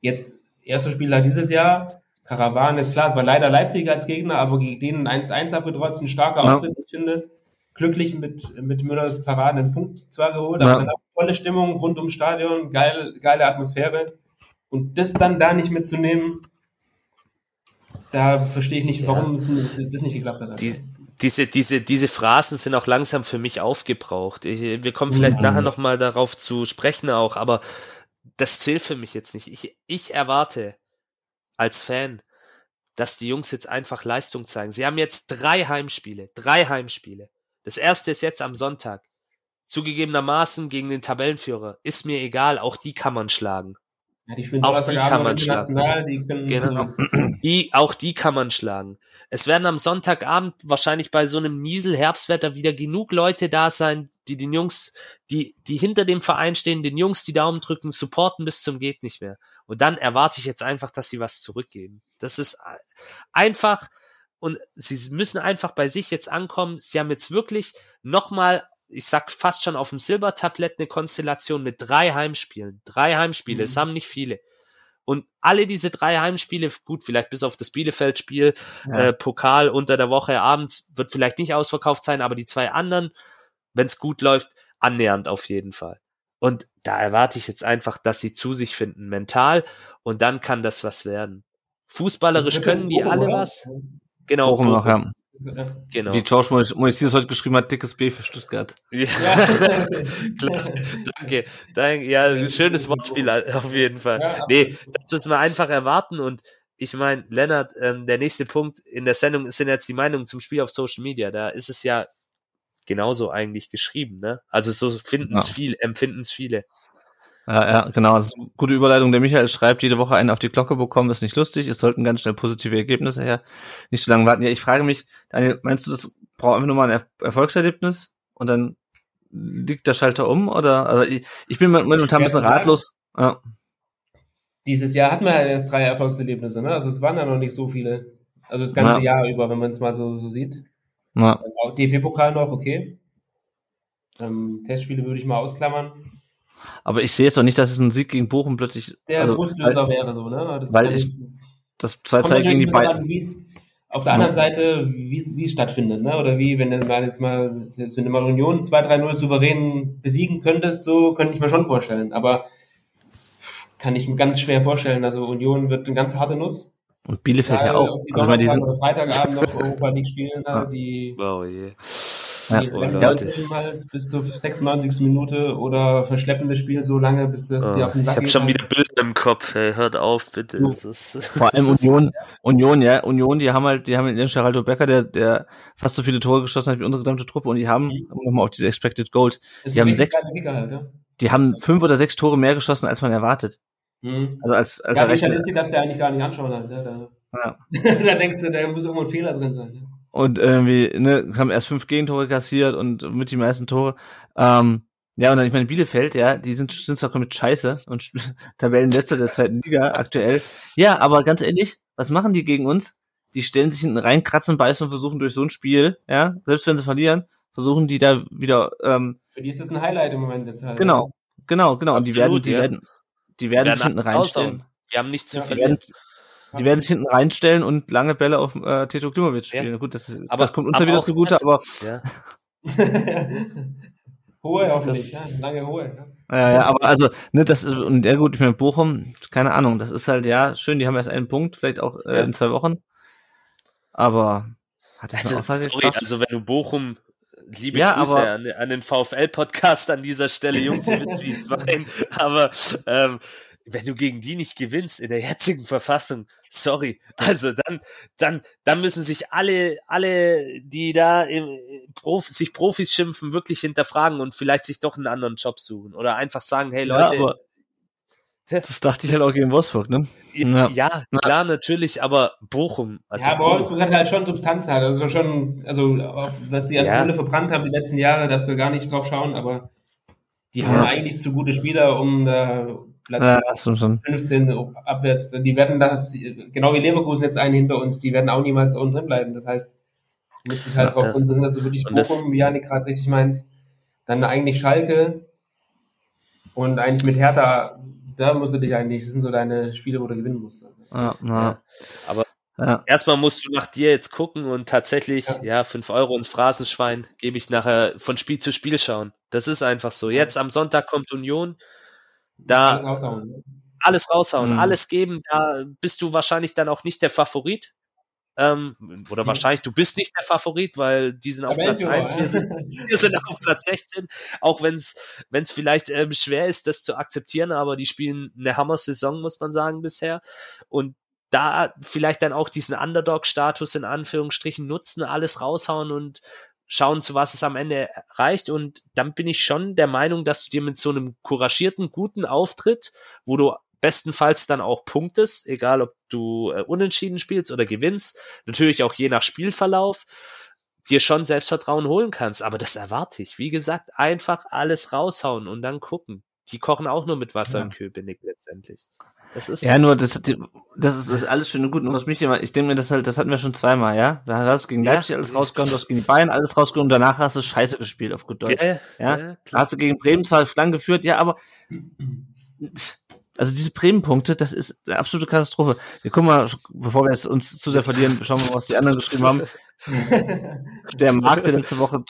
Speaker 3: Jetzt, erster Spieler dieses Jahr, Karawan, ist klar, es war leider Leipzig als Gegner, aber gegen den 1-1 abgetrotzt, ein starker
Speaker 1: Ja.
Speaker 3: Auftritt, ich finde. Glücklich mit, mit Müllers Paraden einen Punkt zwar geholt, aber
Speaker 1: Ja.
Speaker 3: dann auch tolle Stimmung rund ums Stadion, geil, geile Atmosphäre. Und das dann da nicht mitzunehmen, da verstehe ich nicht,
Speaker 2: Ja.
Speaker 3: warum es n- das nicht geklappt hat.
Speaker 2: Die, diese, diese, diese Phrasen sind auch langsam für mich aufgebraucht. Ich, wir kommen vielleicht nachher nochmal darauf zu sprechen auch, aber das zählt für mich jetzt nicht. Ich, ich erwarte als Fan, dass die Jungs jetzt einfach Leistung zeigen. Sie haben jetzt drei Heimspiele, drei Heimspiele. Das erste ist jetzt am Sonntag. Zugegebenermaßen gegen den Tabellenführer. Ist mir egal, auch die kann man schlagen.
Speaker 3: ja, die
Speaker 2: auch die kann man schlagen.
Speaker 3: die
Speaker 1: Genau.
Speaker 2: Die, auch die kann man schlagen. Es werden am Sonntagabend wahrscheinlich bei so einem Niesel-Herbstwetter wieder genug Leute da sein, die den Jungs, die, die hinter dem Verein stehen, den Jungs die Daumen drücken, supporten bis zum geht nicht mehr. Und dann erwarte ich jetzt einfach, dass sie was zurückgeben. Das ist äh, einfach, und sie müssen einfach bei sich jetzt ankommen. Sie haben jetzt wirklich nochmal, ich sag fast schon auf dem Silbertablett eine Konstellation mit drei Heimspielen. Drei Heimspiele, es haben nicht viele. Und alle diese drei Heimspiele, gut, vielleicht bis auf das Bielefeld-Spiel,
Speaker 1: Ja.
Speaker 2: äh, Pokal unter der Woche abends, wird vielleicht nicht ausverkauft sein, aber die zwei anderen, wenn es gut läuft, annähernd auf jeden Fall. Und da erwarte ich jetzt einfach, dass sie zu sich finden, mental, und dann kann das was werden. Fußballerisch können die alle was. Genau,
Speaker 1: Bochum noch, ja.
Speaker 2: Genau.
Speaker 1: Wie George Mois- Moisides heute geschrieben hat, dickes B für Stuttgart.
Speaker 2: Ja. Klasse. Danke. Danke. Ja, ein schönes Wortspiel auf jeden Fall. Nee, das müssen wir einfach erwarten und ich meine, Lennart, ähm, der nächste Punkt in der Sendung sind jetzt die Meinungen zum Spiel auf Social Media. Da ist es ja genauso eigentlich geschrieben, ne? Also so finden es
Speaker 1: Ja.
Speaker 2: viel, empfinden es viele.
Speaker 1: Ja, ja, genau. Das ist eine gute Überleitung. Der Michael schreibt, jede Woche einen auf die Glocke bekommen, ist nicht lustig. Es sollten ganz schnell positive Ergebnisse her. Nicht so lange warten. Ja, ich frage mich, Daniel, meinst du, das braucht einfach nur mal ein er Erfolgserlebnis und dann liegt der Schalter um? Oder, also ich, ich bin momentan ein bisschen ratlos. Ja,
Speaker 3: Dieses Jahr hatten wir ja erst drei Erfolgserlebnisse, ne? Also es waren ja noch nicht so viele. Also das ganze
Speaker 1: Ja.
Speaker 3: Jahr über, wenn man es mal so, so sieht.
Speaker 1: Ja.
Speaker 3: Auch DFB-Pokal noch, okay. Ähm, Testspiele würde ich mal ausklammern.
Speaker 1: Aber ich sehe jetzt doch nicht, dass es ein Sieg gegen Bochum plötzlich,
Speaker 3: Der
Speaker 1: also,
Speaker 3: Brustlöser wäre so, ne? Das
Speaker 1: weil ich- das 2-2
Speaker 3: kommt natürlich
Speaker 1: gegen die beiden.
Speaker 3: an, auf der anderen Seite, wie es wie es stattfindet, ne? Oder wie, wenn du mal jetzt mal, wenn du mal Union 2-3-0 souverän besiegen könntest, so könnte ich mir schon vorstellen. Aber kann ich mir ganz schwer vorstellen. Also Union wird eine ganz harte Nuss.
Speaker 1: Und Bielefeld ja
Speaker 3: Egal,
Speaker 1: auch.
Speaker 3: ob die
Speaker 1: Also, ich meine, die
Speaker 3: Donnerstag
Speaker 1: sind,
Speaker 3: oder Freitagabend noch Europa League spielen,
Speaker 1: Ja.
Speaker 3: da, die,
Speaker 2: Oh je.
Speaker 1: Ja.
Speaker 3: die
Speaker 2: Oh,
Speaker 3: die halt bis zur 96. Minute oder verschleppen das Spiel so lange, bis das die
Speaker 2: Oh,
Speaker 3: auf den
Speaker 2: ich
Speaker 3: Sack
Speaker 2: habe
Speaker 3: geht,
Speaker 2: schon wieder Bilder im Kopf, ey. Hört auf, bitte. Ist
Speaker 1: vor allem Union, Union, ja, Union, die haben halt, die haben den Geraldo Becker, der, der fast so viele Tore geschossen hat wie unsere gesamte Truppe und die haben, um nochmal auf diese Expected Goals, die haben sechs-
Speaker 3: halt, ja.
Speaker 1: die haben fünf oder sechs Tore mehr geschossen, als man erwartet.
Speaker 3: Mhm.
Speaker 1: Also als, als
Speaker 3: Ja. Statistik darfst du eigentlich gar nicht anschauen halt, ne? Da,
Speaker 1: Ja.
Speaker 3: da denkst du, da muss irgendwo ein Fehler drin sein. Ne?
Speaker 1: Und irgendwie, ne, haben erst fünf Gegentore kassiert und mit die meisten Tore. Ähm, ja, und dann, ich meine, Bielefeld, ja, die sind, sind zwar komplett scheiße und Tabellenletzter der zweiten Liga aktuell. Ja, aber ganz ehrlich, was machen die gegen uns? Die stellen sich hinten rein, kratzen, beißen und versuchen durch so ein Spiel, ja, selbst wenn sie verlieren, versuchen die da wieder, ähm,
Speaker 3: Für die ist das ein Highlight im Moment jetzt halt.
Speaker 1: genau, genau, genau. Und die werden,
Speaker 2: Absolut,
Speaker 1: die
Speaker 2: ja.
Speaker 1: werden, die werden
Speaker 2: werden
Speaker 1: sich hinten
Speaker 2: raushauen.
Speaker 1: reinstellen.
Speaker 2: Die haben nichts zu
Speaker 3: Ja,
Speaker 1: Die
Speaker 2: verlieren.
Speaker 1: werden, die werden sich hinten reinstellen und lange Bälle auf äh, Teto Klimowitz
Speaker 2: Ja.
Speaker 1: spielen. Gut, das,
Speaker 2: Aber-
Speaker 1: das kommt uns ja wieder zugute, aber
Speaker 2: Ja.
Speaker 3: hohe hoffentlich,
Speaker 2: Das-
Speaker 3: ja, lange hohe. Ja.
Speaker 1: Ja, ja, aber also, ne, das ist, und ja gut, ich meine, Bochum, keine Ahnung, das ist halt, ja, schön, die haben erst einen Punkt, vielleicht auch äh,
Speaker 2: Ja.
Speaker 1: in zwei Wochen. Aber hat das eine
Speaker 2: Also,
Speaker 1: Aussage
Speaker 2: sorry, also wenn du Bochum, liebe
Speaker 1: Ja,
Speaker 2: Grüße an, an den VfL-Podcast an dieser Stelle, Jungs, ihr wisst, wie ich es meine, aber ähm, wenn du gegen die nicht gewinnst in der jetzigen Verfassung, sorry, also dann, dann, dann müssen sich alle, alle, die da im, Prof, sich Profis schimpfen, wirklich hinterfragen und vielleicht sich doch einen anderen Job suchen oder einfach sagen, hey
Speaker 1: Ja,
Speaker 2: Leute,
Speaker 1: aber das dachte ich halt auch gegen Wolfsburg, ne?
Speaker 2: ja,
Speaker 1: ja.
Speaker 2: klar, natürlich, aber Bochum, also
Speaker 3: ja, aber Wolfsburg hat halt schon Substanz halt. Also schon, also was die als
Speaker 2: Ja.
Speaker 3: Kohle verbrannt haben die letzten Jahre, darfst du gar nicht drauf schauen, aber die
Speaker 1: Ja.
Speaker 3: haben eigentlich zu gute Spieler, um da Platz
Speaker 1: Ja, so, so.
Speaker 3: 15 abwärts. Die werden das, genau wie Leverkusen jetzt einen hinter uns, die werden auch niemals da unten drin bleiben. Das heißt, Müsste ich halt
Speaker 2: Ja,
Speaker 3: drauf
Speaker 2: ja.
Speaker 3: konzentrieren, dass du wirklich
Speaker 2: das-
Speaker 3: Bochum, wie Janik gerade richtig meint, dann eigentlich Schalke und eigentlich mit Hertha, da musst du dich eigentlich, das sind so deine Spiele, wo du gewinnen musst.
Speaker 1: Ja, na,
Speaker 2: Aber
Speaker 1: ja.
Speaker 2: erstmal musst du nach dir jetzt gucken und tatsächlich,
Speaker 3: Ja.
Speaker 2: ja, fünf Euro ins Phrasenschwein gebe ich nachher von Spiel zu Spiel schauen. Das ist einfach so. Jetzt am Sonntag kommt Union. Da
Speaker 3: Alles raushauen, ne?
Speaker 2: alles raushauen,
Speaker 1: Mhm.
Speaker 2: alles geben, da bist du wahrscheinlich dann auch nicht der Favorit. Ähm, oder
Speaker 3: Mhm.
Speaker 2: wahrscheinlich, du bist nicht der Favorit, weil die sind auf Platz
Speaker 3: Tabellenführer,
Speaker 2: 1, wir sind, wir sind auf Platz 16, auch wenn es wenn es vielleicht ähm, schwer ist, das zu akzeptieren, aber die spielen eine Hammer-Saison, muss man sagen, bisher. Und da vielleicht dann auch diesen Underdog-Status in Anführungsstrichen nutzen, alles raushauen und schauen, zu was es am Ende reicht. Und dann bin ich schon der Meinung, dass du dir mit so einem couragierten, guten Auftritt, wo du bestenfalls dann auch punktest, egal ob du äh, unentschieden spielst oder gewinnst, natürlich auch je nach Spielverlauf, dir schon Selbstvertrauen holen kannst. Aber das erwarte ich. Wie gesagt, einfach alles raushauen und dann gucken. Die kochen auch nur mit Wasser
Speaker 1: Ja.
Speaker 2: in Köpenick letztendlich. Das ist
Speaker 1: Ja, nur das, das ist, das ist alles schön und gut. Und was mich immer, ich denke mir, das halt, das hatten wir schon zweimal, ja. Da hast du gegen
Speaker 2: Ja.
Speaker 1: Leipzig alles rausgehauen, du hast gegen die Bayern alles rausgehauen und danach hast du Scheiße gespielt auf gut Deutsch.
Speaker 2: ja,
Speaker 1: Ja,
Speaker 2: ja,
Speaker 1: hast du gegen Bremen zwar lang geführt, ja, aber also diese Bremen-Punkte, das ist eine absolute Katastrophe. Wir gucken mal, bevor wir es uns zu sehr verlieren, schauen wir mal, was die anderen geschrieben haben. Der Marc, der letzte Woche,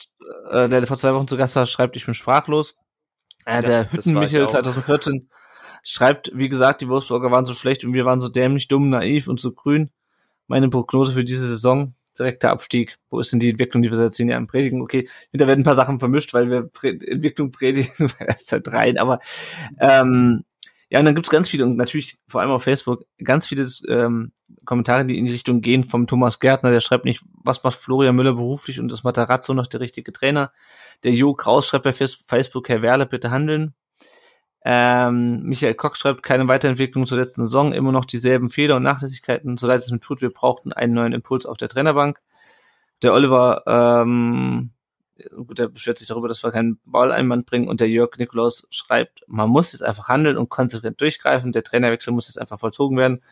Speaker 1: äh, der vor zwei Wochen zu Gast war, schreibt, ich bin sprachlos. Äh,
Speaker 2: Ja,
Speaker 1: der
Speaker 2: ich
Speaker 1: Hüttenmichel
Speaker 2: auch.
Speaker 1: 2014 schreibt, wie gesagt, die Wolfsburger waren so schlecht und wir waren so dämlich, dumm, naiv und so grün. Meine Prognose für diese Saison, direkter Abstieg. Wo ist denn die Entwicklung, die wir seit zehn Jahren predigen? Okay, da werden ein paar Sachen vermischt, weil wir Pre Entwicklung predigen erst seit dreien, aber ähm, ja, und dann gibt's ganz viele und natürlich vor allem auf Facebook ganz viele ähm, Kommentare, die in die Richtung gehen vom Thomas Gärtner, der schreibt nicht, was macht Florian Müller beruflich und ist Matarazzo noch der richtige Trainer. Der Jo Kraus schreibt bei Facebook, Herr Werle, bitte handeln. Ähm, Michael Koch schreibt, keine Weiterentwicklung zur letzten Saison, immer noch dieselben Fehler und Nachlässigkeiten, so leid es mir tut, wir brauchten einen neuen Impuls auf der Trainerbank. Der Oliver, ähm, gut, der beschwert sich darüber, dass wir keinen Balleinwand bringen und der Jörg Nikolaus schreibt, man muss jetzt einfach handeln und konsequent durchgreifen, der Trainerwechsel muss jetzt einfach vollzogen werden,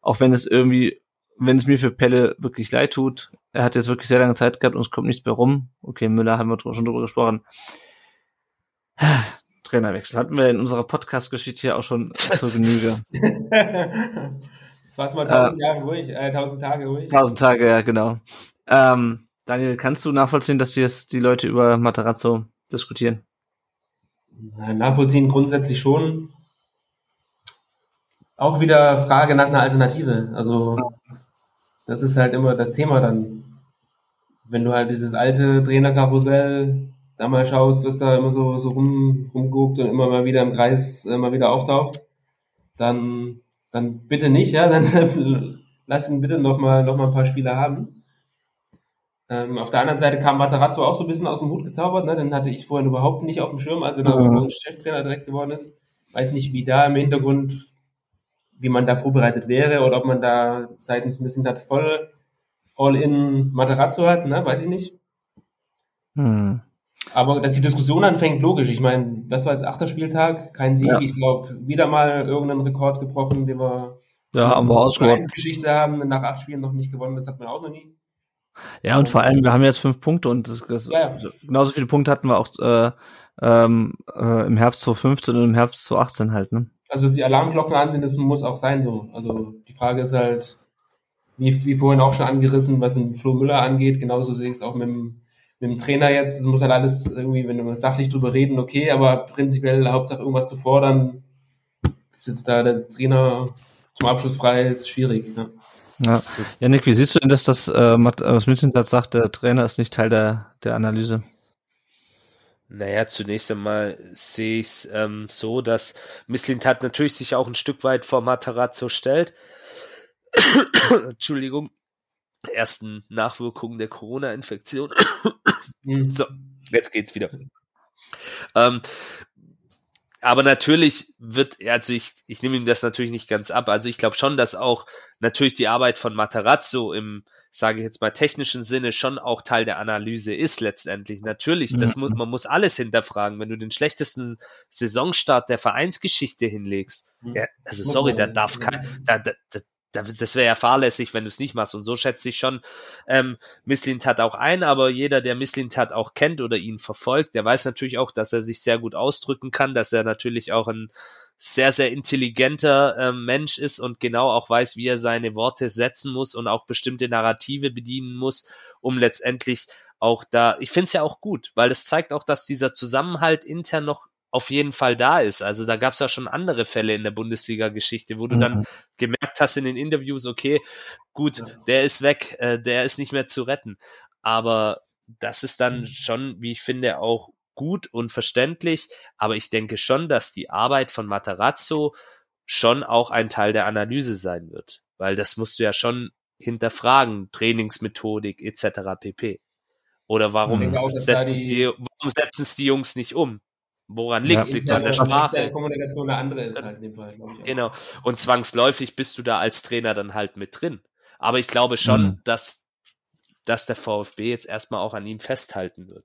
Speaker 1: auch wenn es irgendwie, wenn es mir für Pelle wirklich leid tut, er hat jetzt wirklich sehr lange Zeit gehabt und es kommt nichts mehr rum. Okay, Müller haben wir schon drüber gesprochen. Trainerwechsel hatten wir in unserer Podcast-Geschichte hier auch schon zur Genüge.
Speaker 3: Jetzt war es mal tausend Jahre ruhig, äh, tausend Tage ruhig.
Speaker 1: Tausend Tage, ja, genau. Ähm, Daniel, kannst du nachvollziehen, dass jetzt die Leute über Matarazzo diskutieren?
Speaker 3: Nachvollziehen grundsätzlich schon. Auch wieder Frage nach einer Alternative. Also, das ist halt immer das Thema dann. Wenn du halt dieses alte Trainerkarussell da mal schaust, was da immer so, so rum, rumguckt und immer mal wieder im Kreis äh, mal wieder auftaucht, dann, dann bitte nicht, ja, dann lass ihn bitte noch mal, noch mal ein paar Spiele haben. Ähm, auf der anderen Seite kam Matarazzo auch so ein bisschen aus dem Hut gezaubert, ne? Den hatte ich vorhin überhaupt nicht auf dem Schirm, als er da
Speaker 1: Mhm.
Speaker 3: Cheftrainer direkt geworden ist. Weiß nicht, wie da im Hintergrund, wie man da vorbereitet wäre oder ob man da seitens ein bisschen das voll All-in Matarazzo hat, ne? Weiß ich nicht.
Speaker 1: Hm.
Speaker 3: Aber dass die Diskussion anfängt, logisch. Ich meine, das war jetzt achter Spieltag, kein Sieg.
Speaker 1: Ja.
Speaker 3: Ich glaube, wieder mal irgendeinen Rekord gebrochen, den wir
Speaker 1: Ja, haben wir.
Speaker 3: Geschichte haben, nach acht Spielen noch nicht gewonnen. Das hat man auch noch nie.
Speaker 1: Ja, und vor allem, wir haben jetzt fünf Punkte und das, das,
Speaker 3: Ja, ja.
Speaker 1: genauso viele Punkte hatten wir auch äh, ähm, äh, im Herbst 2015 und im Herbst 2018 halt, ne?
Speaker 3: Also, dass die Alarmglocken an sind, das muss auch sein so. Also, die Frage ist halt, wie, wie vorhin auch schon angerissen, was den Flo Müller angeht. Genauso sehe ich es auch mit dem, mit dem Trainer jetzt. Es muss halt alles irgendwie, wenn wir sachlich drüber reden, okay, aber prinzipiell Hauptsache irgendwas zu fordern, ist jetzt da der Trainer zum Abschluss frei, ist schwierig. Ne?
Speaker 1: Ja. Janik, wie siehst du denn, dass das, äh, Matt- äh, was Münzentat sagt, der Trainer ist nicht Teil der, der Analyse?
Speaker 2: Naja, zunächst einmal sehe ich es ähm, so, dass Misslintat natürlich sich auch ein Stück weit vor Matarazzo stellt. Entschuldigung. Ersten Nachwirkungen der Corona-Infektion.
Speaker 3: Mhm.
Speaker 2: So, jetzt geht's wieder. Ähm, aber natürlich wird, also ich, ich nehme ihm das natürlich nicht ganz ab. Also ich glaube schon, dass auch natürlich die Arbeit von Matarazzo im, sage ich jetzt mal, technischen Sinne schon auch Teil der Analyse ist letztendlich. Natürlich, das mu man muss alles hinterfragen. Wenn du den schlechtesten Saisonstart der Vereinsgeschichte hinlegst,
Speaker 3: Mhm.
Speaker 2: ja, also sorry, da darf kein, da, da, da, das wäre ja fahrlässig, wenn du es nicht machst. Und so schätze ich schon ähm, Misslintat auch ein, aber jeder, der Misslintat auch kennt oder ihn verfolgt, der weiß natürlich auch, dass er sich sehr gut ausdrücken kann, dass er natürlich auch ein sehr, sehr intelligenter äh, Mensch ist und genau auch weiß, wie er seine Worte setzen muss und auch bestimmte Narrative bedienen muss, um letztendlich auch da, ich finde es ja auch gut, weil es zeigt auch, dass dieser Zusammenhalt intern noch auf jeden Fall da ist. Also da gab es ja schon andere Fälle in der Bundesliga-Geschichte, wo du mhm. dann gemerkt hast in den Interviews, okay, gut, der ist weg, äh, der ist nicht mehr zu retten. Aber das ist dann mhm. schon, wie ich finde, auch gut und verständlich. Aber ich denke schon, dass die Arbeit von Matarazzo schon auch ein Teil der Analyse sein wird. Weil das musst du ja schon hinterfragen, Trainingsmethodik etc. pp. Oder warum, auch, setzen, die, warum setzen es die Jungs nicht um? Woran liegt es? Ja, liegt an der Sprache? Der Kommunikation eine andere ist halt in dem Fall, glaube ich. Auch. Genau. Und zwangsläufig bist du da als Trainer dann halt mit drin. Aber ich glaube schon, mhm. dass, dass der VfB jetzt erstmal auch an ihm festhalten wird.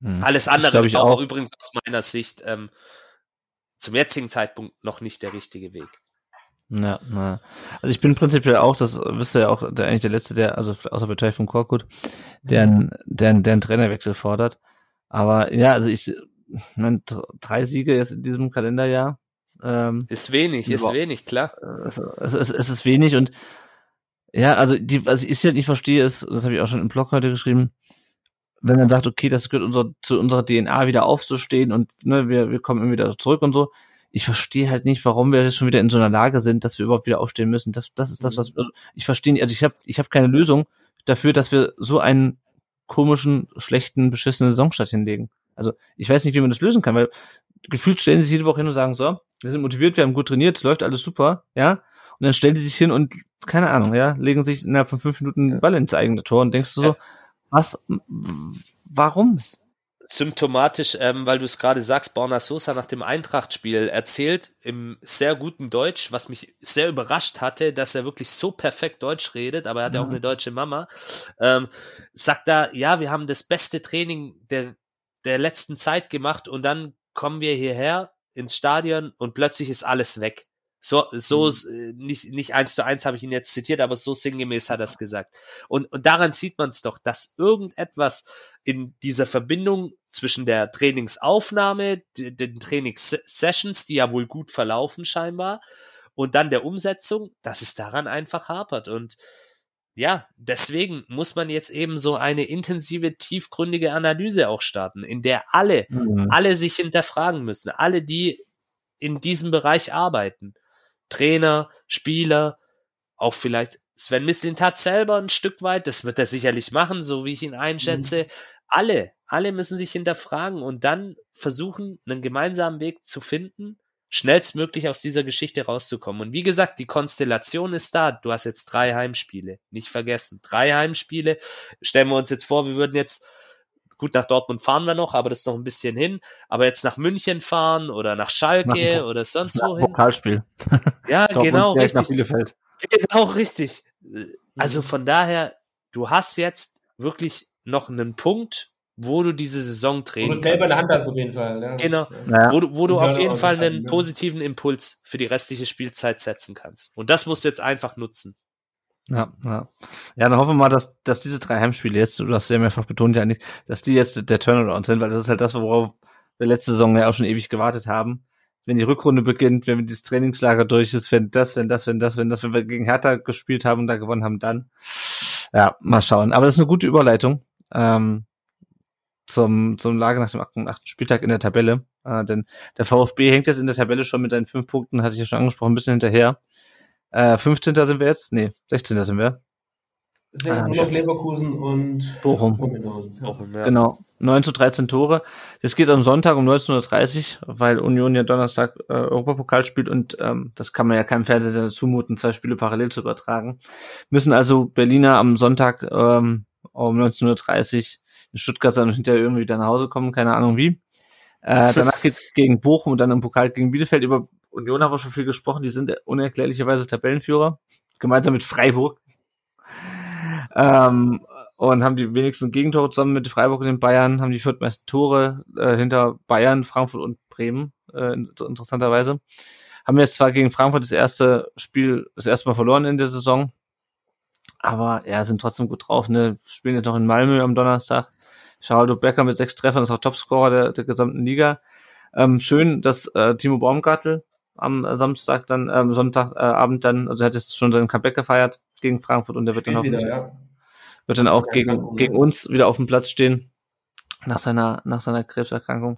Speaker 2: Mhm. Alles andere ich auch, auch übrigens aus meiner Sicht ähm, zum jetzigen Zeitpunkt noch nicht der richtige Weg.
Speaker 1: Ja, na. Also ich bin prinzipiell auch, das wisst ihr ja auch, der, eigentlich der letzte, der, also außer bei Teufel Korkut, der, mhm. der, der einen Trainerwechsel fordert. Aber ja, also ich, drei Siege jetzt in diesem Kalenderjahr.
Speaker 2: Ähm, ist wenig, ist wenig, klar.
Speaker 1: Es, es, es, es ist wenig und ja, also die, was ich halt nicht verstehe, ist, das habe ich auch schon im Blog heute geschrieben, wenn man sagt, okay, das gehört unser, zu unserer DNA wieder aufzustehen und ne, wir, wir kommen immer wieder zurück und so. Ich verstehe halt nicht, warum wir jetzt schon wieder in so einer Lage sind, dass wir überhaupt wieder aufstehen müssen. Das, das ist das, was also ich verstehe nicht. Also ich habe ich hab keine Lösung dafür, dass wir so einen komischen, schlechten, beschissenen Saisonstart hinlegen. Also ich weiß nicht, wie man das lösen kann, weil gefühlt stellen sie sich jede Woche hin und sagen, so, wir sind motiviert, wir haben gut trainiert, es läuft alles super, ja. Und dann stellen die sich hin und, keine Ahnung, ja, legen sich innerhalb von fünf Minuten Ball ins eigene Tor und denkst du so, was, warum?
Speaker 2: symptomatisch, ähm, weil du es gerade sagst, Borna Sosa nach dem Eintracht-Spiel erzählt im sehr guten Deutsch, was mich sehr überrascht hatte, dass er wirklich so perfekt Deutsch redet, aber er hat ja auch mhm. eine deutsche Mama, ähm, sagt da, ja, wir haben das beste Training der der letzten Zeit gemacht und dann kommen wir hierher ins Stadion und plötzlich ist alles weg. So, so mhm. nicht, nicht eins zu eins habe ich ihn jetzt zitiert, aber so sinngemäß hat er es gesagt. Und, und daran sieht man es doch, dass irgendetwas in dieser Verbindung zwischen der Trainingsaufnahme, den Trainingssessions, die ja wohl gut verlaufen scheinbar, und dann der Umsetzung, dass es daran einfach hapert. Und ja, deswegen muss man jetzt eben so eine intensive, tiefgründige Analyse auch starten, in der alle, mhm. alle sich hinterfragen müssen, alle, die in diesem Bereich arbeiten. Trainer, Spieler, auch vielleicht Sven Mislintat selber ein Stück weit, das wird er sicherlich machen, so wie ich ihn einschätze. Mhm. Alle, alle müssen sich hinterfragen und dann versuchen, einen gemeinsamen Weg zu finden, schnellstmöglich aus dieser Geschichte rauszukommen. Und wie gesagt, die Konstellation ist da. Du hast jetzt drei Heimspiele. Nicht vergessen. Drei Heimspiele. Stellen wir uns jetzt vor, wir würden jetzt Gut, nach Dortmund fahren wir noch, aber das ist noch ein bisschen hin. Aber jetzt nach München fahren oder nach Schalke nach, oder sonst wohin.
Speaker 1: Pokalspiel.
Speaker 2: Ja, genau, richtig. Genau, richtig. Also mhm. von daher, du hast jetzt wirklich noch einen Punkt, wo du diese Saison drehen kannst. selber in der Hand hast auf jeden Fall. Ja. Genau, ja. wo du, wo du auf jeden Fall einen positiven Impuls für die restliche Spielzeit setzen kannst. Und das musst du jetzt einfach nutzen.
Speaker 1: Ja, ja. Ja, dann hoffen wir mal, dass, dass diese drei Heimspiele jetzt, du hast ja mehrfach betont, ja nicht, dass die jetzt der Turnaround sind, weil das ist halt das, worauf wir letzte Saison ja auch schon ewig gewartet haben. Wenn die Rückrunde beginnt, wenn dieses Trainingslager durch ist, wenn das, wenn das, wenn das, wenn das, wenn wir gegen Hertha gespielt haben und da gewonnen haben, dann. Ja, mal schauen. Aber das ist eine gute Überleitung. Ähm, zum, zum Lager nach dem achten, Spieltag in der Tabelle. Äh, denn der VfB hängt jetzt in der Tabelle schon mit seinen fünf Punkten, hatte ich ja schon angesprochen, ein bisschen hinterher. Äh, 15. sind wir jetzt? Nee, 16. sind wir.
Speaker 3: Ah, noch Leverkusen und
Speaker 1: Bochum. Bochum ja. Genau. 9 zu 13 Tore. Das geht am Sonntag um 19.30 Uhr, weil Union ja Donnerstag äh, Europapokal spielt und ähm, das kann man ja keinem Fernseher zumuten, zwei Spiele parallel zu übertragen. Müssen also Berliner am Sonntag ähm, um 19.30 Uhr in Stuttgart dann hinterher irgendwie wieder nach Hause kommen, keine Ahnung wie. Äh, danach geht's gegen Bochum und dann im Pokal gegen Bielefeld. Über Union haben wir schon viel gesprochen, die sind unerklärlicherweise Tabellenführer, gemeinsam mit Freiburg. Ähm, und haben die wenigsten Gegentore zusammen mit Freiburg und den Bayern, haben die viertmeisten Tore äh, hinter Bayern, Frankfurt und Bremen, äh, interessanterweise. haben jetzt zwar gegen Frankfurt das erste Spiel, das erste Mal verloren in der Saison, aber ja, sind trotzdem gut drauf, ne? Spielen jetzt noch in Malmö am Donnerstag. Geraldo Becker mit sechs Treffern ist auch Topscorer der, der gesamten Liga. Ähm, schön, dass äh, Timo Baumgartel am Samstag dann, ähm, Sonntagabend äh, dann, also er hat jetzt schon seinen Comeback gefeiert gegen Frankfurt und der wird dann auch, wieder, ja. wird dann auch gegen, gegen uns wieder auf dem Platz stehen nach seiner, nach seiner Krebserkrankung.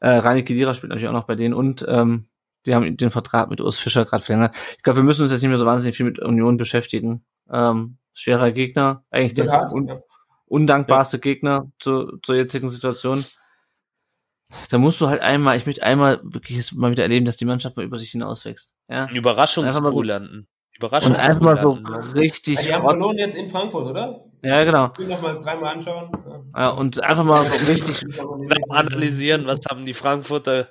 Speaker 1: Äh, Reini Kedira spielt natürlich auch noch bei denen und ähm, die haben den Vertrag mit Urs Fischer gerade verlängert. Ich glaube, wir müssen uns jetzt nicht mehr so wahnsinnig viel mit Union beschäftigen. Ähm, schwerer Gegner, eigentlich der hart, un ja. Undankbarste ja. Gegner zu, zur jetzigen Situation. Da musst du halt einmal, ich möchte einmal wirklich mal wieder erleben, dass die Mannschaft mal über sich hinauswächst. Ja?
Speaker 2: Ein Überraschungskuh landen.
Speaker 1: Überraschung. Und einfach mal so richtig.
Speaker 3: Ja, die haben verloren jetzt in Frankfurt, oder?
Speaker 1: Ja, genau.
Speaker 3: Ich will noch mal dreimal anschauen.
Speaker 1: Ja, und einfach mal so richtig
Speaker 2: analysieren, was haben die Frankfurter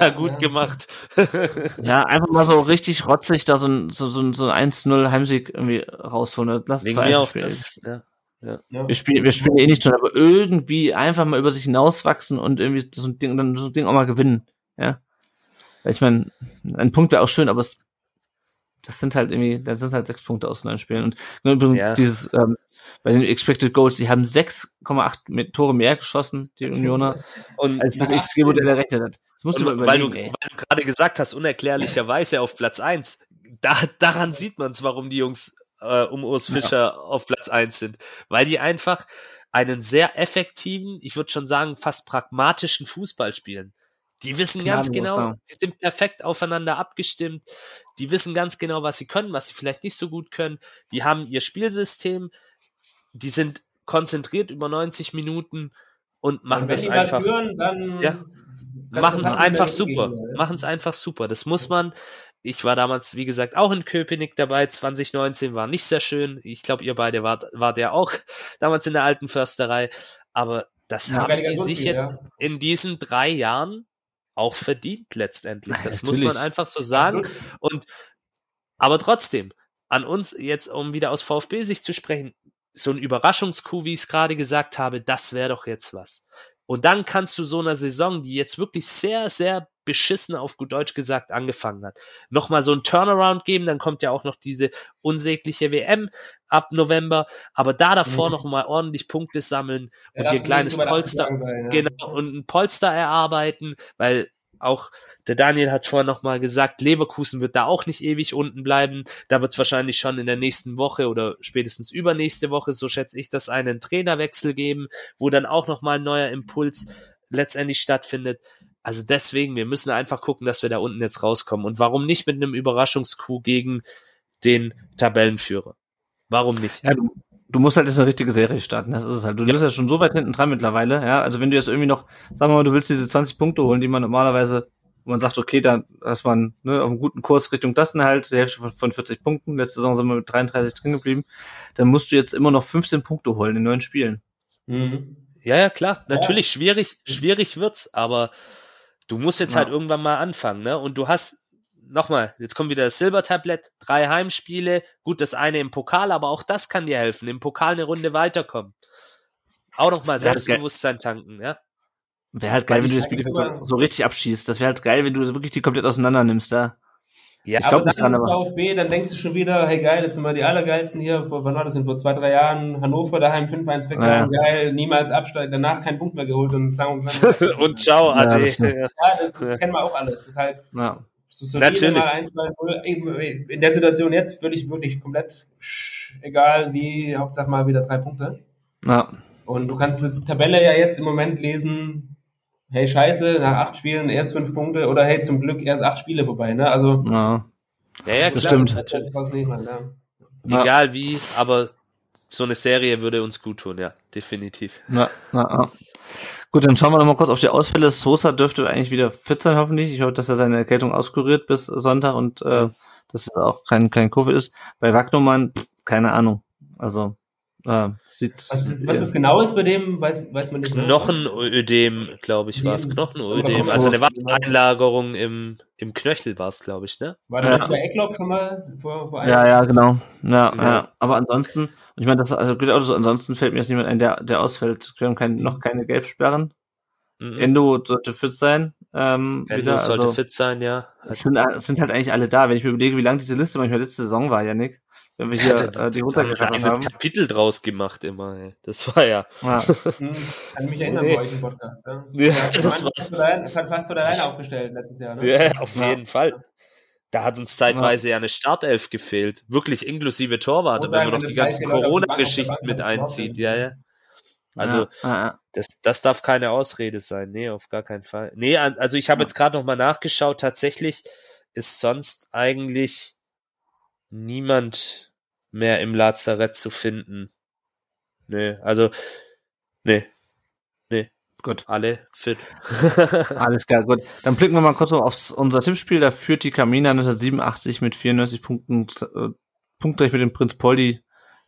Speaker 2: da gut gemacht.
Speaker 1: ja, einfach mal so richtig rotzig da so ein, so, so, so ein 1-0 Heimsieg irgendwie rausholen. Lass
Speaker 2: Wegen mir auch das, ja.
Speaker 1: Ja. Wir spielen, wir spielen eh nicht schon, aber irgendwie einfach mal über sich hinauswachsen und irgendwie so ein Ding, dann so ein Ding auch mal gewinnen. Ja. Weil ich meine, ein Punkt wäre auch schön, aber es das sind halt irgendwie, das sind halt sechs Punkte aus neun Spielen. Und ja. dieses, ähm, bei den Expected Goals, die haben 6,8 Tore mehr geschossen, die Unioner,
Speaker 2: und,
Speaker 1: als das XG-Modell errechnet hat. Das musst du mal
Speaker 2: weil du, weil du gerade gesagt hast, unerklärlicherweise auf Platz eins. Da, daran sieht man es, warum die Jungs äh, um Urs Fischer ja. auf Platz eins sind. Weil die einfach einen sehr effektiven, ich würde schon sagen, fast pragmatischen Fußball spielen. Die wissen ganz genau, die sind perfekt aufeinander abgestimmt. Die wissen ganz genau, was sie können, was sie vielleicht nicht so gut können. Die haben ihr Spielsystem. Die sind konzentriert über 90 Minuten und machen das einfach.
Speaker 3: Führen, dann,
Speaker 2: ja, machen es einfach super. Machen es einfach super. Das muss man. Ich war damals, wie gesagt, auch in Köpenick dabei. 2019 war nicht sehr schön. Ich glaube, ihr beide wart, wart ja auch damals in der alten Försterei. Aber das ja, haben die sich jetzt ja. in diesen drei Jahren auch verdient letztendlich. Das ja, muss man einfach so sagen. Und aber trotzdem, an uns jetzt, um wieder aus VfB-Sicht zu sprechen, so ein Überraschungskuh, wie ich es gerade gesagt habe, das wäre doch jetzt was. Und dann kannst du so einer Saison, die jetzt wirklich sehr, sehr beschissen auf gut Deutsch gesagt angefangen hat, nochmal so ein Turnaround geben, dann kommt ja auch noch diese unsägliche WM ab November, aber da davor mhm. nochmal ordentlich Punkte sammeln ja, und ihr kleines Polster, sein, ja. genau, und ein Polster erarbeiten, weil auch der Daniel hat vorhin nochmal gesagt, Leverkusen wird da auch nicht ewig unten bleiben. Da wird es wahrscheinlich schon in der nächsten Woche oder spätestens übernächste Woche, so schätze ich, das einen Trainerwechsel geben, wo dann auch nochmal ein neuer Impuls letztendlich stattfindet. Also deswegen, wir müssen einfach gucken, dass wir da unten jetzt rauskommen. Und warum nicht mit einem Überraschungskuh gegen den Tabellenführer? Warum nicht?
Speaker 1: Ja, du, du musst halt jetzt eine richtige Serie starten. Das ist es halt. Du ja. bist ja schon so weit hinten dran mittlerweile. Ja, also wenn du jetzt irgendwie noch, sagen wir mal, du willst diese 20 Punkte holen, die man normalerweise, wo man sagt, okay, da ist man ne, auf einem guten Kurs Richtung das halt, die Hälfte von, von 40 Punkten. Letzte Saison sind wir mit 33 drin geblieben. Dann musst du jetzt immer noch 15 Punkte holen in neun Spielen.
Speaker 2: Mhm. Ja, ja, klar. Natürlich ja. schwierig, schwierig wird's, aber du musst jetzt ja. halt irgendwann mal anfangen, ne? Und du hast nochmal, jetzt kommt wieder das Silbertablett, drei Heimspiele, gut, das eine im Pokal, aber auch das kann dir helfen, im Pokal eine Runde weiterkommen. Auch nochmal Selbstbewusstsein tanken, ja.
Speaker 1: Wäre halt geil, wenn du das Spiel so, so, richtig abschießt. Das wäre halt geil, wenn du wirklich die komplett auseinander nimmst, da.
Speaker 3: Ja, ich glaube nicht dran, aber. VfB, dann denkst du schon wieder, hey geil, jetzt sind wir die Allergeilsten hier, vor, wann war das denn, vor zwei, drei Jahren, Hannover daheim 5-1 weggegangen, ja. geil, niemals absteigen, danach keinen Punkt mehr geholt und sagen
Speaker 2: und, und ciao,
Speaker 3: ja, Ade. Das, ja, das, das kennen wir auch alles. Das ist halt, ja.
Speaker 2: So Natürlich.
Speaker 3: 1, 2, 0. In der Situation jetzt würde ich wirklich komplett egal wie, Hauptsache mal wieder drei Punkte.
Speaker 1: Ja.
Speaker 3: Und du kannst das Tabelle ja jetzt im Moment lesen, hey scheiße, nach acht Spielen erst fünf Punkte oder hey zum Glück erst acht Spiele vorbei, ne? Also
Speaker 1: ja,
Speaker 2: ja, ja
Speaker 1: das stimmt.
Speaker 2: Ja. Egal wie, aber so eine Serie würde uns gut tun, ja, definitiv.
Speaker 1: Ja, ja, ja. Gut, dann schauen wir noch mal kurz auf die Ausfälle. Sosa dürfte eigentlich wieder fit sein, hoffentlich. Ich hoffe, dass er seine Erkältung auskuriert bis Sonntag und äh, dass es auch kein, kein Covid ist. Bei Wagnumann, keine Ahnung. Also äh, sieht.
Speaker 3: Was, was das genau ist bei dem, weiß, weiß man nicht.
Speaker 2: Knochenödem, glaube ich, war es. Knochenödem. Also eine Wassereinlagerung im, im Knöchel war es, glaube ich, ne?
Speaker 3: War das ja. bei Eckloff schon mal vor, vor
Speaker 1: Ja, ja, genau. Ja, ja. ja. Aber ansonsten und ich meine, das also gut, also ansonsten fällt mir jetzt niemand ein, der, der ausfällt. Wir haben kein, noch keine Gelbsperren. Mhm. Endo sollte fit sein. Ähm,
Speaker 2: Endo
Speaker 1: wieder.
Speaker 2: sollte
Speaker 1: also,
Speaker 2: fit sein, ja.
Speaker 1: Es sind, es sind halt eigentlich alle da. Wenn ich mir überlege, wie lang diese Liste manchmal letzte Saison war, ja, Nick. Wenn wir hier
Speaker 2: Ja,
Speaker 1: äh, die
Speaker 2: da
Speaker 1: runtergerattert
Speaker 2: haben wir ein. Kapitel draus gemacht immer. Ey. Das war ja.
Speaker 1: Ja.
Speaker 3: Hm, kann mich erinnern
Speaker 2: Nee.
Speaker 3: bei euch im Podcast. Ja.
Speaker 2: Ja,
Speaker 3: das
Speaker 2: das
Speaker 3: war das hat fast von alleine aufgestellt letztes Jahr. Ne?
Speaker 2: Ja, auf
Speaker 1: Ja.
Speaker 2: jeden Fall. Da hat uns zeitweise ja eine Startelf gefehlt. Wirklich inklusive Torwarte, wenn man noch die ganzen Corona-Geschichten mit einzieht. Ja, ja. Also,
Speaker 1: ja,
Speaker 2: das, das darf keine Ausrede sein. Nee, auf gar keinen Fall. Nee, also ich habe jetzt gerade noch mal nachgeschaut. Tatsächlich ist sonst eigentlich niemand mehr im Lazarett zu finden. Nee, also, nee,
Speaker 1: Gut.
Speaker 2: alle fit.
Speaker 1: Alles klar, gut. Dann blicken wir mal kurz auf unser Tippspiel. Da führt die Kamina 1987 mit 94 Punkten, äh, punktgleich mit dem Prinz Poldi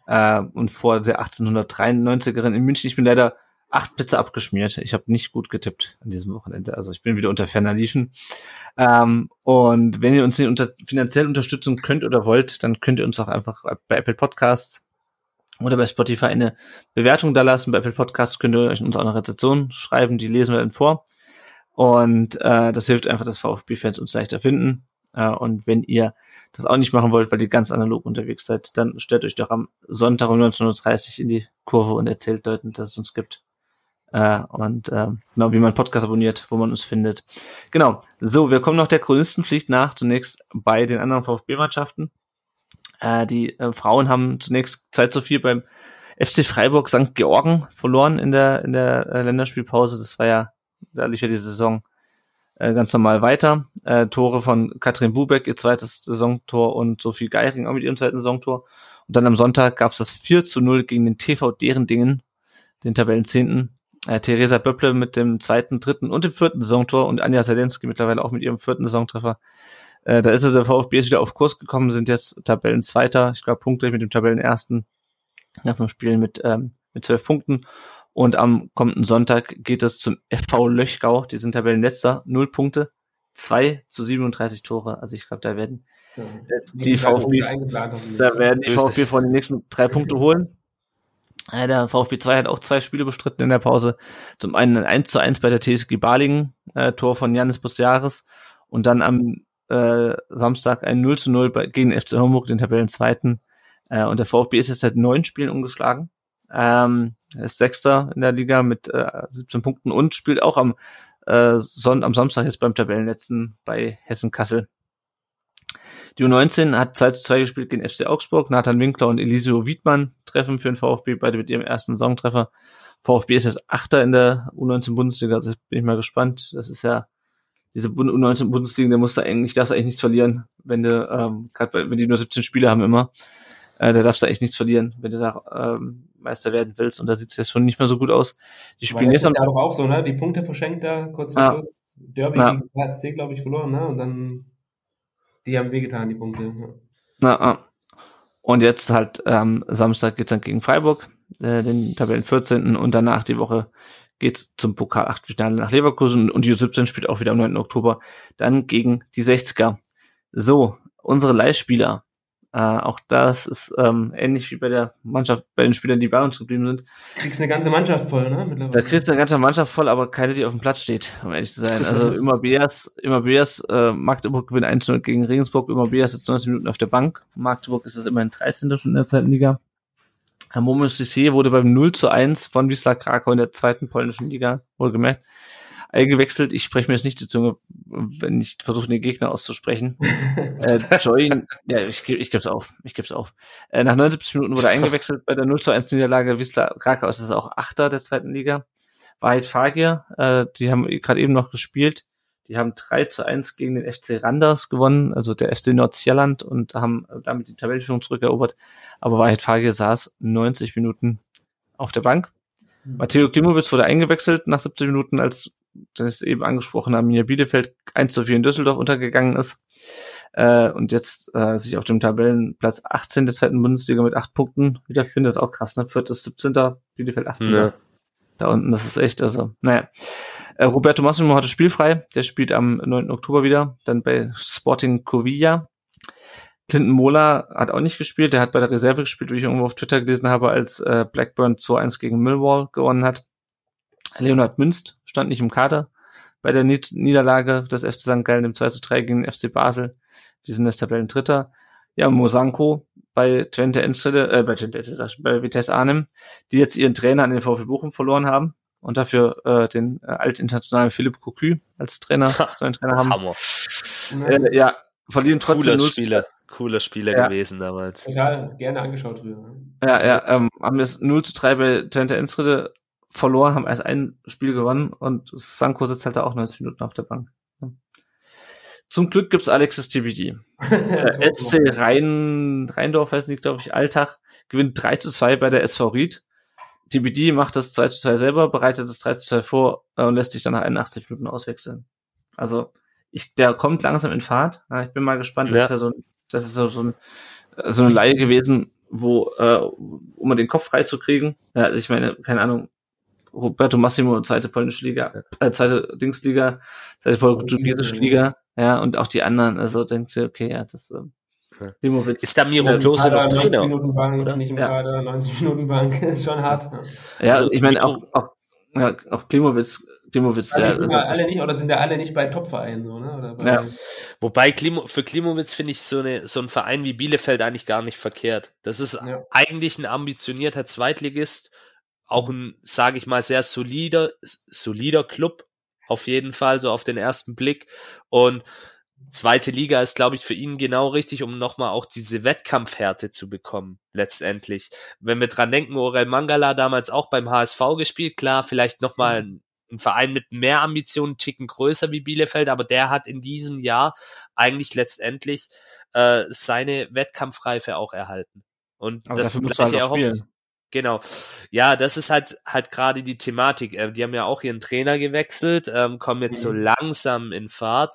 Speaker 1: äh, und vor der 1893erin in München. Ich bin leider acht Plätze abgeschmiert. Ich habe nicht gut getippt an diesem Wochenende. Also ich bin wieder unter ferner Liefen. Ähm, und wenn ihr uns unter, finanziell unterstützen könnt oder wollt, dann könnt ihr uns auch einfach bei Apple Podcasts oder bei Spotify eine Bewertung da lassen. Bei Apple Podcasts könnt ihr euch uns auch eine Rezension schreiben, die lesen wir dann vor. Und äh, das hilft einfach, dass VfB-Fans uns leichter finden. Äh, und wenn ihr das auch nicht machen wollt, weil ihr ganz analog unterwegs seid, dann stellt euch doch am Sonntag um 19.30 Uhr in die Kurve und erzählt Leuten, dass es uns gibt. Äh, und äh, genau, wie man Podcast abonniert, wo man uns findet. Genau. So, wir kommen noch der Chronistenpflicht nach, zunächst bei den anderen VfB-Mannschaften. Äh, die äh, Frauen haben zunächst Zeit so viel beim FC Freiburg St. Georgen verloren in der in der äh, Länderspielpause. Das war ja, da lief ja die Saison äh, ganz normal weiter. Äh, Tore von Katrin Bubeck, ihr zweites Saisontor und Sophie Geiring auch mit ihrem zweiten Saisontor. Und dann am Sonntag gab es das 4 zu 0 gegen den TV Derendingen, den Tabellenzehnten. Äh, Theresa Böpple mit dem zweiten, dritten und dem vierten Saisontor und Anja Zelensky mittlerweile auch mit ihrem vierten Saisontreffer. Äh, da ist also der VfB ist wieder auf Kurs gekommen, sind jetzt Tabellenzweiter, ich glaube punktgleich mit dem Tabellenersten nach dem Spiel mit, ähm, mit zwölf Punkten. Und am kommenden Sonntag geht es zum FV Löchgau, die sind Tabellenletzter, null Punkte, zwei zu 37 Tore. Also ich glaube, da werden
Speaker 3: Ja.
Speaker 1: die VfB da werden die. VfB von den nächsten drei Punkte holen. Äh, Der VfB 2 hat auch zwei Spiele bestritten in der Pause. Zum einen ein 1 zu 1 bei der TSG Balingen, äh, Tor von Janis Busjahres. Und dann am äh, Samstag ein 0 zu 0 bei, gegen den FC Homburg, den Tabellenzweiten. Äh, und der VfB ist jetzt seit neun Spielen ungeschlagen. Ähm, er ist Sechster in der Liga mit äh, 17 Punkten und spielt auch am, äh, Son am Samstag jetzt beim Tabellenletzten bei Hessen Kassel. Die U19 hat 2 zu 2 gespielt gegen FC Augsburg. Nathan Winkler und Elisio Wiedmann treffen für den VfB, beide mit ihrem ersten Saisontreffer. VfB ist jetzt Achter in der U19 Bundesliga, also bin ich mal gespannt. Das ist ja diese Bund- U19 Bundesliga, der muss da eigentlich, darfst eigentlich nichts verlieren, wenn du, ähm, gerade wenn die nur 17 Spiele haben immer, äh, da darfst du echt nichts verlieren, wenn du da ähm, Meister werden willst. Und da sieht es jetzt schon nicht mehr so gut aus. Die spielen jetzt am
Speaker 3: Jahr doch auch so, ne? Die Punkte verschenkt da, kurz vor
Speaker 1: Ja.
Speaker 3: Schluss. Derby
Speaker 1: Ja.
Speaker 3: gegen HSC, glaube ich, verloren, ne? Und dann, die haben wehgetan, die Punkte. Ja.
Speaker 1: Na, ah. Und jetzt halt ähm, Samstag geht's dann gegen Freiburg, äh, den Tabellen 14. Und danach die Woche geht's zum Pokal 8 Finale nach Leverkusen und die U17 spielt auch wieder am 9. Oktober dann gegen die 60er. So, unsere Leihspieler. Äh, auch das ist ähm, ähnlich wie bei der Mannschaft, bei den Spielern, die bei uns geblieben sind.
Speaker 3: Kriegst eine ganze Mannschaft voll, ne? Mittlerweile.
Speaker 1: Da kriegst du eine ganze Mannschaft voll, aber keine, die auf dem Platz steht, um ehrlich zu sein. Also immer Beers, immer Beers, äh, Magdeburg gewinnt 1 gegen Regensburg, immer Beers sitzt 19 Minuten auf der Bank. Magdeburg ist das immerhin 13. schon in der zweiten Liga. Momo Sissé wurde beim 0 zu 1 von Wisla Krakau in der zweiten polnischen Liga, wohlgemerkt, eingewechselt. Ich spreche mir jetzt nicht die Zunge, wenn ich versuche, den Gegner auszusprechen. äh, Join, ja, ich, ich gebe es auf. Ich gebe es auf. Äh, nach 79 Minuten wurde eingewechselt bei der 0 zu 1 Niederlage. Wisla Krakau ist das auch Achter der zweiten Liga. Wahrheit Fagir, äh, die haben gerade eben noch gespielt. Die haben 3 zu 1 gegen den FC Randers gewonnen, also der FC Nordsjælland und haben damit die Tabellenführung zurückerobert. Aber Wahrheit Fagir saß 90 Minuten auf der Bank. Matteo Klimowitz wurde eingewechselt nach 70 Minuten, als das eben angesprochene Arminia Bielefeld 1 zu 4 in Düsseldorf untergegangen ist. Äh, und jetzt äh, sich auf dem Tabellenplatz 18 der zweiten Bundesliga mit 8 Punkten wiederfindet. Das ist auch krass, ne? Viertes, 17. Bielefeld 18.
Speaker 2: Ne.
Speaker 1: Da unten, das ist echt, also, naja. Äh, Roberto Massimo hatte spielfrei, der spielt am 9. Oktober wieder, dann bei Sporting Covilla. Clinton Mola hat auch nicht gespielt, der hat bei der Reserve gespielt, wie ich irgendwo auf Twitter gelesen habe, als äh, Blackburn 2-1 gegen Millwall gewonnen hat. Leonhard Münst stand nicht im Kader bei der Niederlage des FC St. Gallen im 2 zu 3 gegen den FC Basel. Die sind jetzt Tabellendritter. Ja, Mosanko bei Twente Enschede, äh, bei Twente, bei Vitesse Arnhem, die jetzt ihren Trainer an den VfB Bochum verloren haben und dafür äh, den äh, altinternationalen Philipp Cocu als Trainer, so einen Trainer haben.
Speaker 2: Hammer.
Speaker 1: Äh, ja, verlieren trotzdem
Speaker 2: Cooler Spieler, cooler Spieler
Speaker 1: Ja.
Speaker 2: gewesen damals.
Speaker 3: Total gerne angeschaut früher.
Speaker 1: Ja, ja, ähm, haben jetzt 0 zu 3 bei Twente Enschede verloren, haben erst ein Spiel gewonnen und Sanko sitzt halt da auch 90 Minuten auf der Bank. Zum Glück gibt's Alexis TBD. Der SC Rhein, Rheindorf heißen die, glaube ich, Alltag, gewinnt 3 zu 2 bei der SV Ried. TBD macht das 2 zu 2 selber, bereitet das 3 zu 2 vor äh, und lässt sich dann nach 81 Minuten auswechseln. Also, ich, der kommt langsam in Fahrt. Ich bin mal gespannt. Das
Speaker 2: Ja.
Speaker 1: ist ja so, das ist so, so, ein, äh, so eine Laie gewesen, wo, äh, um mal den Kopf frei zu kriegen. Ja, also ich meine, keine Ahnung, Roberto Massimo, zweite polnische Liga, äh, zweite Dingsliga, zweite portugiesische Liga, ja, und auch die anderen, also denkst du, okay, ja, das, ähm,
Speaker 2: Ja.
Speaker 1: Limowitz.
Speaker 2: Ist da Miro
Speaker 1: Ja,
Speaker 2: Klose noch
Speaker 3: 90
Speaker 2: Trainer?
Speaker 3: Minuten Bank,
Speaker 2: oder?
Speaker 3: nicht im
Speaker 1: Ja.
Speaker 3: Kader, 90 Minuten Bank, ist schon hart.
Speaker 1: Ja,
Speaker 2: Also,
Speaker 1: ich meine auch, auch, ja, auch Klimowitz, Klimowitz,
Speaker 3: Alle,
Speaker 1: der,
Speaker 3: sind ja alle nicht, oder sind ja alle nicht bei Top-Vereinen, so, ne? Oder bei,
Speaker 1: Ja.
Speaker 2: Wobei Klimo, für Klimowitz finde ich so, eine, so ein Verein wie Bielefeld eigentlich gar nicht verkehrt. Das ist
Speaker 3: Ja.
Speaker 2: eigentlich ein ambitionierter Zweitligist, auch ein, sage ich mal, sehr solider, solider Club auf jeden Fall, so auf den ersten Blick. Und zweite Liga ist, glaube ich, für ihn genau richtig, um nochmal auch diese Wettkampfhärte zu bekommen, letztendlich. Wenn wir dran denken, Orel Mangala damals auch beim HSV gespielt, klar, vielleicht nochmal ein, ein Verein mit mehr Ambitionen, Ticken größer wie Bielefeld, aber der hat in diesem Jahr eigentlich letztendlich äh, seine Wettkampfreife auch erhalten. Und
Speaker 1: aber
Speaker 2: das
Speaker 1: halt
Speaker 2: gleiche ich.
Speaker 1: spielen.
Speaker 2: Genau. Ja, das ist halt halt gerade die Thematik. Äh, die haben ja auch ihren Trainer gewechselt, ähm, kommen jetzt so
Speaker 3: Mhm.
Speaker 2: langsam in Fahrt.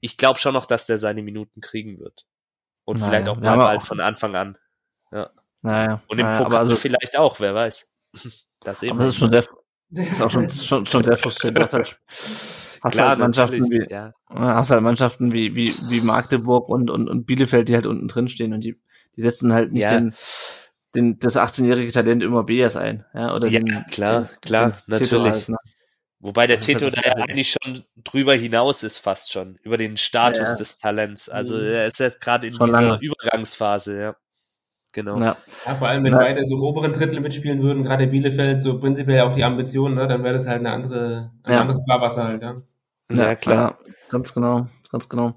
Speaker 2: Ich glaube schon noch, dass der seine Minuten kriegen wird. Und
Speaker 1: Naja,
Speaker 2: vielleicht auch mal
Speaker 1: ja
Speaker 2: bald
Speaker 1: auch-
Speaker 2: von Anfang an.
Speaker 1: Naja,
Speaker 2: Und im
Speaker 1: naja,
Speaker 2: Pokal
Speaker 1: also,
Speaker 2: vielleicht auch, wer weiß. Das eben.
Speaker 1: aber das ist schon sehr, ist auch schon, schon, schon sehr frustrierend. Hast halt, hast
Speaker 2: Klar,
Speaker 1: halt Mannschaften wie,
Speaker 2: ja.
Speaker 1: Ja, hast halt Mannschaften wie, wie, wie Magdeburg und, und, und Bielefeld, die halt unten drin stehen und die, die setzen halt nicht
Speaker 2: Ja.
Speaker 1: den, den, das 18-jährige Talent immer Bias ein, ja, oder
Speaker 2: Ja,
Speaker 1: den,
Speaker 2: klar,
Speaker 1: den,
Speaker 2: klar,
Speaker 1: den Tito
Speaker 2: natürlich.
Speaker 1: halt, ne?
Speaker 2: Wobei der Tito
Speaker 1: halt
Speaker 2: da ja eigentlich schon drüber hinaus ist, fast schon, über den Status
Speaker 1: Ja.
Speaker 2: des Talents. Also
Speaker 3: Mhm.
Speaker 2: er ist jetzt gerade in
Speaker 1: Schon
Speaker 2: dieser
Speaker 1: lange.
Speaker 2: Übergangsphase, ja. Genau.
Speaker 1: Ja,
Speaker 3: Ja, vor allem, wenn
Speaker 1: Ja.
Speaker 3: beide so im oberen Drittel mitspielen würden, gerade Bielefeld, so prinzipiell auch die Ambitionen, ne, dann wäre das halt eine andere, ein
Speaker 1: Ja.
Speaker 3: anderes Fahrwasser halt, ja.
Speaker 2: Ja, klar.
Speaker 1: Ja, ganz genau, ganz genau.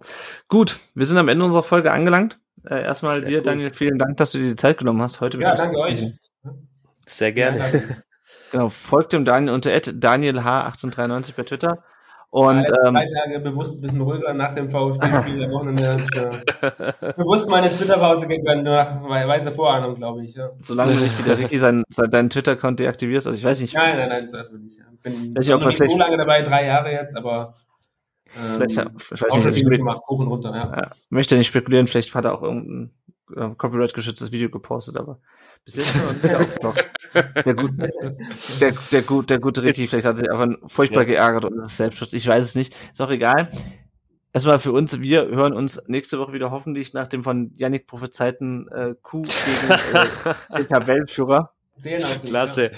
Speaker 1: Gut, wir sind am Ende unserer Folge angelangt. Äh, erstmal
Speaker 2: Sehr
Speaker 1: dir,
Speaker 2: gut.
Speaker 1: Daniel, vielen Dank, dass du dir die Zeit genommen hast, heute
Speaker 3: Ja, danke euch.
Speaker 2: Sehr gerne.
Speaker 3: Ja.
Speaker 1: Genau, folgt dem Daniel unter @danielh1893 bei Twitter. Und
Speaker 3: Alle
Speaker 1: ähm,
Speaker 3: drei Tage bewusst ein bisschen ruhiger nach dem VfB-Spiel am Wochenende. Ja. Bewusst meine Twitter-Pause gegönnt, nach weißer Vorahnung, glaube ich. Ja.
Speaker 1: solange du nicht wieder Ricky sein, sein, deinen Twitter-Account deaktivierst, also ich weiß nicht,
Speaker 3: Nein, nein, nein, zuerst mal nicht. Ja. Bin
Speaker 1: ich,
Speaker 3: noch
Speaker 1: wir
Speaker 3: nicht so lange dabei, drei Jahre jetzt, aber ähm,
Speaker 1: vielleicht, ich weiß
Speaker 3: auch
Speaker 1: nicht,
Speaker 3: gemacht, hoch und runter, ja.
Speaker 1: Ja, möchte nicht spekulieren, vielleicht hat er auch irgendein äh, copyright-geschütztes Video gepostet, aber bis jetzt noch. Der, gut, der, der, gut, der gute Ricky, vielleicht hat er sich einfach furchtbar
Speaker 2: Ja.
Speaker 1: geärgert und das ist Selbstschutz. Ich weiß es nicht. Ist auch egal. Erstmal für uns, wir hören uns nächste Woche wieder hoffentlich nach dem von Yannick prophezeiten äh, Coup gegen äh, den Tabellenführer.
Speaker 3: Zählen auf
Speaker 2: Klasse.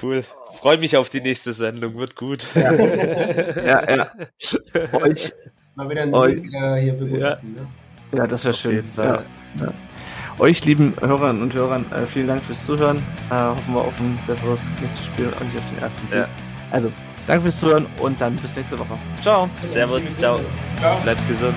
Speaker 2: Cool. Freue mich auf die nächste Sendung. Wird gut.
Speaker 1: Ja, ja. Euch,
Speaker 3: Ja. Mal wieder einen
Speaker 1: Euch-
Speaker 3: Sieg äh, hier begutachten. Ne?
Speaker 1: ja, das wäre schön.
Speaker 2: jeden Fall.
Speaker 1: Ja, ja. Euch, lieben Hörerinnen und Hörern, äh, vielen Dank fürs Zuhören. Äh, hoffen wir auf ein besseres nächstes Spiel und nicht auf den ersten Sieg.
Speaker 2: Ja.
Speaker 1: Also, danke fürs Zuhören und dann bis nächste Woche. Ciao.
Speaker 2: Servus, ciao.
Speaker 3: Ciao.
Speaker 2: Bleibt gesund.